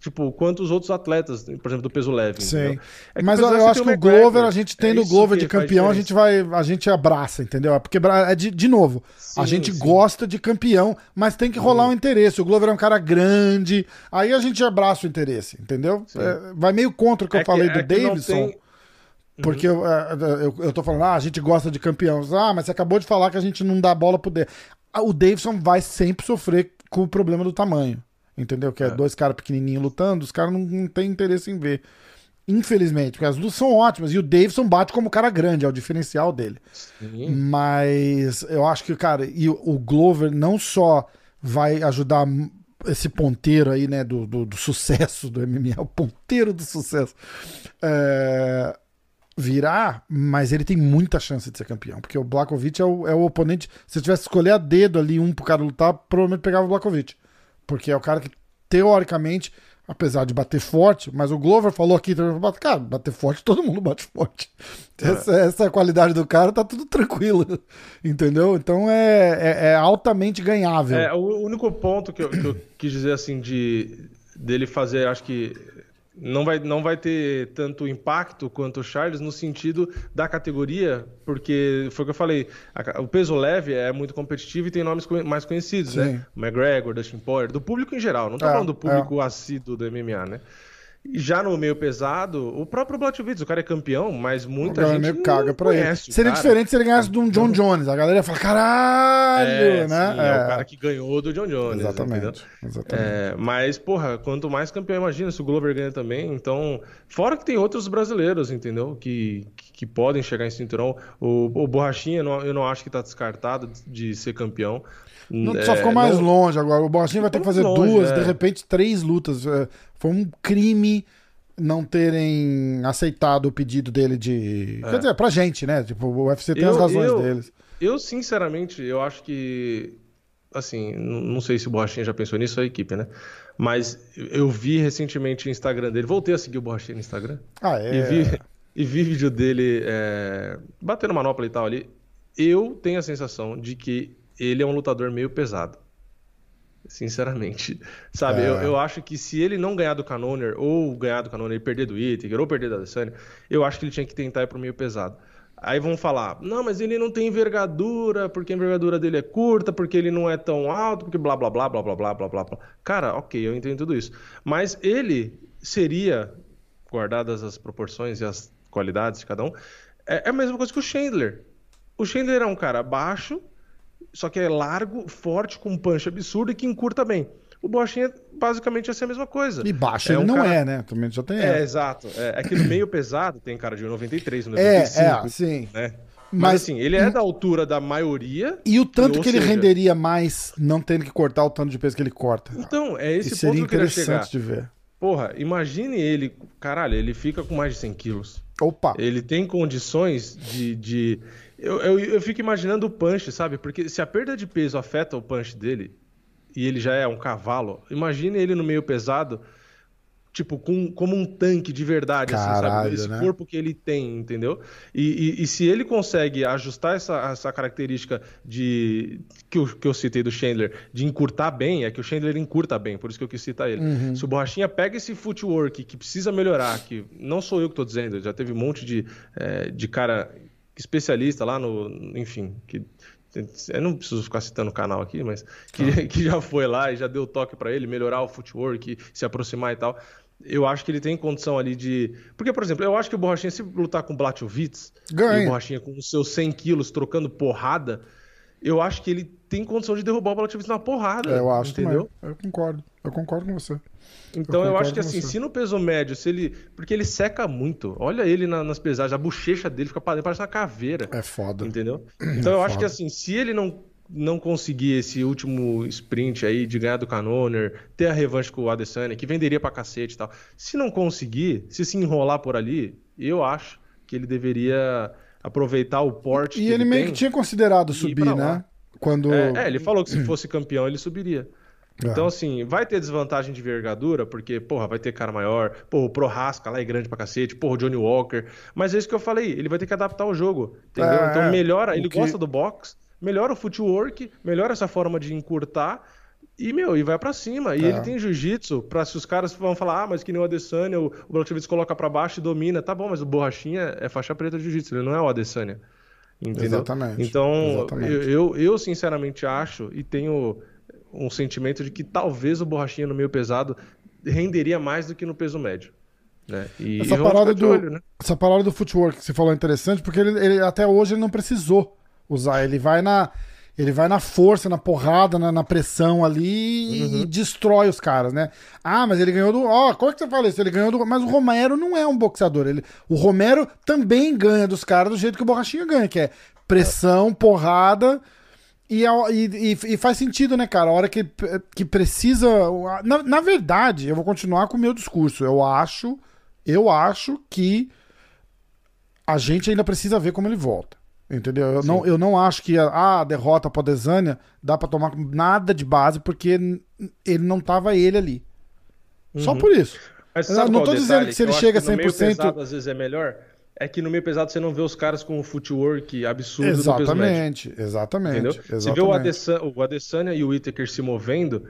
tipo quanto os outros atletas, por exemplo, do peso leve. Sim. É Mas eu, eu acho que o. Glover, a gente tendo É o Glover de campeão, a gente vai, a gente abraça, entendeu? É Porque é de, de novo, a Sim, gente sim. gosta de campeão, mas tem que rolar um interesse. O Glover é um cara grande, aí a gente abraça o interesse, entendeu? É, vai meio contra o que É eu falei do que não Davidson. Porque eu, é, eu, eu tô falando, ah, a gente gosta de campeão. Ah, mas você acabou de falar que a gente não dá bola pro Davidson. O Davidson vai sempre sofrer com o problema do tamanho. Entendeu? Que é, dois caras pequenininhos lutando, os caras não, não têm interesse em ver. Infelizmente, porque as lutas são ótimas. E o Davidson bate como cara grande, é o diferencial dele. Sim. Mas eu acho que, cara, e o- o Glover não só vai ajudar esse ponteiro aí, né, do, do, do sucesso do MMA, o ponteiro do sucesso, é, virar, mas ele tem muita chance de ser campeão, porque o Blakovic é o, é o oponente. Se eu tivesse que escolher a dedo ali um pro cara lutar, provavelmente pegava o Blakovic, porque é o cara que, teoricamente, apesar de bater forte, mas o Glover falou aqui, cara, bater forte, todo mundo bate forte. [laughs] É. Essa, essa qualidade do cara, tá tudo tranquilo, [laughs] entendeu? Então é, é, é altamente ganhável. É, o único ponto que eu, que eu quis dizer assim de dele fazer, acho que não vai, não vai ter tanto impacto quanto o Charles no sentido da categoria, porque foi o que eu falei, a, o peso leve é muito competitivo e tem nomes mais conhecidos, né? Sim. né? O McGregor, Dustin Poirier, do público em geral, não tô é, falando do público é. assíduo do MMA, né? Já no meio pesado, o próprio Blachowicz, o cara é campeão, mas muita o gente meio caga pra ele. Seria cara. diferente se ele ganhasse de um John Jones. A galera ia falar, caralho, é, né? Sim, é. é. o cara que ganhou do John Jones. Exatamente. exatamente. É, mas, porra, quanto mais campeão, imagina se o Glover ganha também. Então, fora que tem outros brasileiros, entendeu? Que, que, que podem chegar em cinturão. O, o Borrachinha, eu não, eu não acho que tá descartado de ser campeão. Não, só ficou mais não... longe agora. O Borrachinha vai ter que fazer longe, duas, é. de repente três lutas. É, foi um crime não terem aceitado o pedido dele de. É. Quer dizer, pra gente, né? Tipo, o UFC tem eu, as razões eu, deles. Eu, sinceramente, eu acho que. Assim, não sei se o Borrachinha já pensou nisso, a equipe, né? Mas eu vi recentemente o Instagram dele. Voltei a seguir o Borrachinha no Instagram. Ah, é? E vi, [laughs] e vi vídeo dele é, batendo manopla e tal ali. Eu tenho a sensação de que ele é um lutador meio pesado. Sinceramente. [laughs] Sabe, é. eu, eu acho que se ele não ganhar do Canoner, ou ganhar do Canoner e perder do Itiger, ou perder da Adesanya, eu acho que ele tinha que tentar ir pro meio pesado. Aí vão falar, não, mas ele não tem envergadura, porque a envergadura dele é curta, porque ele não é tão alto, porque blá blá blá blá blá blá blá blá blá. Cara, ok, eu entendo tudo isso. Mas ele seria, guardadas as proporções e as qualidades de cada um, é, é a mesma coisa que o Chandler. O Chandler é um cara baixo, só que é largo, forte, com um punch absurdo e que encurta bem. O Borrachinha basicamente ia ser a mesma coisa. E baixo é ele um não cara... é, né? Também já tem. É, exato. É, é que no meio pesado tem cara de 93, 95. É, é, sim. Né? Mas, Mas, assim, ele é da altura da maioria. E o tanto que ele seja... renderia mais não tendo que cortar o tanto de peso que ele corta. Então, é esse ponto seria que interessante de ver. Porra, imagine ele, caralho, ele fica com mais de 100 quilos. Opa! Ele tem condições de, de eu, eu, eu, fico imaginando o punch, sabe? Porque se a perda de peso afeta o punch dele, e ele já é um cavalo, imagine ele no meio pesado, tipo, com, como um tanque de verdade, Caralho, assim, sabe? Esse né? corpo que ele tem, entendeu? E, e, e, se ele consegue ajustar essa, essa característica de que eu, que eu citei do Chandler, de encurtar bem, é que o Chandler encurta bem, por isso que eu quis citar ele. Uhum. Se o Borrachinha pega esse footwork que precisa melhorar, que não sou eu que estou dizendo, já teve um monte de, é, de cara especialista lá no. Enfim, que. Eu não preciso ficar citando o canal aqui, mas que, ah. [laughs] que já foi lá e já deu toque para ele, melhorar o footwork, se aproximar e tal. Eu acho que ele tem condição ali de. Porque, por exemplo, eu acho que o Borrachinha, se lutar com o Blachowicz, e o Borrachinha com os seus 100 quilos trocando porrada, eu acho que ele tem condição de derrubar o Blachowicz na porrada. É, eu acho entendeu? Também. Eu concordo. Eu concordo com você. Então eu, eu acho que assim, se no peso médio, se ele. Porque ele seca muito. Olha ele na, nas pesagens, a bochecha dele fica parece uma caveira. É foda. Entendeu? Então é eu foda. acho que assim, se ele não, não conseguir esse último sprint aí de ganhar do Canoner, ter a revanche com o Adesanya, que venderia pra cacete e tal. Se não conseguir, se se enrolar por ali, eu acho que ele deveria aproveitar o porte. E ele, ele, meio tem, que tinha considerado subir, né? Quando... É, é, ele falou que se fosse campeão ele subiria. É. Então, assim, vai ter desvantagem de envergadura, porque, porra, vai ter cara maior, porra, o Prohasca lá é grande pra cacete, porra, o Johnny Walker. Mas é isso que eu falei, ele vai ter que adaptar o jogo, entendeu? É, então melhora, ele que... gosta do box, melhora o footwork, melhora essa forma de encurtar e, meu, e vai para cima. E é. ele tem jiu-jitsu, pra se os caras vão falar, ah, mas que nem o Adesanya, o, o Blachowicz coloca para baixo e domina. Tá bom, mas o Borrachinha é faixa preta de jiu-jitsu, ele não é o Adesanya. Entendeu? Exatamente. Então, Exatamente. Eu, eu, eu sinceramente acho e tenho um sentimento de que talvez o borrachinha no meio pesado renderia mais do que no peso médio. Né? E essa, parada do, olho, né? essa parada do footwork que você falou é interessante, porque ele, ele, até hoje ele não precisou usar. Ele vai na, ele vai na força, na porrada, na, na pressão ali uhum. e destrói os caras, né? Ah, mas ele ganhou do. Ó, oh, como é que você fala isso? Ele ganhou do. Mas o Romero não é um boxeador. Ele... O Romero também ganha dos caras do jeito que o Borrachinha ganha, que é pressão, porrada E, e, e, faz sentido, né, cara? A hora que, que precisa. Na, na verdade, eu vou continuar com o meu discurso. Eu acho. Eu acho que a gente ainda precisa ver como ele volta. Entendeu? Eu, não, eu não acho que a, a derrota para Desânia dá para tomar nada de base, porque ele não tava ele ali. Uhum. Só por isso. Mas eu não tô dizendo que se ele chega a 100%. Pesado, às vezes é melhor é que no meio pesado você não vê os caras com o footwork absurdo exatamente, no peso médio. Exatamente, Entendeu? exatamente. Você vê o Adesanya, o Adesanya e o Whittaker se movendo,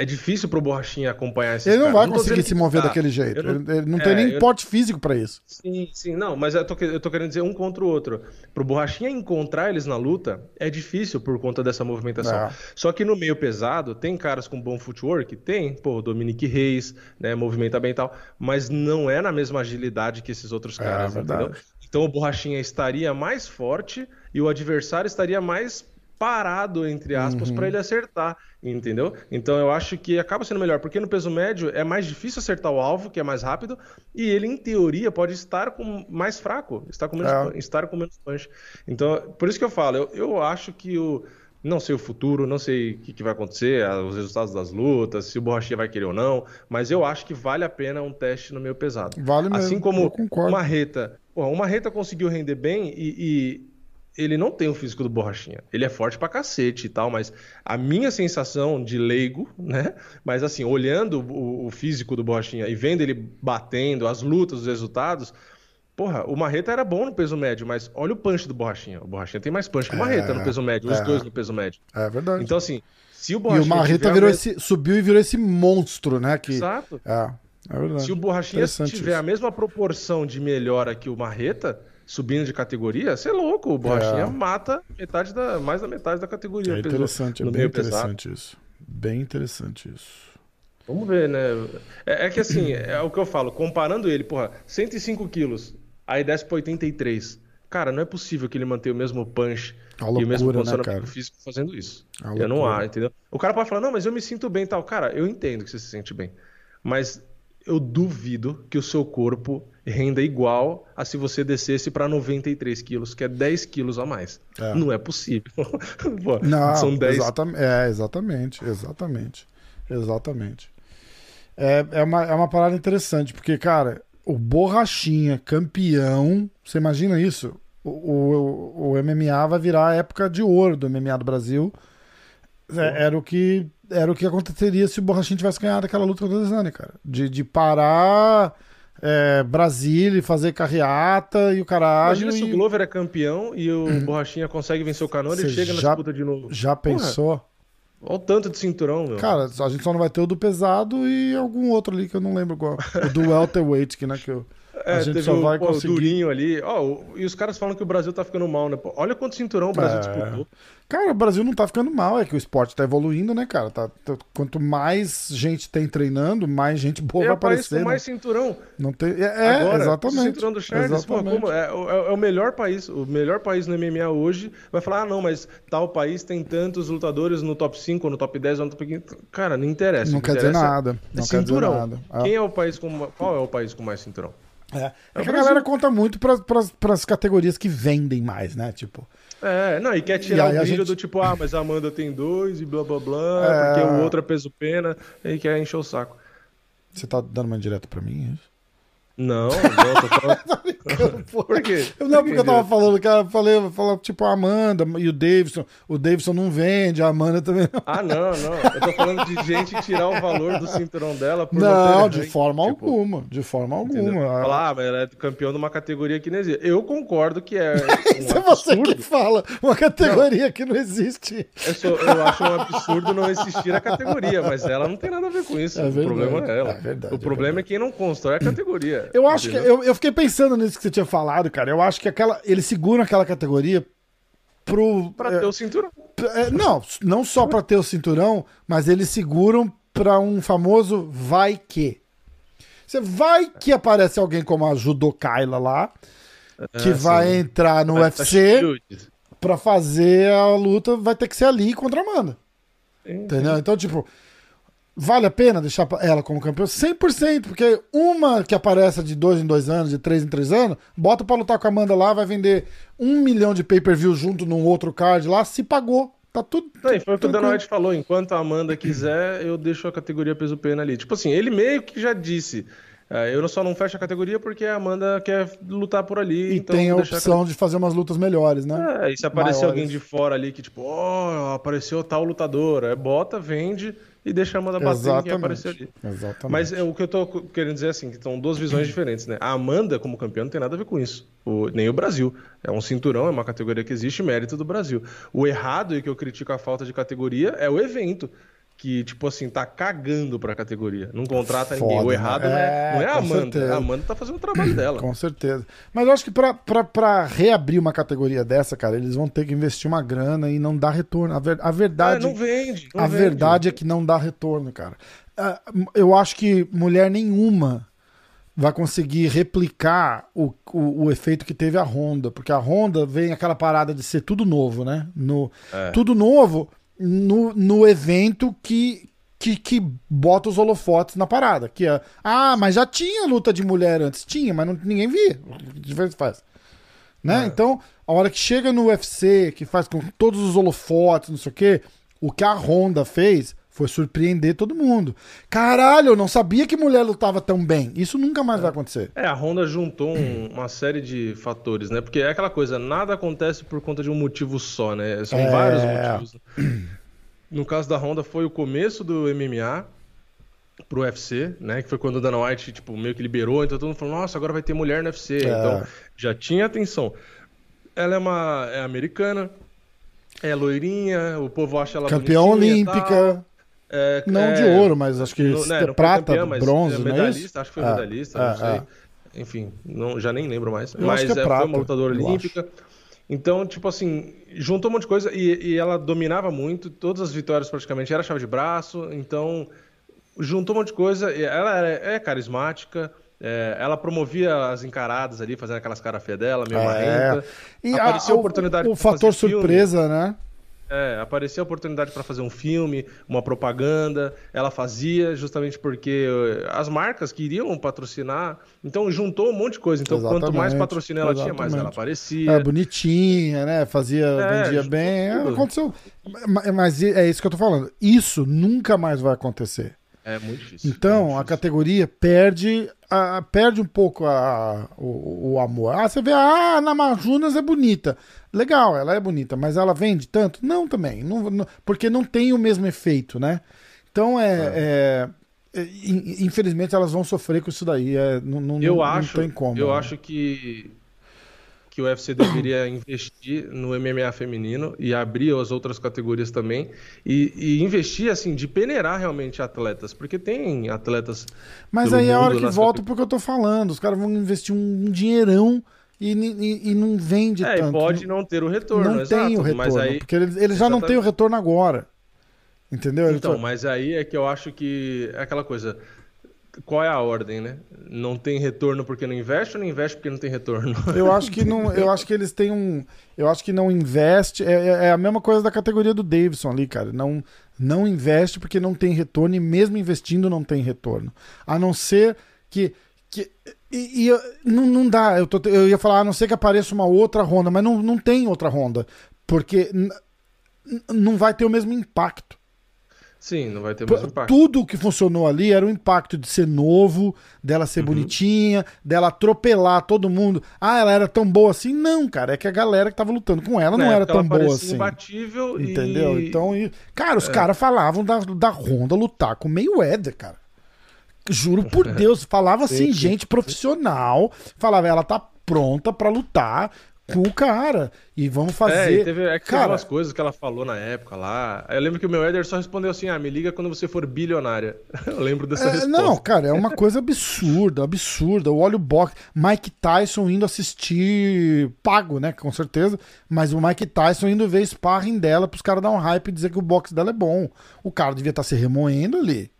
é difícil pro Borrachinha acompanhar esses Ele não caras. vai não conseguir se mover daquele jeito. Não, ele, ele, não é, tem nem eu... porte físico para isso. Sim, sim, não, mas eu tô, eu tô querendo dizer um contra o outro. Pro Borrachinha encontrar eles na luta é difícil por conta dessa movimentação. É. Só que no meio pesado, tem caras com bom footwork? Tem, pô, Dominique Reis, né, movimenta bem e tal, mas não é na mesma agilidade que esses outros é, caras, é, entendeu? Então o Borrachinha estaria mais forte e o adversário estaria mais parado, entre aspas, uhum. para ele acertar, entendeu? Então eu acho que acaba sendo melhor, porque no peso médio é mais difícil acertar o alvo, que é mais rápido, e ele, em teoria, pode estar com mais fraco, estar com menos, é. estar com menos punch. Então, por isso que eu falo, eu, eu acho que o. Não sei o futuro, não sei o que, que vai acontecer, os resultados das lutas, se o Borrachinha vai querer ou não, mas eu acho que vale a pena um teste no meio pesado. Vale mesmo, assim como uma reta. Uma reta conseguiu render bem e, ele não tem o físico do Borrachinha. Ele é forte pra cacete e tal, mas a minha sensação de leigo, né? Mas assim, olhando o, o físico do Borrachinha e vendo ele batendo, as lutas, os resultados, porra, o Marreta era bom no peso médio, mas olha o punch do Borrachinha. O Borrachinha tem mais punch que o Marreta é, no peso médio, os é, dois no peso médio. É verdade. Então assim, se o Borrachinha. E o Marreta virou esse, subiu e virou esse monstro, né? Que, Exato. É, é verdade. Se o Borrachinha tiver isso. a mesma proporção de melhora que o Marreta subindo de categoria, você é louco. O Borrachinha é. mata metade da, mais da metade da categoria. É interessante, é bem interessante pesado. isso. Bem interessante isso. Vamos ver, né? É, é, que assim, é o que eu falo, comparando ele, porra, 105 quilos, aí desce pra 83. Cara, não é possível que ele mantenha o mesmo punch loucura, e o mesmo condicionamento né, físico fazendo isso. eu não há, entendeu? O cara pode falar, não, mas eu me sinto bem e tal. Cara, eu entendo que você se sente bem. Mas eu duvido que o seu corpo renda igual a se você descesse para 93 quilos, que é 10 quilos a mais. É. Não é possível. [laughs] Pô, Não, são 10. Exatamente, é, exatamente, exatamente. Exatamente. É, é, uma, é uma parada interessante, porque, cara, o Borrachinha, campeão, você imagina isso? O, o, o MMA vai virar a época de ouro do MMA do Brasil. É, era o que era o que aconteceria se o Borrachinha tivesse ganhado aquela luta com o Desani, cara. De, de parar é, Brasília e fazer carreata e o caralho. Imagina e... se o Glover é campeão e o uhum. [clears throat] Borrachinha consegue vencer o Canone e chega já, na disputa de novo. Já pensou? Porra, olha o tanto de cinturão, meu. Cara, a gente só não vai ter o do pesado e algum outro ali que eu não lembro qual. o do welterweight, que, né, que eu... [laughs] É, a gente só vai conseguir... o Durinho ali. Ó, e os caras falam que o Brasil tá ficando mal, né? Pô, olha quanto cinturão o Brasil é... disputou. Cara, o Brasil não tá ficando mal, é que o esporte tá evoluindo, né, cara? Tá, tá quanto mais gente tem treinando, mais gente boa é vai aparecer. É com né? mais cinturão. Não tem... É, é Agora, exatamente. O cinturão do Charles, pô, como, é, é, é, o melhor país. O melhor país no MMA hoje vai falar, ah, não, mas tal país tem tantos lutadores no top 5, ou no top 10, ou no top 15. Cara, não interessa. Não quer interessa dizer nada. Não cinturão. quer dizer nada. Quem é o país com... Qual é o país com mais cinturão? É, é que a galera conta muito para as categorias que vendem mais, né? Tipo... É, não, e quer tirar e o brilho gente... do tipo, ah, mas a Amanda tem dois e blá blá blá, é... porque o outro é peso pena, e quer encher o saco. Você tá dando uma indireta pra mim, é isso? Não, não, tô falando. [laughs] [laughs] Por quê? Não, porque eu tava falando, cara, falei, falei, tipo, a Amanda e o Davidson. O Davidson não vende, a Amanda também não. Ah, não, não. Eu tô falando de gente tirar o valor do cinturão dela por Não, de forma tipo, alguma. De forma alguma. Falar, ah, mas ela é campeão de uma categoria que não existe. Eu concordo que é. Um [laughs] Isso é você que fala, uma categoria não. que não existe. Eu, sou, eu acho um absurdo não existir a categoria, mas ela não tem nada a ver com isso. É o problema é ela. É verdade, o é problema é, é quem não constrói a categoria. Eu acho que. Eu, eu fiquei pensando nisso que você tinha falado, cara. Eu acho que aquela. Eles seguram aquela categoria pro. Pra é, ter o cinturão. É, não, não só pra ter o cinturão, mas eles seguram pra um famoso vai que. Você vai que aparece alguém como a Judokaila lá, que ah, vai sim. entrar no vai UFC pra fazer a luta, vai ter que ser ali contra a Amanda. Entendeu? Então, tipo, Vale a pena deixar ela como campeã? 100%, porque uma que aparece de dois em dois anos, de três em três anos, bota pra lutar com a Amanda lá, vai vender um milhão de pay-per-view junto num outro card lá, se pagou. Tá tudo. Não, foi o que o Dana White falou. Enquanto a Amanda quiser, eu deixo a categoria peso pena ali. Tipo assim, ele meio que já disse. É, eu só não fecho a categoria porque a Amanda quer lutar por ali. E então tem a opção a... de fazer umas lutas melhores, né? É, e se aparecer Maiores. alguém de fora ali que, tipo, ó, oh, apareceu tal lutadora, é, bota, vende e deixa a Amanda bater quem apareceu ali. Exatamente. Mas é, o que eu tô querendo dizer é assim, que são duas visões [clears throat] diferentes, né? A Amanda, como campeã, não tem nada a ver com isso. O, nem o Brasil. É um cinturão, é uma categoria que existe, mérito do Brasil. O errado e que eu critico a falta de categoria é o evento que, tipo assim, tá cagando pra categoria. Não contrata Foda, ninguém. O errado né? não é, não é a Amanda. Certeza. A Amanda tá fazendo o trabalho dela. Com certeza. Mas eu acho que pra, pra, pra reabrir uma categoria dessa, cara, eles vão ter que investir uma grana e não dar retorno. A, ver, a verdade. É, não vende. Não a vende. verdade é que não dá retorno, cara. Ah, eu acho que mulher nenhuma vai conseguir replicar o, o, o, efeito que teve a Honda, porque a Honda vem aquela parada de ser tudo novo, né? No, é. Tudo novo no, no evento que, que, que bota os holofotes na parada. Que é, ah, mas já tinha luta de mulher antes. Tinha, mas não, ninguém via. Vez faz. Né? É. Então, a hora que chega no UFC, que faz com todos os holofotes, não sei o quê, o que a Honda fez foi surpreender todo mundo. Caralho, eu não sabia que mulher lutava tão bem. Isso nunca mais é. vai acontecer. É, a Honda juntou um, [clears throat] uma série de fatores, né? Porque é aquela coisa, nada acontece por conta de um motivo só, né? São é... vários motivos. No caso da Honda foi o começo do MMA pro UFC, né? Que foi quando o Dana White, tipo, meio que liberou, então todo mundo falou, nossa, agora vai ter mulher no UFC. É. Então, já tinha atenção. Ela é uma é americana, é loirinha, o povo acha ela Campeã olímpica. É, não é, de ouro, mas acho que no, né, prata, campeã, bronze, é medalhista, é acho que foi é, medalhista, não é, sei. Enfim, não, já nem lembro mais. Eu mas é, prata, foi uma lutadora olímpica. Então, tipo assim, juntou um monte de coisa e, e, ela dominava muito, todas as vitórias praticamente era chave de braço, então juntou um monte de coisa. Ela é, é carismática, é, ela promovia as encaradas ali, fazendo aquelas caras feias dela, meio é. marrenta. E Apareceu a, oportunidade o, o fator surpresa, filme. né? É, aparecia a oportunidade para fazer um filme, uma propaganda, ela fazia justamente porque eh, as marcas queriam patrocinar, então juntou um monte de coisa. Então, exatamente, quanto mais patrocínio ela exatamente. tinha, mais ela aparecia. É, bonitinha, né? Fazia, é, vendia bem. É, aconteceu. Mas é isso que eu tô falando. Isso nunca mais vai acontecer. É muito difícil. Então, muito difícil. a categoria perde, a, perde um pouco a, o, o, amor. Ah, você vê, ah, a Ana Majunas é bonita. Legal, ela é bonita, mas ela vende tanto? Não, também. Não, não, porque não tem o mesmo efeito, né? Então, é, é. é infelizmente, elas vão sofrer com isso daí. É, não, não, eu não, acho, tem como. Eu né? acho que que o UFC deveria investir no MMA feminino e abrir as outras categorias também e, e, investir assim de peneirar realmente atletas, porque tem atletas. Mas aí é a hora que volta porque eu tô falando, os caras vão investir um dinheirão e, e, e não vende é, tanto. pode não ter o retorno, não exato, tem o retorno, aí... porque eles, eles já não têm o retorno agora. Entendeu? Então, mas aí é que eu acho que é aquela coisa qual é a ordem, né? Não tem retorno porque não investe ou não investe porque não tem retorno? [laughs] Eu acho que não, eu acho que eles têm um, eu acho que não investe, é, é, é a mesma coisa da categoria do Davidson ali, cara. Não não investe porque não tem retorno e mesmo investindo não tem retorno. A não ser que que e, e não, não dá, eu, tô, eu ia falar, a não ser que apareça uma outra Honda, mas não, não tem outra Honda, porque não vai ter o mesmo impacto. Sim, não vai ter mais impacto. Tudo que funcionou ali era o impacto de ser novo, dela ser uhum. bonitinha, dela atropelar todo mundo. Ah, ela era tão boa assim? Não, cara, é que a galera que tava lutando com ela não era tão boa assim. imbatível Entendeu? E... Então, e... cara, os é. caras falavam da, da Honda lutar com meio Éder, cara. Juro por [laughs] Deus, falava assim, gente profissional, falava, ela tá pronta para lutar com o cara. E vamos fazer. É, teve, é que cara, umas coisas que ela falou na época lá. Eu lembro que o meu Éder só respondeu assim: ah, me liga quando você for bilionária. [laughs] Eu lembro dessa é, resposta. Não, cara, é uma coisa absurda, absurda. O olho box. Mike Tyson indo assistir pago, né? Com certeza. Mas o Mike Tyson indo ver sparring dela pros caras dar um hype e dizer que o box dela é bom. O cara devia estar tá se remoendo ali.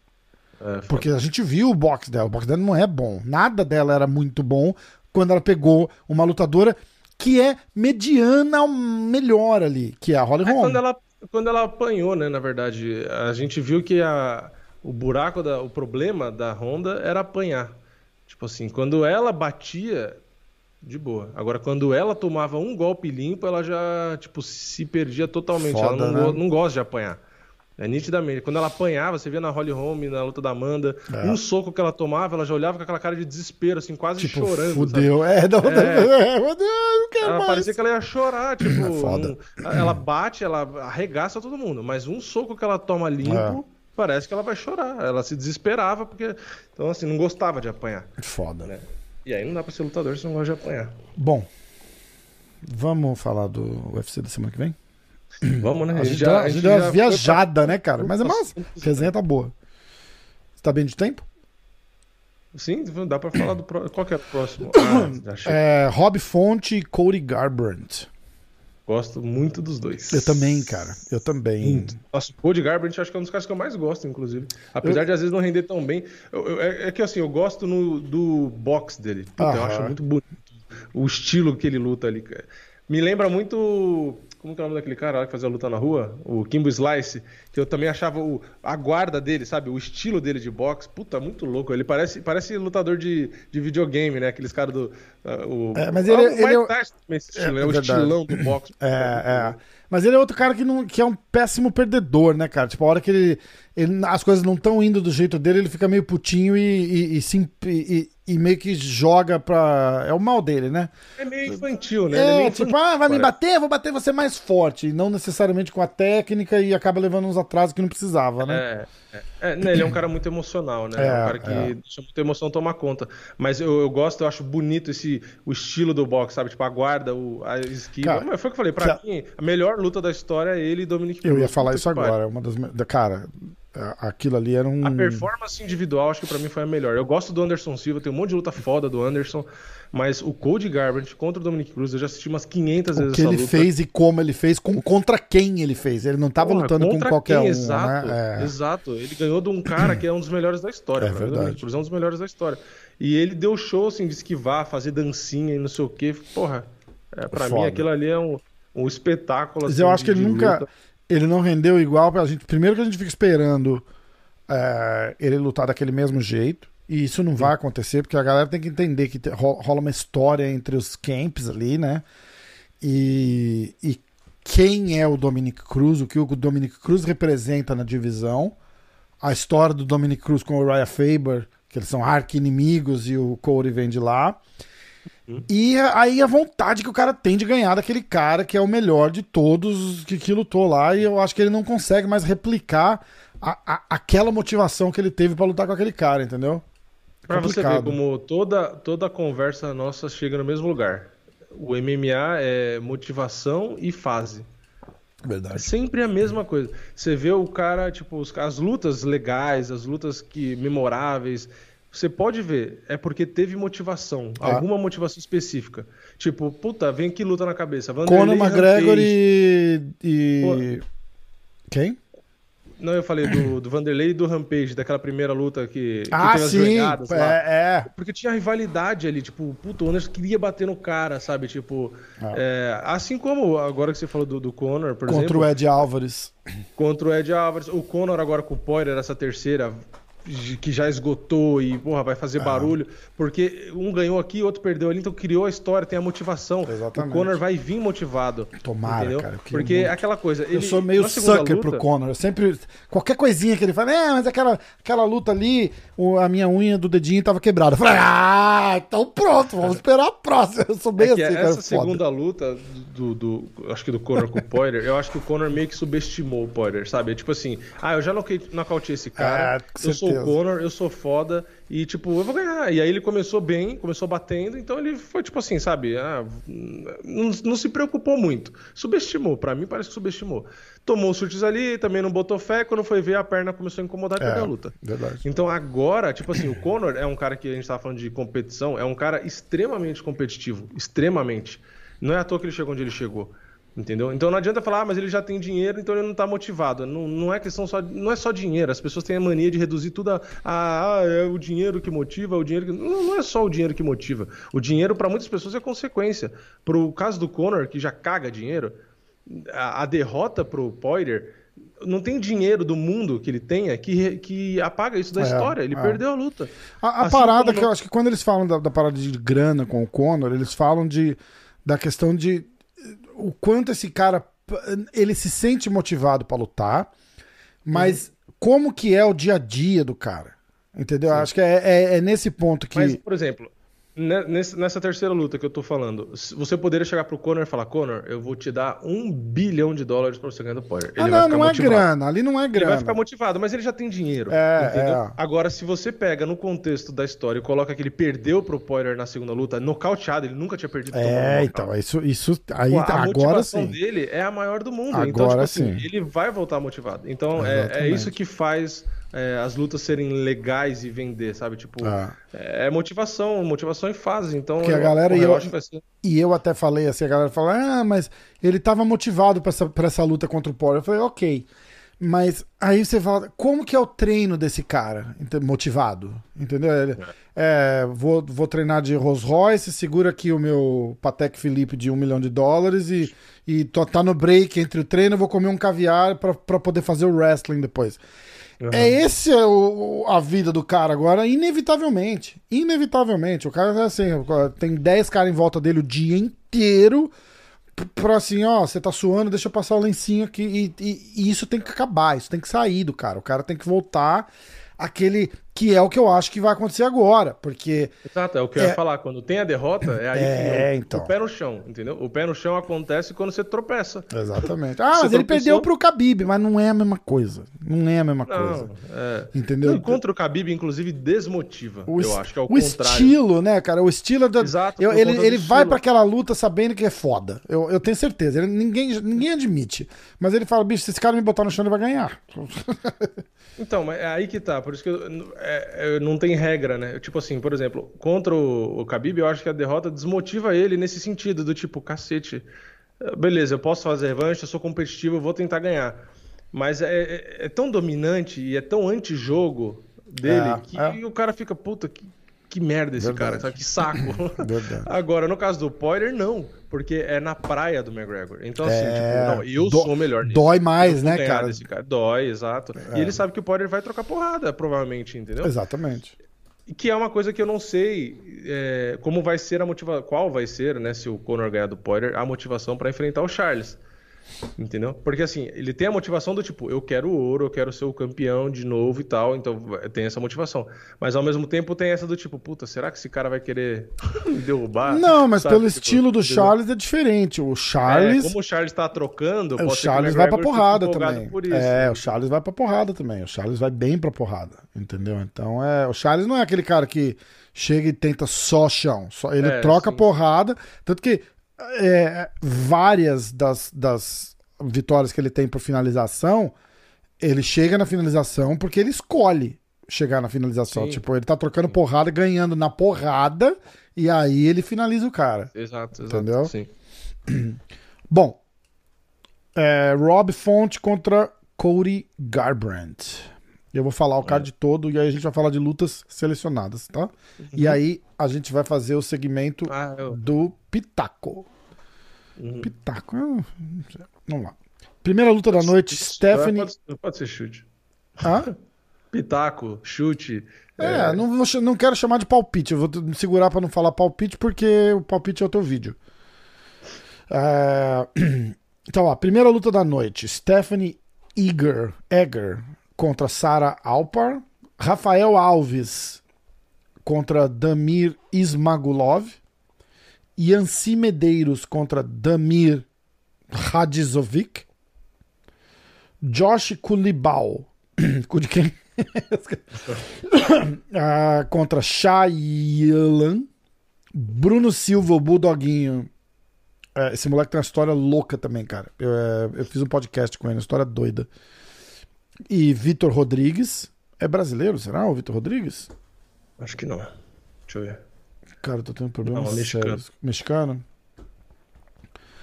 É, porque a gente viu o box dela. O box dela não é bom. Nada dela era muito bom quando ela pegou uma lutadora que é mediana ao melhor ali, que é a Holly é Holm. Quando ela, quando ela apanhou, né, na verdade, a gente viu que a, o buraco, da, o problema da Honda era apanhar. Tipo assim, quando ela batia, de boa. Agora, quando ela tomava um golpe limpo, ela já, tipo, se perdia totalmente. Foda, ela não, né? não gosta de apanhar. É nitidamente. Quando ela apanhava, você via na Holly Holm, na luta da Amanda, É. um soco que ela tomava, ela já olhava com aquela cara de desespero, assim, quase Tipo, chorando. sabe? fudeu. É, não, É. é. meu Deus, eu não quero Ela mais. parecia que ela ia chorar, tipo. É foda. um- ela bate, ela arregaça todo mundo, mas um soco que ela toma limpo, É. parece que ela vai chorar. Ela se desesperava, porque. Então, assim, não gostava de apanhar. Foda. né? E aí não dá pra ser lutador se não gosta de apanhar. Bom, vamos falar do UFC da semana que vem? [clears throat] Vamos, né? A gente, deu, a gente deu já uma viajada, né, cara? Mas é massa. A resenha tá boa. Você tá bem de tempo? pra- Sim, dá pra falar do próximo. Qual que é o próximo? [clears throat] Ah, já. É, Rob Fonte e Cody Garbrandt. Gosto muito dos dois. Eu também, cara. Eu também. Muito. Nossa, o Cody Garbrandt acho que é um dos caras que eu mais gosto, inclusive. Apesar de às vezes não render tão bem. Eu- eu- é, é que assim, eu gosto no, do box dele. Puta, eu acho muito bonito o estilo que ele luta ali. cara. Me lembra muito. Como que é o nome daquele cara lá que fazia a luta na rua? O Kimbo Slice. Que eu também achava o, a guarda dele, sabe? O estilo dele de boxe. Puta, muito louco. Ele parece, parece lutador de, de videogame, né? Aqueles caras do. ah, o, É, mas Ah, ele- o ele é o- esse estilo, É, é, o estilão do boxe. É, é. Mas ele é outro cara que, não, que é um péssimo perdedor, né, cara? Tipo, a hora que ele, ele- as coisas não estão indo do jeito dele, ele fica meio putinho e, e, e, e- e meio que joga pra. É o mal dele, né? É meio infantil, né? Ele é É, meio tipo, infantil, ah, vai me bater, vou bater você mais forte. E não necessariamente com a técnica e acaba levando uns atrasos que não precisava, né? É, é, é, né, ele é um cara muito emocional, né? É, É, um cara que é. deixa muita emoção tomar conta. Mas eu, eu gosto, eu acho bonito esse o estilo do boxe, sabe? Tipo, a guarda, o, a esquiva. Cara, Mas foi o que eu falei, pra que mim, a melhor luta da história é ele e Dominic Eu ia falar isso agora. Uma das, cara, aquilo ali era um. A performance individual, acho que pra mim foi a melhor. Eu gosto do Anderson Silva, tem um monte de luta foda do Anderson, mas o Cody Garbrandt contra o Dominic Cruz, eu já assisti umas 500 O vezes que essa ele luta. fez e como ele fez, com, contra quem ele fez. Ele não tava Porra, lutando com qualquer quem? um, exato, né? É. Exato. Ele ganhou de um cara que é um dos melhores da história. É verdade. O Dominic Cruz é um dos melhores da história. E ele deu show, assim, de esquivar, fazer dancinha e não sei o quê. Porra, é, pra Foda. mim aquilo ali é um, um espetáculo. Mas assim, eu acho que ele nunca. luta. Ele não rendeu igual pra gente. Primeiro que a gente fica esperando é, ele lutar daquele mesmo jeito. E isso não vai acontecer, porque a galera tem que entender que rola uma história entre os camps ali, né? E, e quem é o Dominic Cruz, o que o Dominic Cruz representa na divisão, a história do Dominic Cruz com o Raya Faber, que eles são arqui-inimigos e o Corey vem de lá. E aí a vontade que o cara tem de ganhar daquele cara que é o melhor de todos que, que lutou lá. E eu acho que ele não consegue mais replicar a- a- aquela motivação que ele teve pra lutar com aquele cara, entendeu? Pra você ver como toda, toda conversa nossa chega no mesmo lugar. O MMA é motivação e fase. É Verdade. sempre a mesma coisa. Você vê o cara, tipo, as lutas legais, as lutas que memoráveis. Você pode ver, é porque teve motivação, Ah. alguma motivação específica. Tipo, puta, vem que luta na cabeça. Vanderlei Conor McGregor e. e... Quem? Não, eu falei do, do Vanderlei e do Rampage, daquela primeira luta que, que Ah, sim. É, é. Porque tinha rivalidade ali, tipo, puto, o Anderson queria bater no cara, sabe? Tipo, Ah. é, assim como agora que você falou do, do Conor, por Contra exemplo. o Ed Álvares. contra o Ed Álvares. O Conor agora com o Poirier, essa terceira, que já esgotou e, porra, vai fazer barulho. Porque um ganhou aqui, outro perdeu ali, então criou a história, tem a motivação. Exatamente. O Conor vai vir motivado. Tomara, entendeu? cara, eu Porque muito. é aquela coisa. Eu ele- sou meio sucker luta- pro Conor. Eu sempre. Qualquer coisinha que ele fala, é, mas aquela, aquela luta ali, a minha unha do dedinho tava quebrada. Eu falei, ah, então pronto, vamos esperar a próxima. Eu sou É que assim, cara. essa foda. segunda luta do, do- acho que do Conor com o Poirier, eu acho que o Conor meio que subestimou o Poirier, sabe? É tipo assim, ah, eu já nocauteei esse cara, Ah, eu sou o. Conor, eu sou foda e tipo, eu vou ganhar. E aí ele começou bem, começou batendo, então ele foi tipo assim, sabe? Ah, não, não se preocupou muito. Subestimou, pra mim parece que subestimou. Tomou os chutes ali, também não botou fé, quando foi ver a perna começou a incomodar e É, a luta. Verdade. Então agora, tipo assim, o Conor é um cara que a gente tava falando de competição, é um cara extremamente competitivo, extremamente. Não é à toa que ele chegou onde ele chegou. Entendeu? Então não adianta falar, ah, mas ele já tem dinheiro, então ele não tá motivado. Não, não é questão só. Não é só dinheiro. As pessoas têm a mania de reduzir tudo a. a ah, é o dinheiro que motiva, é o dinheiro que. Não, não é só o dinheiro que motiva. O dinheiro, para muitas pessoas, é consequência. Pro caso do Conor, que já caga dinheiro, a, a derrota pro Poirier não tem dinheiro do mundo que ele tenha que, que apaga isso da É, história. Ele é. perdeu a luta. A, a Assim parada como que eu acho que quando eles falam da, da parada de grana com o Conor, eles falam de da questão de o quanto esse cara ele se sente motivado pra lutar, mas Uhum. como que é o dia a dia do cara. Entendeu? Acho que é, é- é nesse ponto que. Mas, por exemplo, nessa terceira luta que eu tô falando, você poderia chegar pro Conor e falar: Conor, eu vou te dar um bilhão de dólares pra você ganhar do Poirier. ah, não, não é grana. Ali não é Ele grana. vai ficar motivado, mas ele já tem dinheiro. É, entendeu? é. Agora, se você pega no contexto da história e coloca que ele perdeu pro Poirier na segunda luta, nocauteado, ele nunca tinha perdido É, então, isso, isso aí Pô, a agora motivação sim. dele é a maior do mundo. então, Agora tipo assim, sim. ele vai voltar motivado. Então, é, é isso que faz é, as lutas serem legais e vender, sabe? Tipo, Ah. é motivação, motivação em fase. Então, Porque a eu- galera- porra, e eu eu- acho que vai ser. E eu até falei assim, a galera fala, ah, mas ele tava motivado pra essa, pra essa luta contra o Poirier. Eu falei, ok. Mas aí você fala, como que é o treino desse cara motivado? Entendeu? Ele, é, vou, vou treinar de Rolls Royce, segura aqui o meu Patek Philippe de um milhão de dólares e, e tô, tá no break entre o treino, eu vou comer um caviar pra poder fazer o wrestling depois. É esse é o, a vida do cara agora, inevitavelmente. Inevitavelmente. O cara é assim, tem 10 caras em volta dele o dia inteiro pra assim, ó, você tá suando, deixa eu passar o lencinho aqui. E, e- e isso tem que acabar, isso tem que sair do cara. O cara tem que voltar aquele que é o que eu acho que vai acontecer agora. Porque Exato, é o que eu É. ia falar. Quando tem a derrota, é aí É, que então. o pé no chão, entendeu? O pé no chão acontece quando você tropeça. Exatamente. Ah, Você mas ele perdeu pro Khabib, mas não é a mesma coisa. Não é a mesma Não, coisa. é. Entendeu? Não, contra o Khabib, inclusive, desmotiva. O, eu acho que é o, o contrário. estilo, né, cara? O estilo da. Exato, eu- ele ele vai pra aquela luta sabendo que é foda. Eu, eu tenho certeza. Ele- ninguém, ninguém admite. Mas ele fala, bicho, se esse cara me botar no chão, ele vai ganhar. Então, mas é aí que tá. Por isso que eu, é, é, não tem regra, né? Tipo assim, por exemplo, contra o, o Khabib, eu acho que a derrota desmotiva ele nesse sentido, do tipo, cacete, beleza, eu posso fazer revanche, eu sou competitivo, eu vou tentar ganhar. Mas é, é- é tão dominante e é tão anti-jogo dele É, que é. o cara fica, puta, que, que merda esse Verdade. cara, sabe? Que saco. [laughs] Verdade. Agora, no caso do Poirier, não, porque é na praia do McGregor. Então, assim, É, tipo, não, eu dó- sou melhor nisso. dói mais, Eu né, cara? cara. Dói, exato. E ele sabe que o Poirier vai trocar porrada, provavelmente, entendeu? Exatamente. Que é uma coisa que eu não sei é, como vai ser a motivação, qual vai ser, né, se o Conor ganhar do Poirier, a motivação pra enfrentar o Charles. Entendeu? Porque assim, ele tem a motivação do tipo, eu quero ouro, eu quero ser o campeão de novo e tal, então tem essa motivação. Mas ao mesmo tempo tem essa do tipo, puta, será que esse cara vai querer [laughs] me derrubar? Não, mas Sabe? pelo Tipo, estilo do? Charles é diferente. O Charles. É, como o Charles tá trocando, o pode ser que Charles vai pra McGregor fique porrada também. isso, é, né? o Charles vai pra porrada também. O Charles vai bem pra porrada, entendeu? Então é, o Charles não é aquele cara que chega e tenta só chão, só ele É, troca sim. porrada, tanto que é, várias das, das vitórias que ele tem por finalização, ele chega na finalização porque ele escolhe chegar na finalização, Sim. tipo, ele tá trocando porrada, ganhando na porrada e aí ele finaliza o cara. Exato, exato. Entendeu? Sim. [clears throat] Bom, é, Rob Font contra Cody Garbrandt. Eu vou falar o card todo e aí a gente vai falar de lutas selecionadas, tá? E aí a gente vai fazer o segmento Ah, eu... do Pitaco. Uhum. Pitaco. Vamos lá. Primeira luta da noite, Stephanie. Pode, pode ser chute. Hã? [laughs] Pitaco, chute. É, não, vou ch- não quero chamar de palpite. Eu vou me segurar pra não falar palpite, porque o palpite é o teu vídeo. É, [clears throat] Então, ó, primeira luta da noite: Stephanie Eger, Eger contra Sarah Alpar. Rafael Alves contra Damir Ismagulov. Yancy Medeiros contra Damir Radizovic. Josh Kulibal. [coughs] De quem? [coughs] Ah, contra Shayalan. Bruno Silva, o Bulldoguinho. É, esse moleque tem uma história louca também, cara. Eu, é, eu fiz um podcast com ele, uma história doida. E Vitor Rodrigues. É brasileiro, será? O Vitor Rodrigues? Acho que não. Deixa eu ver. Cara, eu tô tendo problemas Não, mexicano. sérios. Mexicano?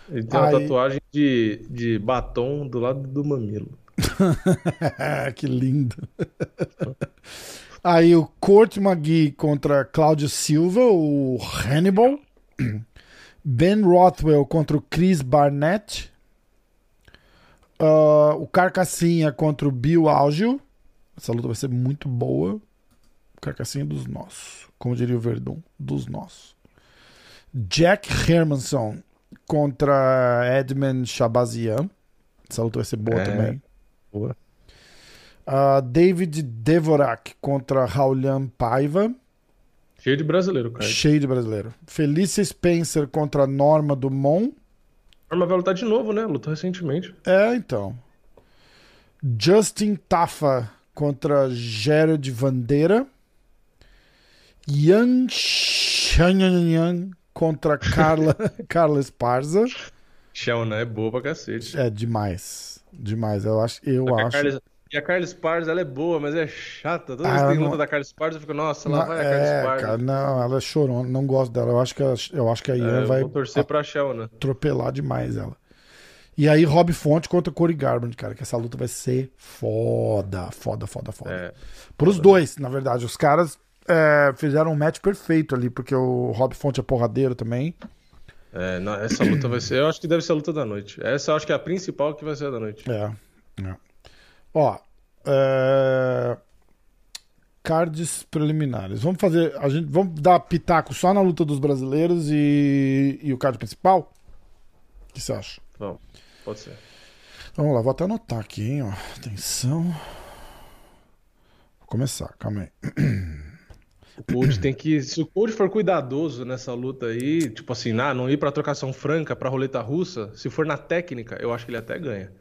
Ele tem uma Aí- tatuagem de, de batom do lado do mamilo. [laughs] que lindo. Aí o Court McGee contra Cláudio Silva, o Hannibal. Ben Rothwell contra o Chris Barnett. Uh, o Carcassinha contra o Bill Algio. Essa luta vai ser muito boa. Carcassinha dos nossos. Como diria o Verdun, dos nossos. Jack Hermanson contra Edmund Shabazian. Essa luta vai ser boa É. também. Boa. Uh, David Devorak contra Raulian Paiva. Cheio de brasileiro, cara. Cheio de brasileiro. Felícia Spencer contra Norma Dumont. Norma vai lutar de novo, né? Lutou recentemente. É, então. Justin Tafa contra Gerard Vandeira. Yan Shanyan contra Carla, [laughs] Carla Esparza. Shelna é boa pra cacete. É demais. Demais. Eu acho. Eu acho. E a Carla Spars, ela é boa, mas é chata. Toda Ah, vez que tem ela luta não- da Carla Spars, eu fico, nossa, lá Não, vai a Carla é, Spars. cara, não, ela é chorona, não gosto dela. Eu acho que, a- eu acho que a Ian É, vai torcer pra Shelna. atropelar demais ela. E aí, Rob Fonte contra Corey Garbrandt, cara, que essa luta vai ser foda, foda, foda, foda. É. Pros dois, na verdade. Os caras é, fizeram um match perfeito ali, porque o Rob Fonte é porradeiro também. É, não, essa luta vai ser. Eu acho que deve ser a luta da noite. Essa eu acho que é a principal que vai ser a da noite. É. é. Ó, é... cards preliminares. Vamos fazer, a gente, vamos dar pitaco só na luta dos brasileiros e, e o card principal? O que você acha? Vamos, pode ser. Vamos lá, vou até anotar aqui, hein, ó. Atenção. Vou começar, calma aí. [clears throat] O Cold tem que. Se o Cold for cuidadoso nessa luta aí, tipo assim, ah, não ir pra trocação franca, pra roleta russa, se for na técnica, eu acho que ele até ganha.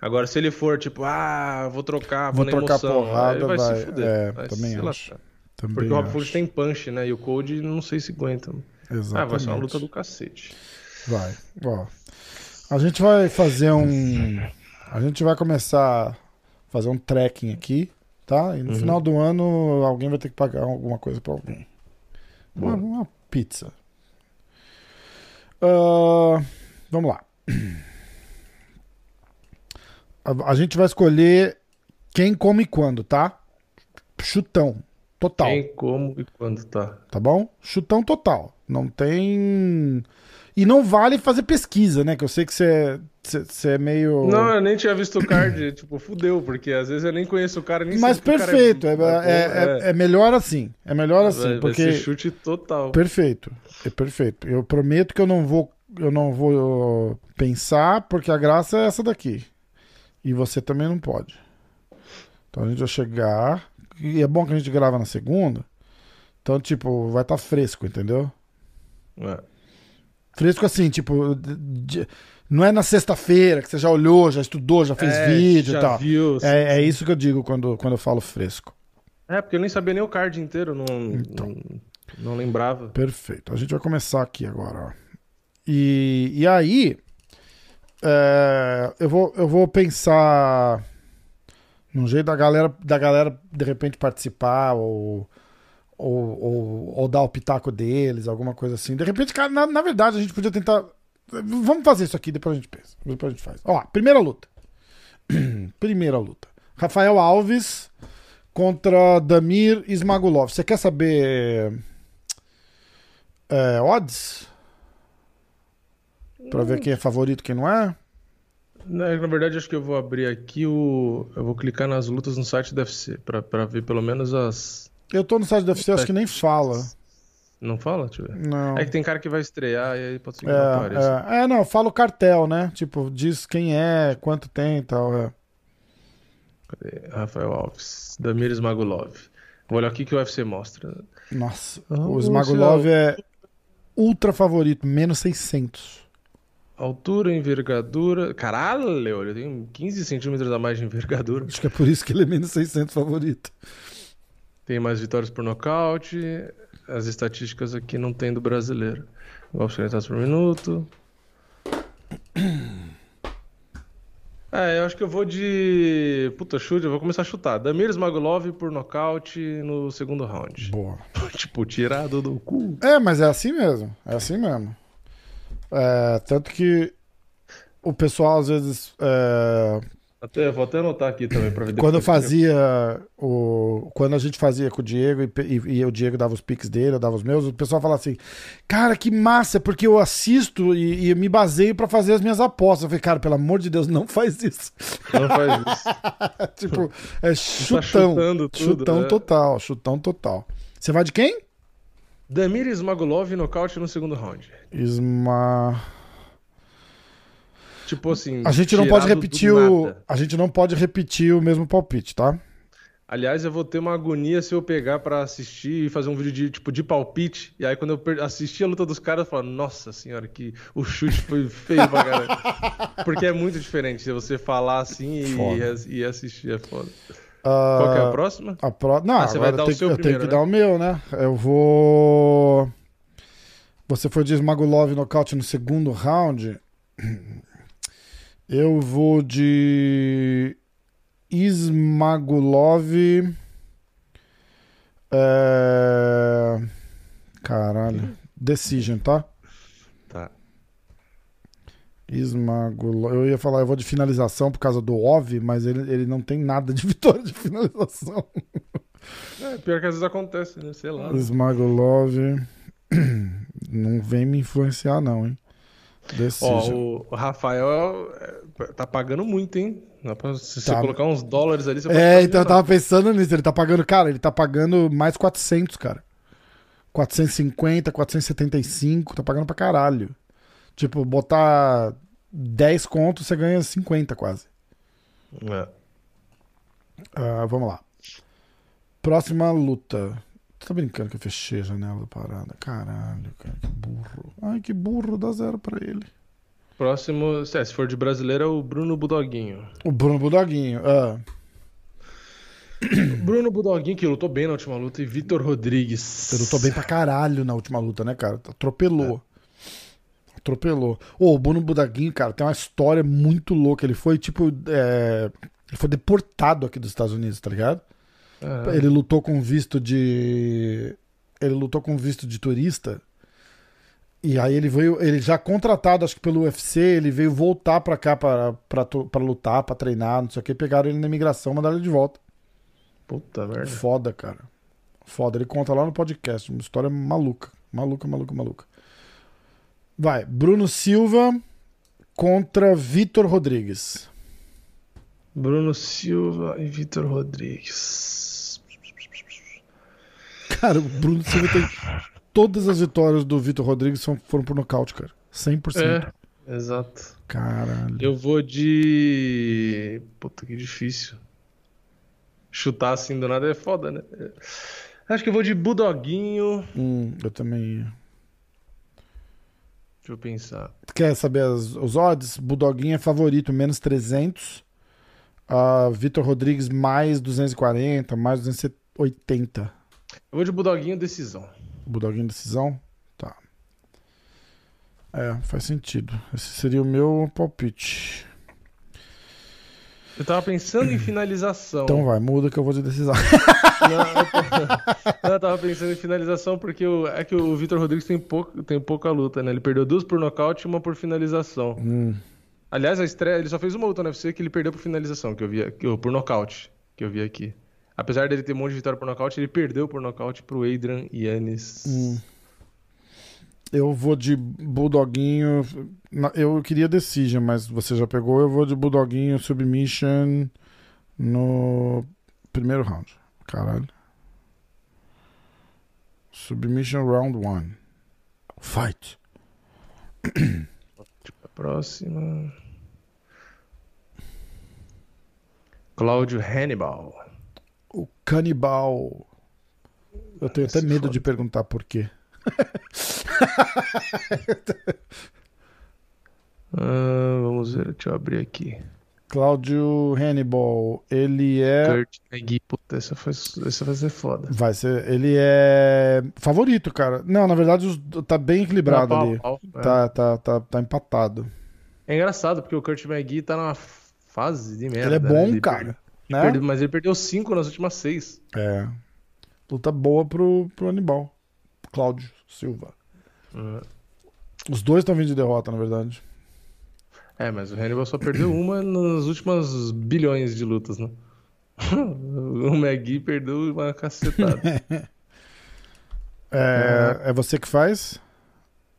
Agora, se ele for tipo, ah, vou trocar, vou, Vou trocar emoção, porrada, vai, vai- se fuder. é, vai também acho. Também Porque o Rob. Ford tem punch, né? E o Cold não sei se aguenta. Ah, Exatamente. vai ser uma luta do cacete. Vai. Ó. A gente vai fazer um. A gente vai começar a fazer um trekking aqui, tá? E no Uhum. final do ano alguém vai ter que pagar alguma coisa pra alguém. Uma, uma pizza. Ah, vamos lá. A, a gente vai escolher quem come quando, tá? Chutão. Total. Quem, como e quando tá. Tá bom? Chutão total. Não tem. E não vale fazer pesquisa, né? Que eu sei que você você- é meio. Não, eu nem tinha visto o card, [clears throat] tipo, fudeu, porque às vezes eu nem conheço o cara, nem Mas sei que o cara perfeito. É, bom, é, é- é melhor assim. É melhor assim. Vai, porque. chute total. Perfeito. É perfeito. Eu prometo que eu não vou. Eu não vou pensar, porque a graça é essa daqui. E você também não pode. Então a gente vai chegar. E é bom que a gente grava na segunda. Então, tipo, vai estar fresco, entendeu? É. Fresco assim, tipo, de- não é na sexta-feira que você já olhou, já estudou, já fez É, vídeo já e tal. viu, É, é isso que eu digo quando, quando eu falo fresco. É, porque eu nem sabia nem o card inteiro, não, Então. não, não lembrava. Perfeito. A gente vai começar aqui agora. Ó. E, e aí, é, eu, vou, eu vou pensar num jeito da galera, da galera de repente participar ou, ou, ou, ou dar o pitaco deles, alguma coisa assim. De repente, cara, na, na verdade, a gente podia tentar. Vamos fazer isso aqui, depois a gente pensa. Depois a gente faz. Ó, primeira luta. [clears throat] primeira luta. Rafael Alves contra Damir Ismagulov. Você quer saber é, odds? Pra ver quem é favorito e quem não é? Na, na verdade, acho que eu vou abrir aqui o. Eu vou clicar nas lutas no site do UFC, pra, pra ver pelo menos as. Eu tô no site do UFC, acho que nem fala. Não fala? Ver. Não. É que tem cara que vai estrear e aí pode ser que não apareça. É, é, é, não, fala o cartel, né? Tipo, diz quem é, quanto tem e tal. É. Cadê? Rafael Alves. Damir Smagulov. Vou olhar o que que o UFC mostra. Nossa, Ah, o o Smagulov é ultra favorito, menos 600. Altura, envergadura. Caralho, ele tem 15 centímetros a mais de envergadura. Acho que é por isso que ele é menos 600 favorito. Tem mais vitórias por nocaute. As estatísticas aqui não tem do brasileiro. Golpes penetrados por minuto. [clears throat] É, eu acho que eu vou de. Puta, chute, eu vou começar a chutar. Damir Smagulov por nocaute no segundo round. Boa. [laughs] tipo, tirado do cu. É, mas é assim mesmo. É assim mesmo. É, tanto que o pessoal às vezes é, Até, vou até anotar aqui também pra ver Quando eu fazia o. Quando a gente fazia com o Diego e, e- e o Diego dava os pics dele, eu dava os meus, o pessoal falava assim: Cara, que massa, porque eu assisto e, e me baseio pra fazer as minhas apostas. Eu falei, cara, pelo amor de Deus, não faz isso. Não faz isso. [laughs] tipo, é Tá chutão. chutando tudo, chutão né? total, chutão total. Você vai de quem? Damir Smagulov nocaute no segundo round. Isma. Tipo assim. A gente não pode repetir o. nada. A gente não pode repetir o mesmo palpite, tá? Aliás, eu vou ter uma agonia se eu pegar pra assistir e fazer um vídeo de tipo de palpite. E aí, quando eu assistir a luta dos caras, eu falo, nossa senhora, que o chute foi feio pra caralho. [laughs] Porque é muito diferente se você falar assim e, e assistir, é foda. Ah, Qual que é a próxima? A pro... Não, Ah, você vai dar eu o seu eu tenho primeiro, que né? dar o meu, né? Eu vou. Você foi de Smagulov nocaute no segundo round. Eu vou de Ismagulov. É... Caralho. Decision, tá? Tá. Ismagulov. Eu ia falar, eu vou de finalização por causa do OV, mas ele, ele não tem nada de [laughs] vitória de finalização. É, pior que às vezes acontece, né? Sei lá. Smagulov. [clears throat] Não vem me influenciar, não, hein? Ó, Decision. o, o Rafael é, tá pagando muito, hein? Se você Tá. colocar uns dólares ali, você pode É, então eu tava pensando nisso. Ele tá pagando, cara, ele tá pagando mais 400, cara. 450, 475, tá pagando pra caralho. Tipo, botar 10 contos, você ganha 50 quase. É. Ah, vamos lá. Próxima luta. Você tá brincando que eu fechei a janela da parada? Caralho, cara, que burro. Ai, que burro, dá zero pra ele. Próximo, é, se for de brasileiro, é o Bruno Budoguinho. O Bruno Budoguinho. Ah, [coughs] Bruno Budoguinho, que lutou bem na última luta, e Vitor Rodrigues. ele lutou bem pra caralho na última luta, né, cara? Atropelou. Atropelou. Ô, o Bruno Budoguinho, cara, tem uma história muito louca. Ele foi, tipo, é, ele foi deportado aqui dos Estados Unidos, tá ligado? É. Ele lutou com visto de. Ele lutou com visto de turista. E aí ele veio. Ele já contratado, acho que pelo UFC, ele veio voltar pra cá pra, pra, pra lutar, pra treinar, não sei o que. Pegaram ele na imigração, mandaram ele de volta. Puta merda. Foda, cara. Foda. Ele conta lá no podcast. Uma história maluca. Maluca, maluca, maluca. Vai. Bruno Silva contra Vitor Rodrigues. Bruno Silva e Vitor Rodrigues. Cara, o Bruno Silva tem. Todas as vitórias do Vitor Rodrigues são, foram por nocaute, cara. 100%. É, exato. Caralho. Eu vou de. Puta, que difícil. Chutar assim do nada é foda, né? Acho que eu vou de Budoguinho. Hum, eu também ia. Deixa eu pensar. Quer saber as- os odds? Budoguinho é favorito, menos 300. Ah, Vitor Rodrigues, mais 240, mais 280. Eu vou de Budoguinho decisão. Budoguinho decisão? Tá. É, faz sentido. Esse seria o meu palpite. Eu tava pensando em finalização. Então vai, muda que eu vou de decisão. [laughs] Não, [laughs] eu, tava pensando em finalização porque o, é que o Vitor Rodrigues tem, pouco, tem pouca luta, né? Ele perdeu duas por nocaute e uma por finalização. Hum, Aliás, a estreia, ele só fez uma luta no UFC que ele perdeu por finalização, que eu vi, que eu- por nocaute, que eu vi aqui. Apesar dele ter um monte de vitória por nocaute, ele perdeu por nocaute pro Adrian Yannis. hum. Eu vou de Budoguinho. na- Eu queria Decision, mas você já pegou. Eu vou de Budoguinho Submission no primeiro round. Caralho. Submission round 1. Fight. Próxima. Cláudio Hannibal. O canibal. Eu tenho até medo de perguntar por quê. [laughs] Ah, vamos ver, deixa eu abrir aqui. Cláudio Hannibal, ele é. Kurt McGee, puta, essa, foi, essa vai ser foda. Vai ser. Ele é favorito, cara. Não, na verdade tá bem equilibrado Pau, ali. pau, é. Tá, tá, tá, tá empatado. É engraçado, porque o Kurt McGee tá numa fase de merda. ele é né? bom, Ele cara. Né? perdeu- mas ele perdeu cinco nas últimas seis. É. Luta boa pro, pro Hannibal. Cláudio Silva. Os dois estão vindo de derrota, na verdade. É, mas o Hannibal só perdeu [clears throat] uma nas últimas bilhões de lutas, né? [laughs] o Magui perdeu uma cacetada. [laughs] é, é você que faz?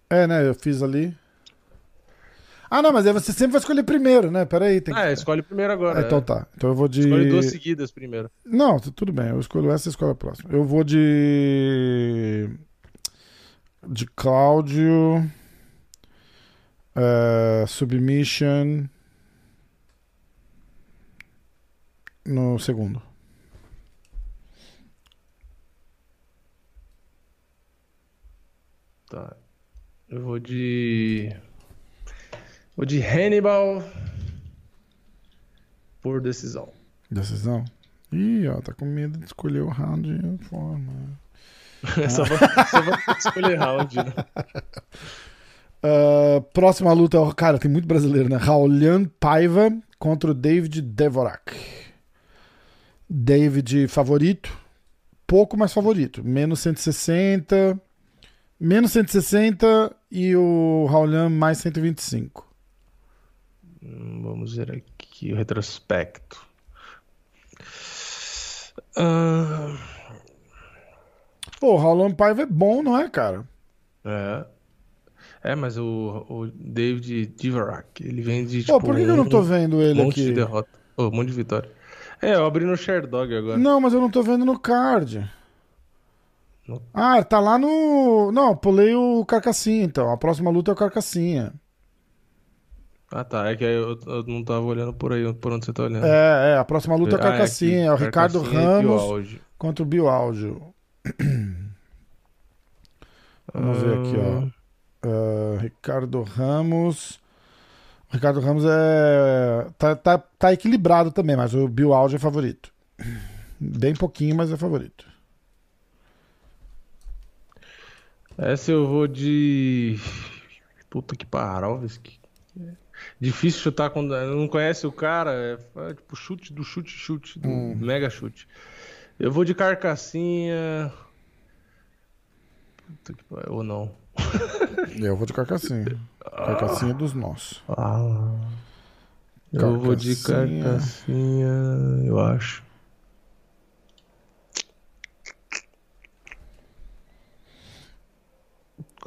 É, né? Eu fiz ali. Ah, não, mas aí você sempre vai escolher primeiro, né? Peraí. Tem que... Ah, escolhe primeiro agora. Ah, então tá. Então eu vou de. Escolhe duas seguidas primeiro. Não, tudo bem. Eu escolho essa e escolho a próxima. Eu vou de. De Cláudio. Uh, submission. No segundo. Tá. Eu vou de. Vou de Hannibal por decisão. Decisão? Ih, ó, tá com medo de escolher o round de forma. [laughs] só, vou, só vou escolher round, né? Uh, [laughs] próxima luta, cara, tem muito brasileiro, né? Raulian Paiva contra o David Devorak. David favorito, pouco mais favorito, menos 160, menos 160 e o Raulian mais 125. Vamos ver aqui o retrospecto. Uh... Pô, o Raulian Paiva é bom, não é, cara? É. É, mas o, o David Divarak, ele vem de. Tipo, Pô, por que, um, que eu não tô vendo ele um monte aqui? de derrota. Oh, um monte de vitória. É, eu abri no Sherdog agora. Não, mas eu não tô vendo no card. No... Ah, tá lá no. Não, pulei o Carcassinha, então. A próxima luta é o Carcassinha. Ah, tá. É que eu, eu, não tava olhando por aí, por onde você tá olhando. É, é. A próxima luta é Carcassinha. Ah, é, é, o Ricardo Ramos contra o Bioáudio. Vamos ver aqui, ó. Uh, Ricardo Ramos. O Ricardo Ramos é. Tá, tá, tá equilibrado também, mas o Alge é favorito. Bem pouquinho, mas é favorito. Essa eu vou de. Puta que Alves. Difícil chutar quando. Não conhece o cara. É, é tipo chute do chute, chute, do hum. mega chute. Eu vou de carcassinha. Puta que pariu. Ou não. [laughs] Eu vou de carcassinha. Carcassinha dos nossos. Ah, eu vou de carcassinha, eu acho.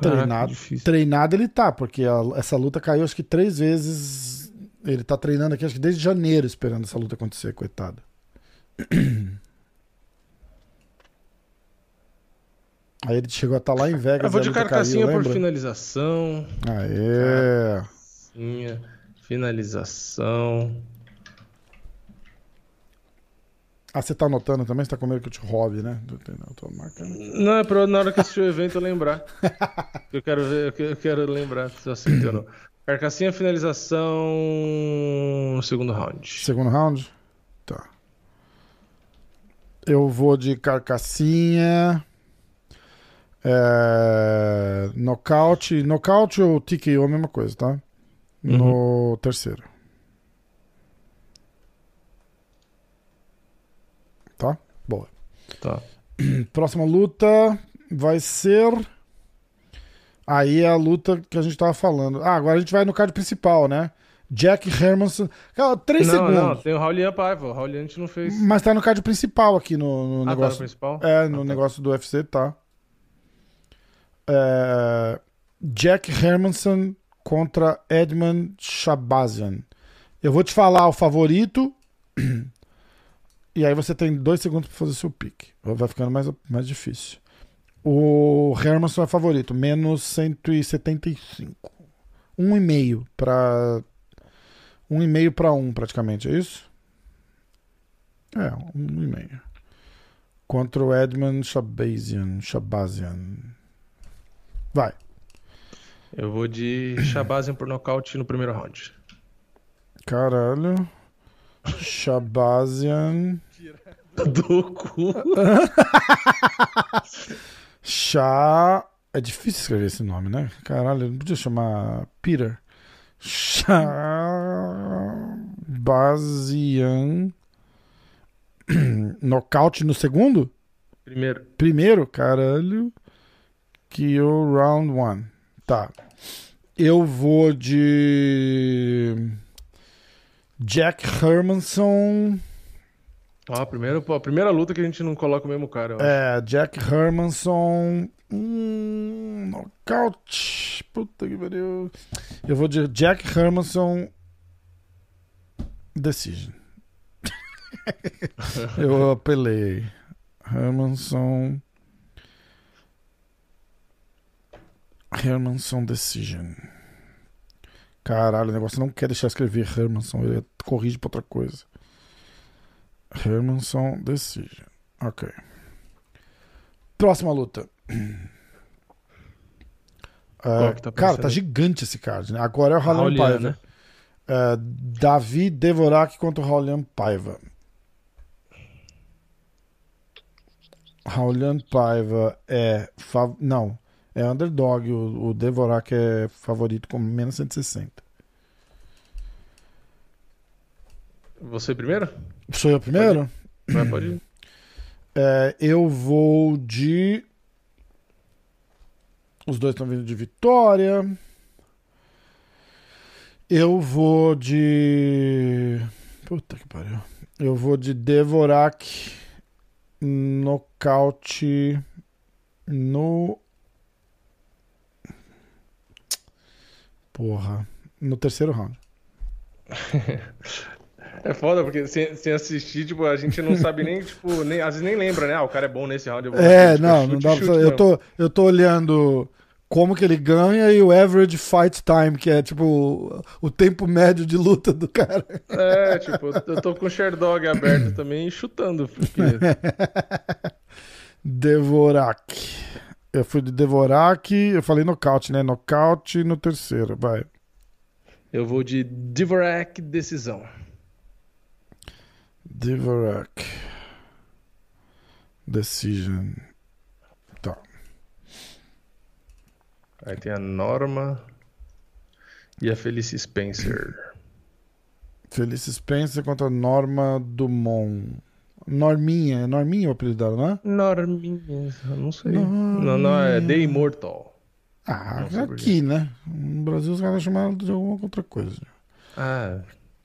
Treinado, Caraca, treinado ele tá, porque a, essa luta caiu acho que três vezes. Ele tá treinando aqui, acho que desde janeiro, esperando essa luta acontecer, coitado. [clears throat] Aí ele chegou a estar tá lá em Vegas. Eu vou de carcassinha caiu, por finalização. Aê! Carcassinha, finalização. Ah, você tá anotando também? Você tá com medo que eu te roube, né? Eu tô marcando. Não, é pra na hora que assistir o evento eu lembrar. [laughs] eu quero ver, eu quero lembrar se você entendeu. Carcassinha, finalização. Segundo round. Segundo round? Tá. Eu vou de carcassinha. É, nocaute. Nocaute ou TKO, a mesma coisa, tá? No uhum. terceiro. Tá? Boa. Tá. [clears throat] Próxima luta vai ser. Aí é a luta que a gente tava falando. Ah, agora a gente vai no card principal, né? Jack Hermanson. Cara, três não, segundos. Não, tem o Raulian Paiva. O Raulian a gente não fez. Mas tá no card principal aqui no, no ah, negócio. Tá no principal? É, no ah, tá. negócio do UFC, tá. É, Jack Hermanson contra Edmund Shabazian. Eu vou te falar o favorito. [clears throat] E aí você tem dois segundos para fazer seu pique. Vai ficando mais, mais difícil. O Hermanson é favorito, menos 175. Um e meio para um e meio para um praticamente, é isso? É, um e meio. Contra o Edmund Shabazian. Shabazian. Vai. Eu vou de [clears throat] Shabazian por nocaute no primeiro round. Caralho. Shabazian. Do cu. Chá. É difícil escrever esse nome, né? Caralho, não podia chamar Peter. Shabazian. [clears throat] Nocaute no segundo? Primeiro. Primeiro? Caralho. Kill round one. Tá. Eu vou de. Jack Hermanson. Ó, a primeira, a primeira luta que a gente não coloca o mesmo cara. É, Jack Hermanson. Hum, nocaute. Puta que pariu. Eu vou de Jack Hermanson. Decision. [laughs] Eu apelei. Hermanson. Hermanson Decision. Caralho, o negócio não quer deixar escrever Hermanson. Ele corrige pra outra coisa. Hermanson Decision. Ok. Próxima luta. [clears throat] É, tá cara, tá gigante esse card, né? Agora é o Raulian Raulian, Paiva. né? É, Davi Devorak contra o Raulian Paiva. Raulian Paiva é. fav- Não, é underdog. O, o Devorak é favorito com menos 160. Você primeiro? Sou eu primeiro? Vai, pode ir. [clears throat] É, eu vou de. Os dois estão vindo de vitória. Eu vou de. Puta que pariu. Eu vou de Devorak nocaute no. Porra. No terceiro round. [laughs] É foda, porque sem, sem assistir, tipo, a gente não sabe nem, [laughs] tipo, nem, às vezes nem lembra, né? Ah, o cara é bom nesse round. Eu vou É, tipo, não, chute, não dá pra saber. Eu tô, eu tô olhando como que ele ganha e o average fight time, que é tipo o, tempo médio de luta do cara. É, [laughs] tipo, eu tô com o Sherdog aberto [laughs] também e chutando, porque Devorak. Eu fui de Devorak, eu falei nocaute, né? Nocaute no terceiro, vai. eu vou de Dvorak decisão. Devorak. Decision. Tá. Aí tem a Norma e a Felice Spencer. Felice Spencer contra Norma Dumont. Norminha, é Norminha o apelido dela, não é? Norminha, eu não sei. Norminha. Não, não, é The Immortal. Ah, Não por aqui, né? No Brasil os caras chamaram de alguma outra coisa. Ah,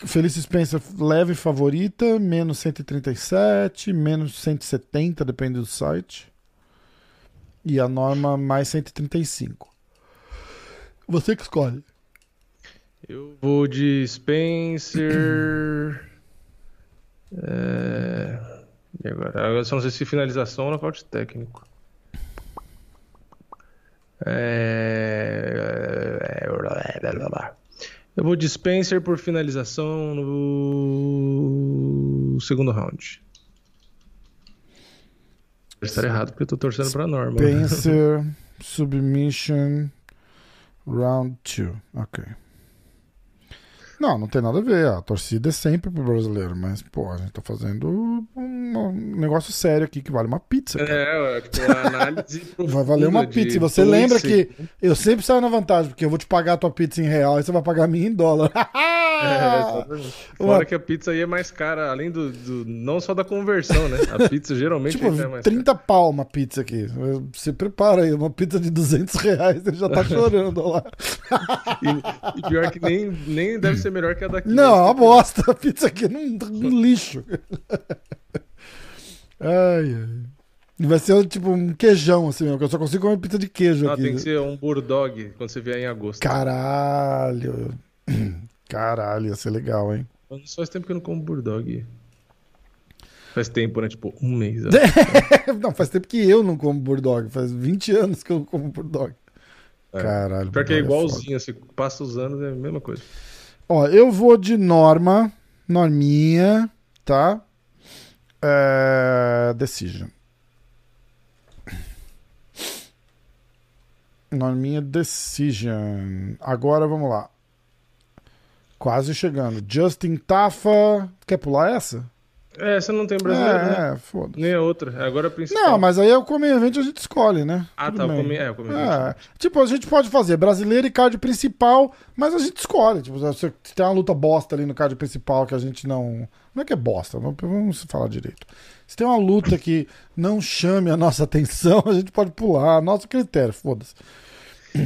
Felice Spencer leve favorita, menos 137, menos 170, depende do site. E a norma mais 135. Você que escolhe. eu vou de Spencer. É... E agora? Agora só não sei se finalização ou nocaute técnico. É... Eu vou de Spencer por finalização no segundo round. Pode estar errado porque eu tô torcendo pra Norma. Spencer, Submission, Round 2. Ok. Não, não tem nada a ver. A torcida é sempre pro brasileiro, mas, pô, a gente tá fazendo um negócio sério aqui que vale uma pizza. cara. É, tipo, análise [laughs] Vai valer uma pizza. E você lembra que eu sempre saio na vantagem, porque eu vou te pagar a tua pizza em real e você vai pagar a minha em dólar. [laughs] É. Fora que a pizza aí é mais cara, além do, do- não só da conversão, né? A pizza geralmente tipo, é mais 30 pau uma pizza aqui. Você prepara aí, uma pizza de 200 reais, ele já tá chorando lá. cara. [laughs] E, e pior que nem, nem deve ser melhor que a daqui. Não, é uma bosta. A pizza aqui é um, um lixo. Ai, ai. Vai ser tipo um queijão, assim mesmo, que eu só consigo comer pizza de queijo Não, aqui. tem que ser um Burdog quando você vier em agosto. Caralho. Caralho, ia ser legal, hein? Mas Faz tempo que eu não como Burdog. Faz tempo, né? Tipo, um mês. [laughs] não, faz tempo que eu não como Bulldog. Faz 20 anos que eu não como Bulldog. É. Caralho. Pior que é foda. igualzinho, você passa os anos, é a mesma coisa. Ó, eu vou de Norma, Norminha, tá? É... Decision. Norminha Decision. Agora vamos lá. Quase chegando. Justin Tafa. Quer pular essa? É, você não tem brasileiro, né? É, é foda. Nem a outra. Agora a principal. Não, mas aí é o Come Event a gente escolhe, né? Ah, Tudo tá. bem. Comi, é, eu comi. É, tipo, a gente pode fazer brasileiro e card principal, mas a gente escolhe. Tipo, se se tem uma luta bosta ali no card principal que a gente não. Não é que é bosta, vamos, vamos falar direito. Se tem uma luta que não chame a nossa atenção, [laughs] a gente pode pular. Nosso critério, foda-se.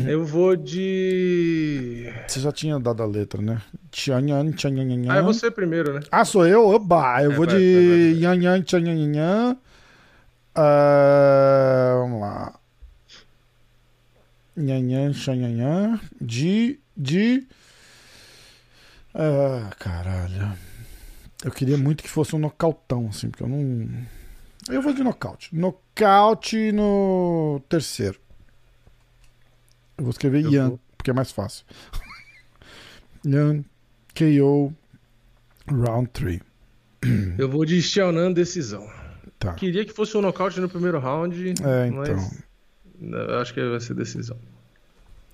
Eu vou de. Você já tinha dado a letra, né? Tchanhan, tchanhanhan. Ah, é você primeiro, né? Ah, sou eu? Oba! Eu É, vou vai, de vai, vai. Ah, vamos lá. Yan tchanhanhan. De. De. Ah, caralho. Eu queria muito que fosse um nocautão, assim, porque eu não. Eu vou de nocaute. Nocaute no terceiro. Eu vou escrever Eu Yan, vou- porque é mais fácil. [laughs] Yan, KO, round 3. [clears throat] Eu vou de Xiaonan decisão. Tá. Queria que fosse um nocaute no primeiro round, É, mas então. eu acho que vai ser decisão.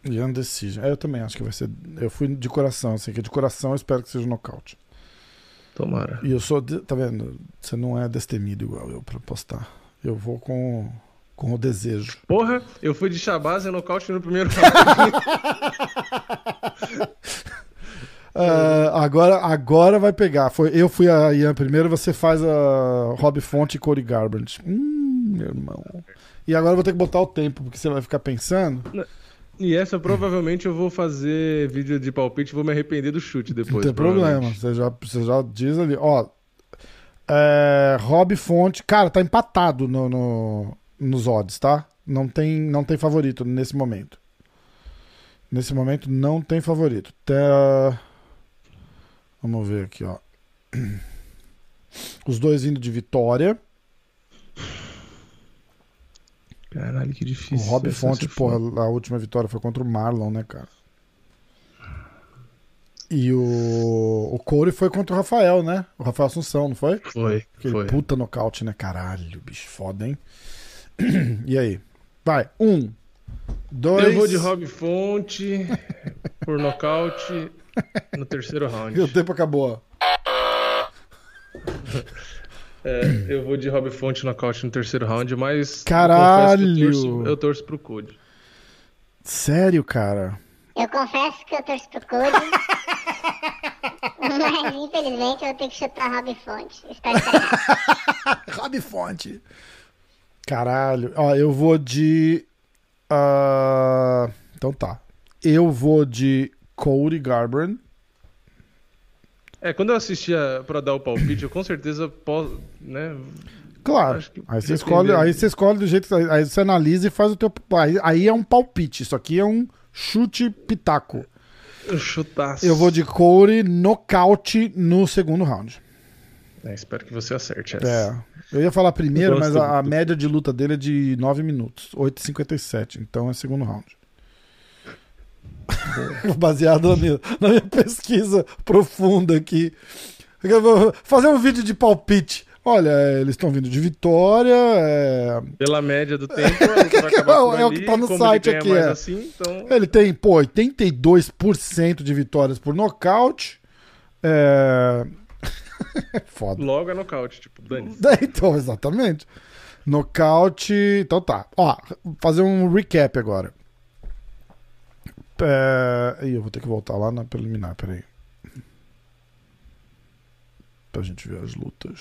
Yan Decision. É, eu também acho que vai ser. Eu fui de coração, assim, que de coração eu espero que seja um nocaute. Tomara. E eu sou. de- Tá vendo? Você não é destemido igual eu pra postar. Eu vou com, com o desejo. Porra, eu fui de Shabazz e nocaute no primeiro. Ah, [laughs] agora, agora vai pegar. Foi, eu fui a Ian primeiro, você faz a Rob Fonte e Cody Garbrandt. Hum, meu irmão. E agora eu vou ter que botar o tempo, porque você vai ficar pensando. e essa provavelmente eu vou fazer vídeo de palpite e vou me arrepender do chute depois. não tem problema. Você já, você já diz ali. Ó. É, Rob Fonte. Cara, tá empatado no, no- nos odds, tá? Não tem, não tem favorito nesse momento. Nesse momento não tem favorito. Tá- Vamos ver aqui, ó. Os dois indo de vitória. Caralho, que O difícil. Rob Essa Fonte, porra, a última vitória foi contra o Marlon, né, cara? E o, o Corey foi contra o Rafael, né? O Rafael Assunção, não foi? Foi, Aquele foi. puta nocaute, né? Caralho, bicho, foda, hein? [clears throat] E aí? Vai, um, dois... Eu vou de Rob Fonte [laughs] por nocaute no terceiro round. E o tempo acabou. É, eu vou de Rob Fonte nocaute no terceiro round, mas. Caralho! Eu, torço, eu torço pro Code. Sério, cara? Eu confesso que eu torço pro Cody. [laughs] mas infelizmente eu vou ter que chutar Rob Fonte. Espero que errado. [laughs] Rob Fonte. Caralho. Ó, eu vou de. ah, Então tá. Eu vou de Cody Garbrandt. É, quando eu assistia pra dar o palpite, eu com certeza posso. Né, Claro. Aí você, escolhe, aí você escolhe do jeito que. Aí você analisa e faz o teu. Aí, aí é um palpite. Isso aqui é um chute pitaco. eu chutasse. Eu vou de Corey nocaute no segundo round. É, espero que você acerte essa. É. Eu ia falar primeiro, mas a, a média de luta dele é de 9 minutos. 8,57. Então é segundo round. [laughs] Baseado na minha, na minha pesquisa profunda aqui. Fazer um vídeo de palpite. Olha, eles estão vindo de vitória. é, Pela média do tempo, [laughs] É o que tá no como site aqui, é. assim, então. Ele tem, pô, 82% de vitórias por nocaute. É. [laughs] Foda. Logo é nocaute, tipo, dane [laughs] Então, exatamente. Nocaute. Então tá. Ó, fazer um recap agora. É... Ih, eu vou ter que voltar lá na preliminar, peraí. Pra gente ver as lutas.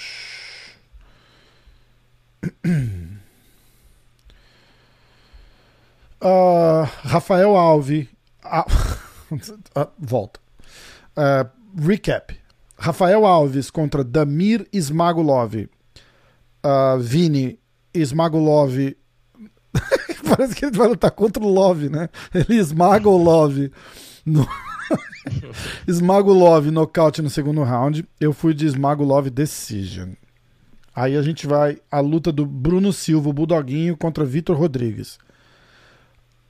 [clears throat] Ah, Rafael Alves. Ah, [laughs] volta. Ah, recap. Rafael Alves contra Damir Ismagulov. Ah, Vini Ismagulov. [laughs] Parece que ele vai lutar contra o Love, né? Ele esmaga o Love. No... [laughs] Ismagulov nocaute no segundo round. Eu fui de Ismagulov Decision. Aí a gente vai a luta do Bruno Silva, Bulldoguinho, contra Vitor Rodrigues.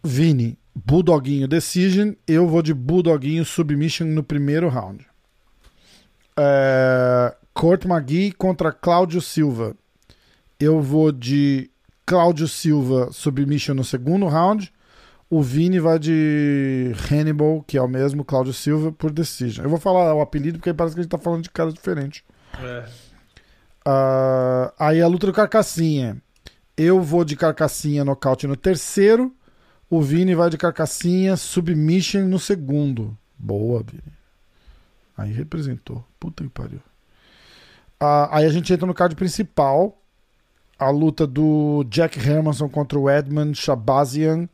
Vini, Bulldoguinho Decision. Eu vou de Bulldoguinho Submission no primeiro round. É... Court McGee contra Cláudio Silva. Eu vou de Cláudio Silva Submission no segundo round. O Vini vai de Hannibal, que é o mesmo Cláudio Silva, por Decision. Eu vou falar o apelido porque parece que a gente tá falando de cara diferente. É. Ah, aí a luta do Carcassinha. Eu vou de Carcassinha nocaute no terceiro. O Vini vai de Carcassinha submission no segundo. Boa, Vini. Aí representou. Puta que pariu. Ah, aí a gente entra no card principal. A luta do Jack Hermanson contra o Edmund Shabazian.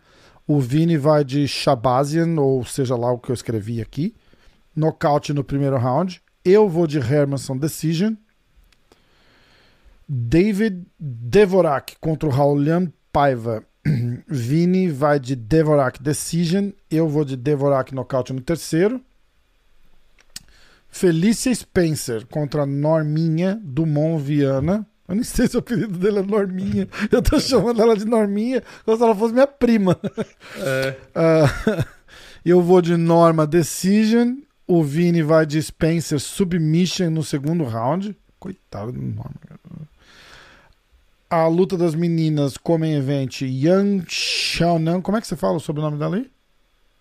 O Vini vai de Shabazian, ou seja lá o que eu escrevi aqui. Nocaute no primeiro round. Eu vou de Hermanson Decision. David Devorak contra o Raulian Paiva. [clears throat] Vini vai de Devorak Decision. Eu vou de Devorak nocaute no terceiro. Felícia Spencer contra Norminha Dumont Viana. Eu nem sei se o apelido dele é Norminha. Eu tô chamando ela de Norminha como se ela fosse minha prima. É. Uh, [laughs] eu vou de Norma Decision. O Vini vai de Spencer Submission no segundo round. Coitado do Norma. A luta das meninas Comem Event Yang Xiaonan. Como é que você fala sobre o nome dela aí?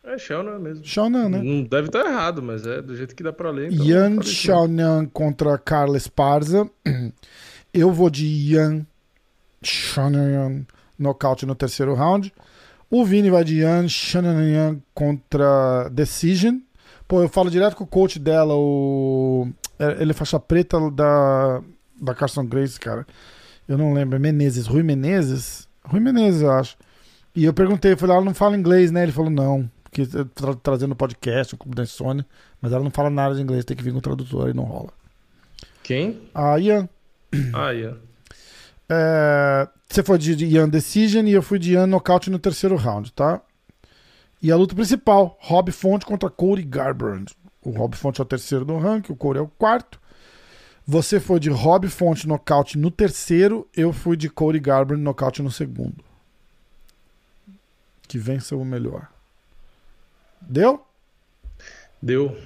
É Xiaonan mesmo. Xiaonan, né? Não deve estar errado, mas é do jeito que dá pra ler. Então Yan Xiaonan contra Carla Esparza. [clears throat] Eu vou de Yan Xiaonan nocaute no terceiro round. O Vini vai de Yan Xiaonan contra Decision. Pô, eu falo direto com o coach dela, o. Ele é faixa preta da, da Carson Grace, cara. Eu não lembro, é Menezes, Rui Menezes? Rui Menezes, eu acho. E eu perguntei, eu falei, ela não fala inglês, né? Ele falou, não, porque tra trazendo podcast, o Clube da Insônia, mas ela não fala nada de inglês, tem que vir com o tradutor e não rola. Quem? A Ian. Ah, Ian. É, você foi de Ian Decision e eu fui de Ian Knockout no terceiro round, tá? E a luta principal, Rob Fonte contra Cody Garbrandt. O Rob Fonte é o terceiro do ranking, o Cody é o quarto. Você foi de Rob Fonte nocaute no terceiro, eu fui de Cody Garbrandt nocaute no segundo. Que vença o melhor. Deu? Deu.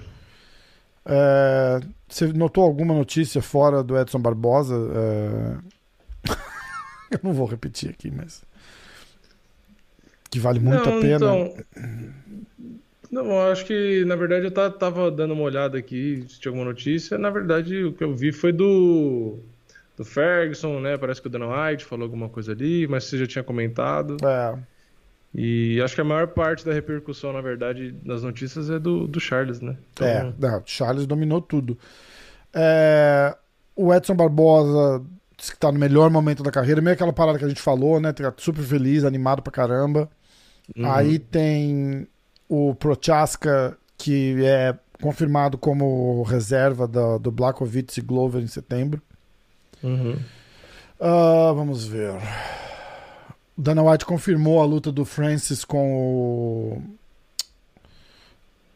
É, você notou alguma notícia fora do Edson Barbosa? É... [laughs] eu não vou repetir aqui, mas. Que vale muito não, a pena. Então... Não, acho que na verdade eu tava dando uma olhada aqui se tinha alguma notícia. Na verdade, o que eu vi foi do, do Ferguson, né? Parece que o Dana White falou alguma coisa ali, mas você já tinha comentado. É. E acho que a maior parte da repercussão, na verdade, das notícias é do, do Charles, né? Então... É, não, Charles dominou tudo. É, o Edson Barbosa disse que tá no melhor momento da carreira, meio aquela parada que a gente falou, né? Tá super feliz, animado pra caramba. Uhum. Aí tem o Prochaska, que é confirmado como reserva do, do Blackovitz e Glover em setembro. Uhum. Uh, vamos ver. Dana White confirmou a luta do Francis com o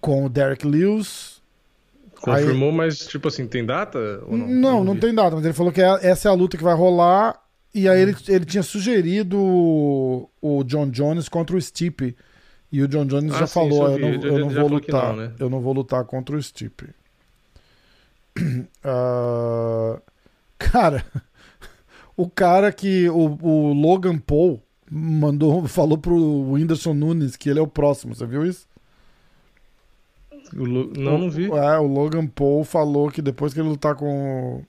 com o Derek Lewis. Confirmou, Aí... mas tipo assim, tem data ou não? Não, não, não tem data, mas ele falou que é, essa é a luta que vai rolar. E aí hum. ele, ele tinha sugerido o, o John Jones contra o Stipe. E o John Jones ah, já sim, falou, eu, não, eu não vou lutar. Não, né? Eu não vou lutar contra o Stipe. Uh, cara, [laughs] o cara que. O, o Logan Paul mandou, falou pro Whindersson Nunes que ele é o próximo, você viu isso? Lo... Não, não vi. É, o Logan Paul falou que depois que ele lutar com,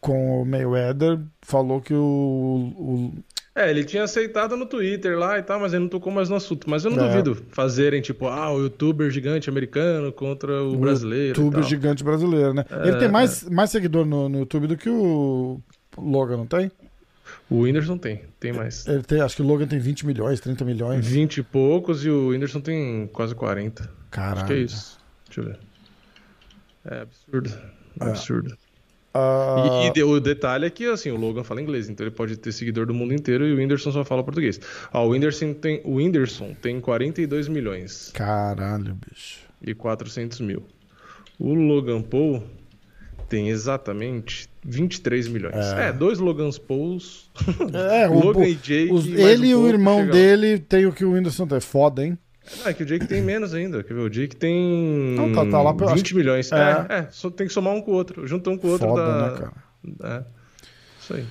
com o Mayweather, falou que o, o é, ele tinha aceitado no Twitter lá e tal, mas ele não tocou mais no assunto. Mas eu não é. duvido fazerem, tipo, ah, o youtuber gigante americano contra o, o brasileiro. Youtuber gigante brasileiro, né? É, ele tem mais, é. mais seguidor no, no YouTube do que o Logan, não tem? O Whindersson tem, tem mais. Ele tem, acho que o Logan tem 20 milhões, 30 milhões. 20 e poucos e o Whindersson tem quase 40. Caralho. Acho que é isso. Deixa eu ver. É absurdo. É. Absurdo. Uh... E, e, o detalhe é que assim, o Logan fala inglês, então ele pode ter seguidor do mundo inteiro e o Whindersson só fala português. Ah, o Whindersson tem, o Whindersson tem 42 milhões. Caralho, bicho. E 400 mil. O Logan Paul tem exatamente 23 milhões. É, é dois Logans Pauls. [laughs] É, [laughs] o Logan e Jake. Os, ele e o irmão dele tem o que o Whindersson tem. Foda, hein? Não, é que o Jake tem menos ainda. Quer ver? O Jake tem Não, tá, tá lá 20 acho... milhões. É, é, é só tem que somar um com o outro. Junta um com o outro. Foda, da... né, cara? É. Isso aí.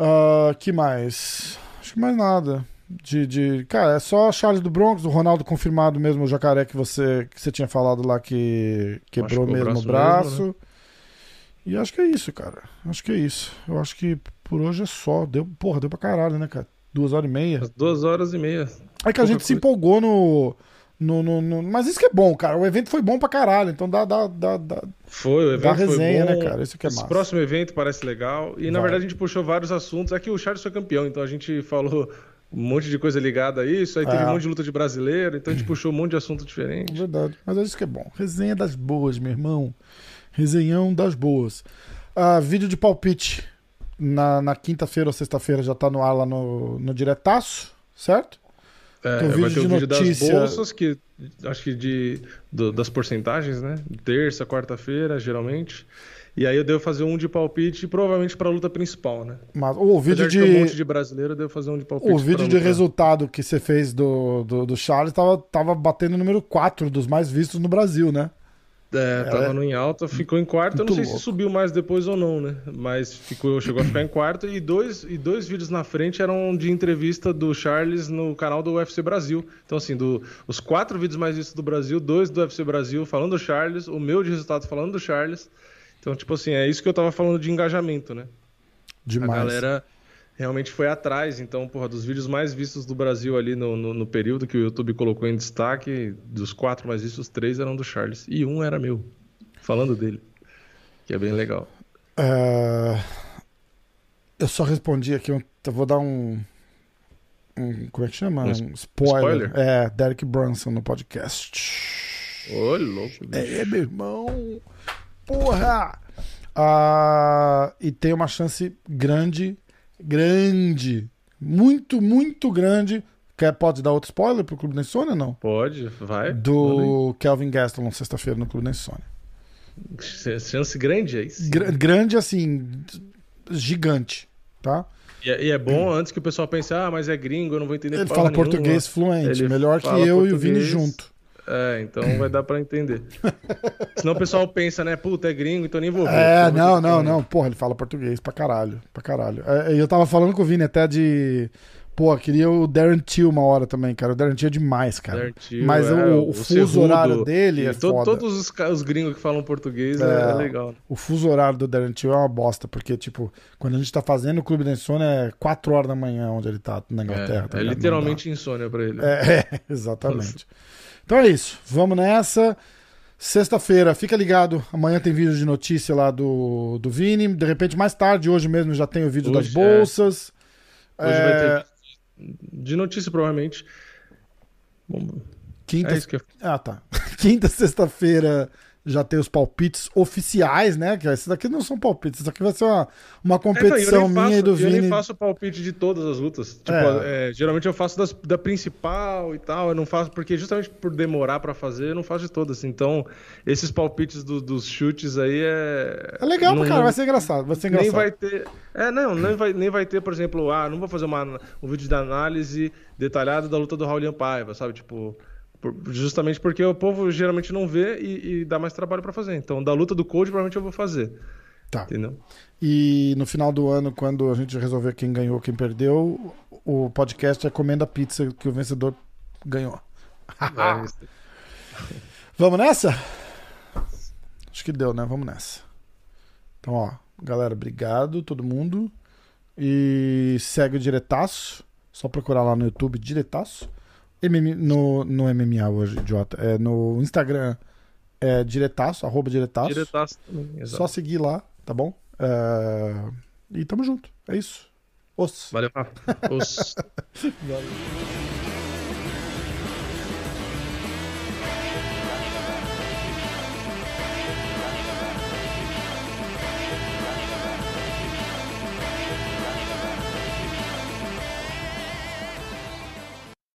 Uh, que mais? Acho que mais nada. De, de. Cara, é só Charles do Bronx, o Ronaldo confirmado mesmo, o jacaré que você, que você tinha falado lá que quebrou mesmo o braço. braço. Mesmo, né? E acho que é isso, cara. Acho que é isso. Eu acho que por hoje é só. Deu, porra, deu pra caralho, né, cara? Duas horas e meia. duas horas e meia. É que a gente coisa. se empolgou no, no, no, no, Mas isso que é bom, cara. O evento foi bom pra caralho. Então dá. dá, dá, dá foi, o evento dá resenha, foi bom. né, cara? Isso que é Esse massa. próximo evento parece legal. E Vai. na verdade a gente puxou vários assuntos. Aqui o Charles foi campeão, então a gente falou um monte de coisa ligada a isso, aí teve É. um monte de luta de brasileiro, então a gente puxou um monte de assunto É diferente. verdade. Mas é isso que é bom. Resenha das boas, meu irmão. Resenhão das boas. Ah, vídeo de palpite. Na, na quinta-feira ou sexta-feira já tá no ar lá no, no diretaço, certo? É, Tem um vai vídeo ter o de vídeo notícia. das bolsas, que acho que de, do- das porcentagens, né? Terça, quarta-feira, geralmente. E aí eu devo fazer um de palpite, provavelmente pra luta principal, né? Mas o vídeo de ter um monte de. de brasileiro, eu devo fazer um de palpite. O vídeo de resultado que você fez do, do, do Charles tava, tava batendo o número 4 dos mais vistos no Brasil, né? É, tava é no em alta, ficou em quarto. Eu não muito sei louco. se subiu mais depois ou não, né? Mas ficou, chegou a ficar em quarto. E dois, e dois vídeos na frente eram de entrevista do Charles no canal do UFC Brasil. Então, assim, do, os quatro vídeos mais vistos do Brasil, dois do UFC Brasil falando do Charles, o meu de resultado falando do Charles. Então, tipo assim, é isso que eu tava falando de engajamento, né? Demais. A galera realmente foi atrás. Então, porra, dos vídeos mais vistos do Brasil ali no, no, no período que o YouTube colocou em destaque, dos quatro mais vistos, três eram do Charles. E um era meu, falando dele. Que é bem legal. É, Eu só respondi aqui, eu vou dar um. um- como é que chama? Um spoiler. spoiler? É, Derek Brunson no podcast. Ô, louco, bicho. É, meu irmão. Porra! Ah, e tem uma chance grande, grande, muito, muito grande. Quer, pode dar outro spoiler pro Clube da Insônia, não? Pode, vai. Do Kelvin Gastelum, sexta-feira, no Clube da Insônia. Chance grande aí. sim. Gra- grande, assim, gigante, tá? E, é- e é bom antes que o pessoal pense, ah, mas é gringo, eu não vou entender Ele fala nenhuma. português fluente, Ele melhor que eu e o Vini português. junto. É, então vai dar pra entender. [laughs] Senão o pessoal pensa, né, puta, é gringo, então nem vou ver. É, não, não, não. Porra, ele fala português pra caralho. Pra caralho. É, eu tava falando com o Vini até de. Pô, queria o Darren Till uma hora também, cara. O Darren Till é demais, cara. Till, Mas é, o, o fuso Cerrudo, horário dele e é foda. Todos os, os gringos que falam português é, É. é legal. O fuso horário do Darren Till é uma bosta, porque, tipo, quando a gente tá fazendo o Clube da Insônia é 4 horas da manhã onde ele tá, na É, Inglaterra. tá é ligado? Não literalmente insônia pra ele. É, é, [laughs] exatamente. Então é isso. Vamos nessa. Sexta-feira, fica ligado. Amanhã tem vídeo de notícia lá do, do Vini. De repente, mais tarde, hoje mesmo, já tem o vídeo das Hoje, é. bolsas. Hoje É, vai ter de notícia, provavelmente. Bom, Quinta, é isso que eu... Ah, tá. [laughs] Quinta, sexta-feira já tem os palpites oficiais, né? Que esses daqui não são palpites, isso aqui vai ser uma, uma competição É, eu nem minha e faço- do Eu Vini. nem faço palpite de todas as lutas. Tipo, É. é, geralmente eu faço das- da principal e tal. Eu não faço, porque justamente por demorar pra fazer, eu não faço de todas. Então, esses palpites do- dos chutes aí é. É legal, não- cara, vai ser engraçado, vai ser engraçado. Nem vai ter. É, não, nem vai, nem vai ter, por exemplo, ah, não vou fazer uma, um vídeo de análise detalhada da luta do Raulian Paiva, sabe? Tipo, justamente porque o povo geralmente não vê e, e dá mais trabalho pra fazer. Então, da luta do Cold, provavelmente eu vou fazer. Tá. Entendeu? E no final do ano, quando a gente resolver quem ganhou, quem perdeu, o podcast é Comenda Pizza que o vencedor ganhou. É. [laughs] Vamos nessa? Acho que deu, né? Vamos nessa. Então, ó, galera, obrigado todo mundo. E segue o Diretaço. Só procurar lá no YouTube Diretaço. MM, no, no MMA hoje, idiota. É no Instagram é Diretaço, arroba Diretaço. Diretaço também. Só seguir lá, tá bom? É, E tamo junto. É isso. Os. Valeu, Rafa. Os... Valeu. [laughs]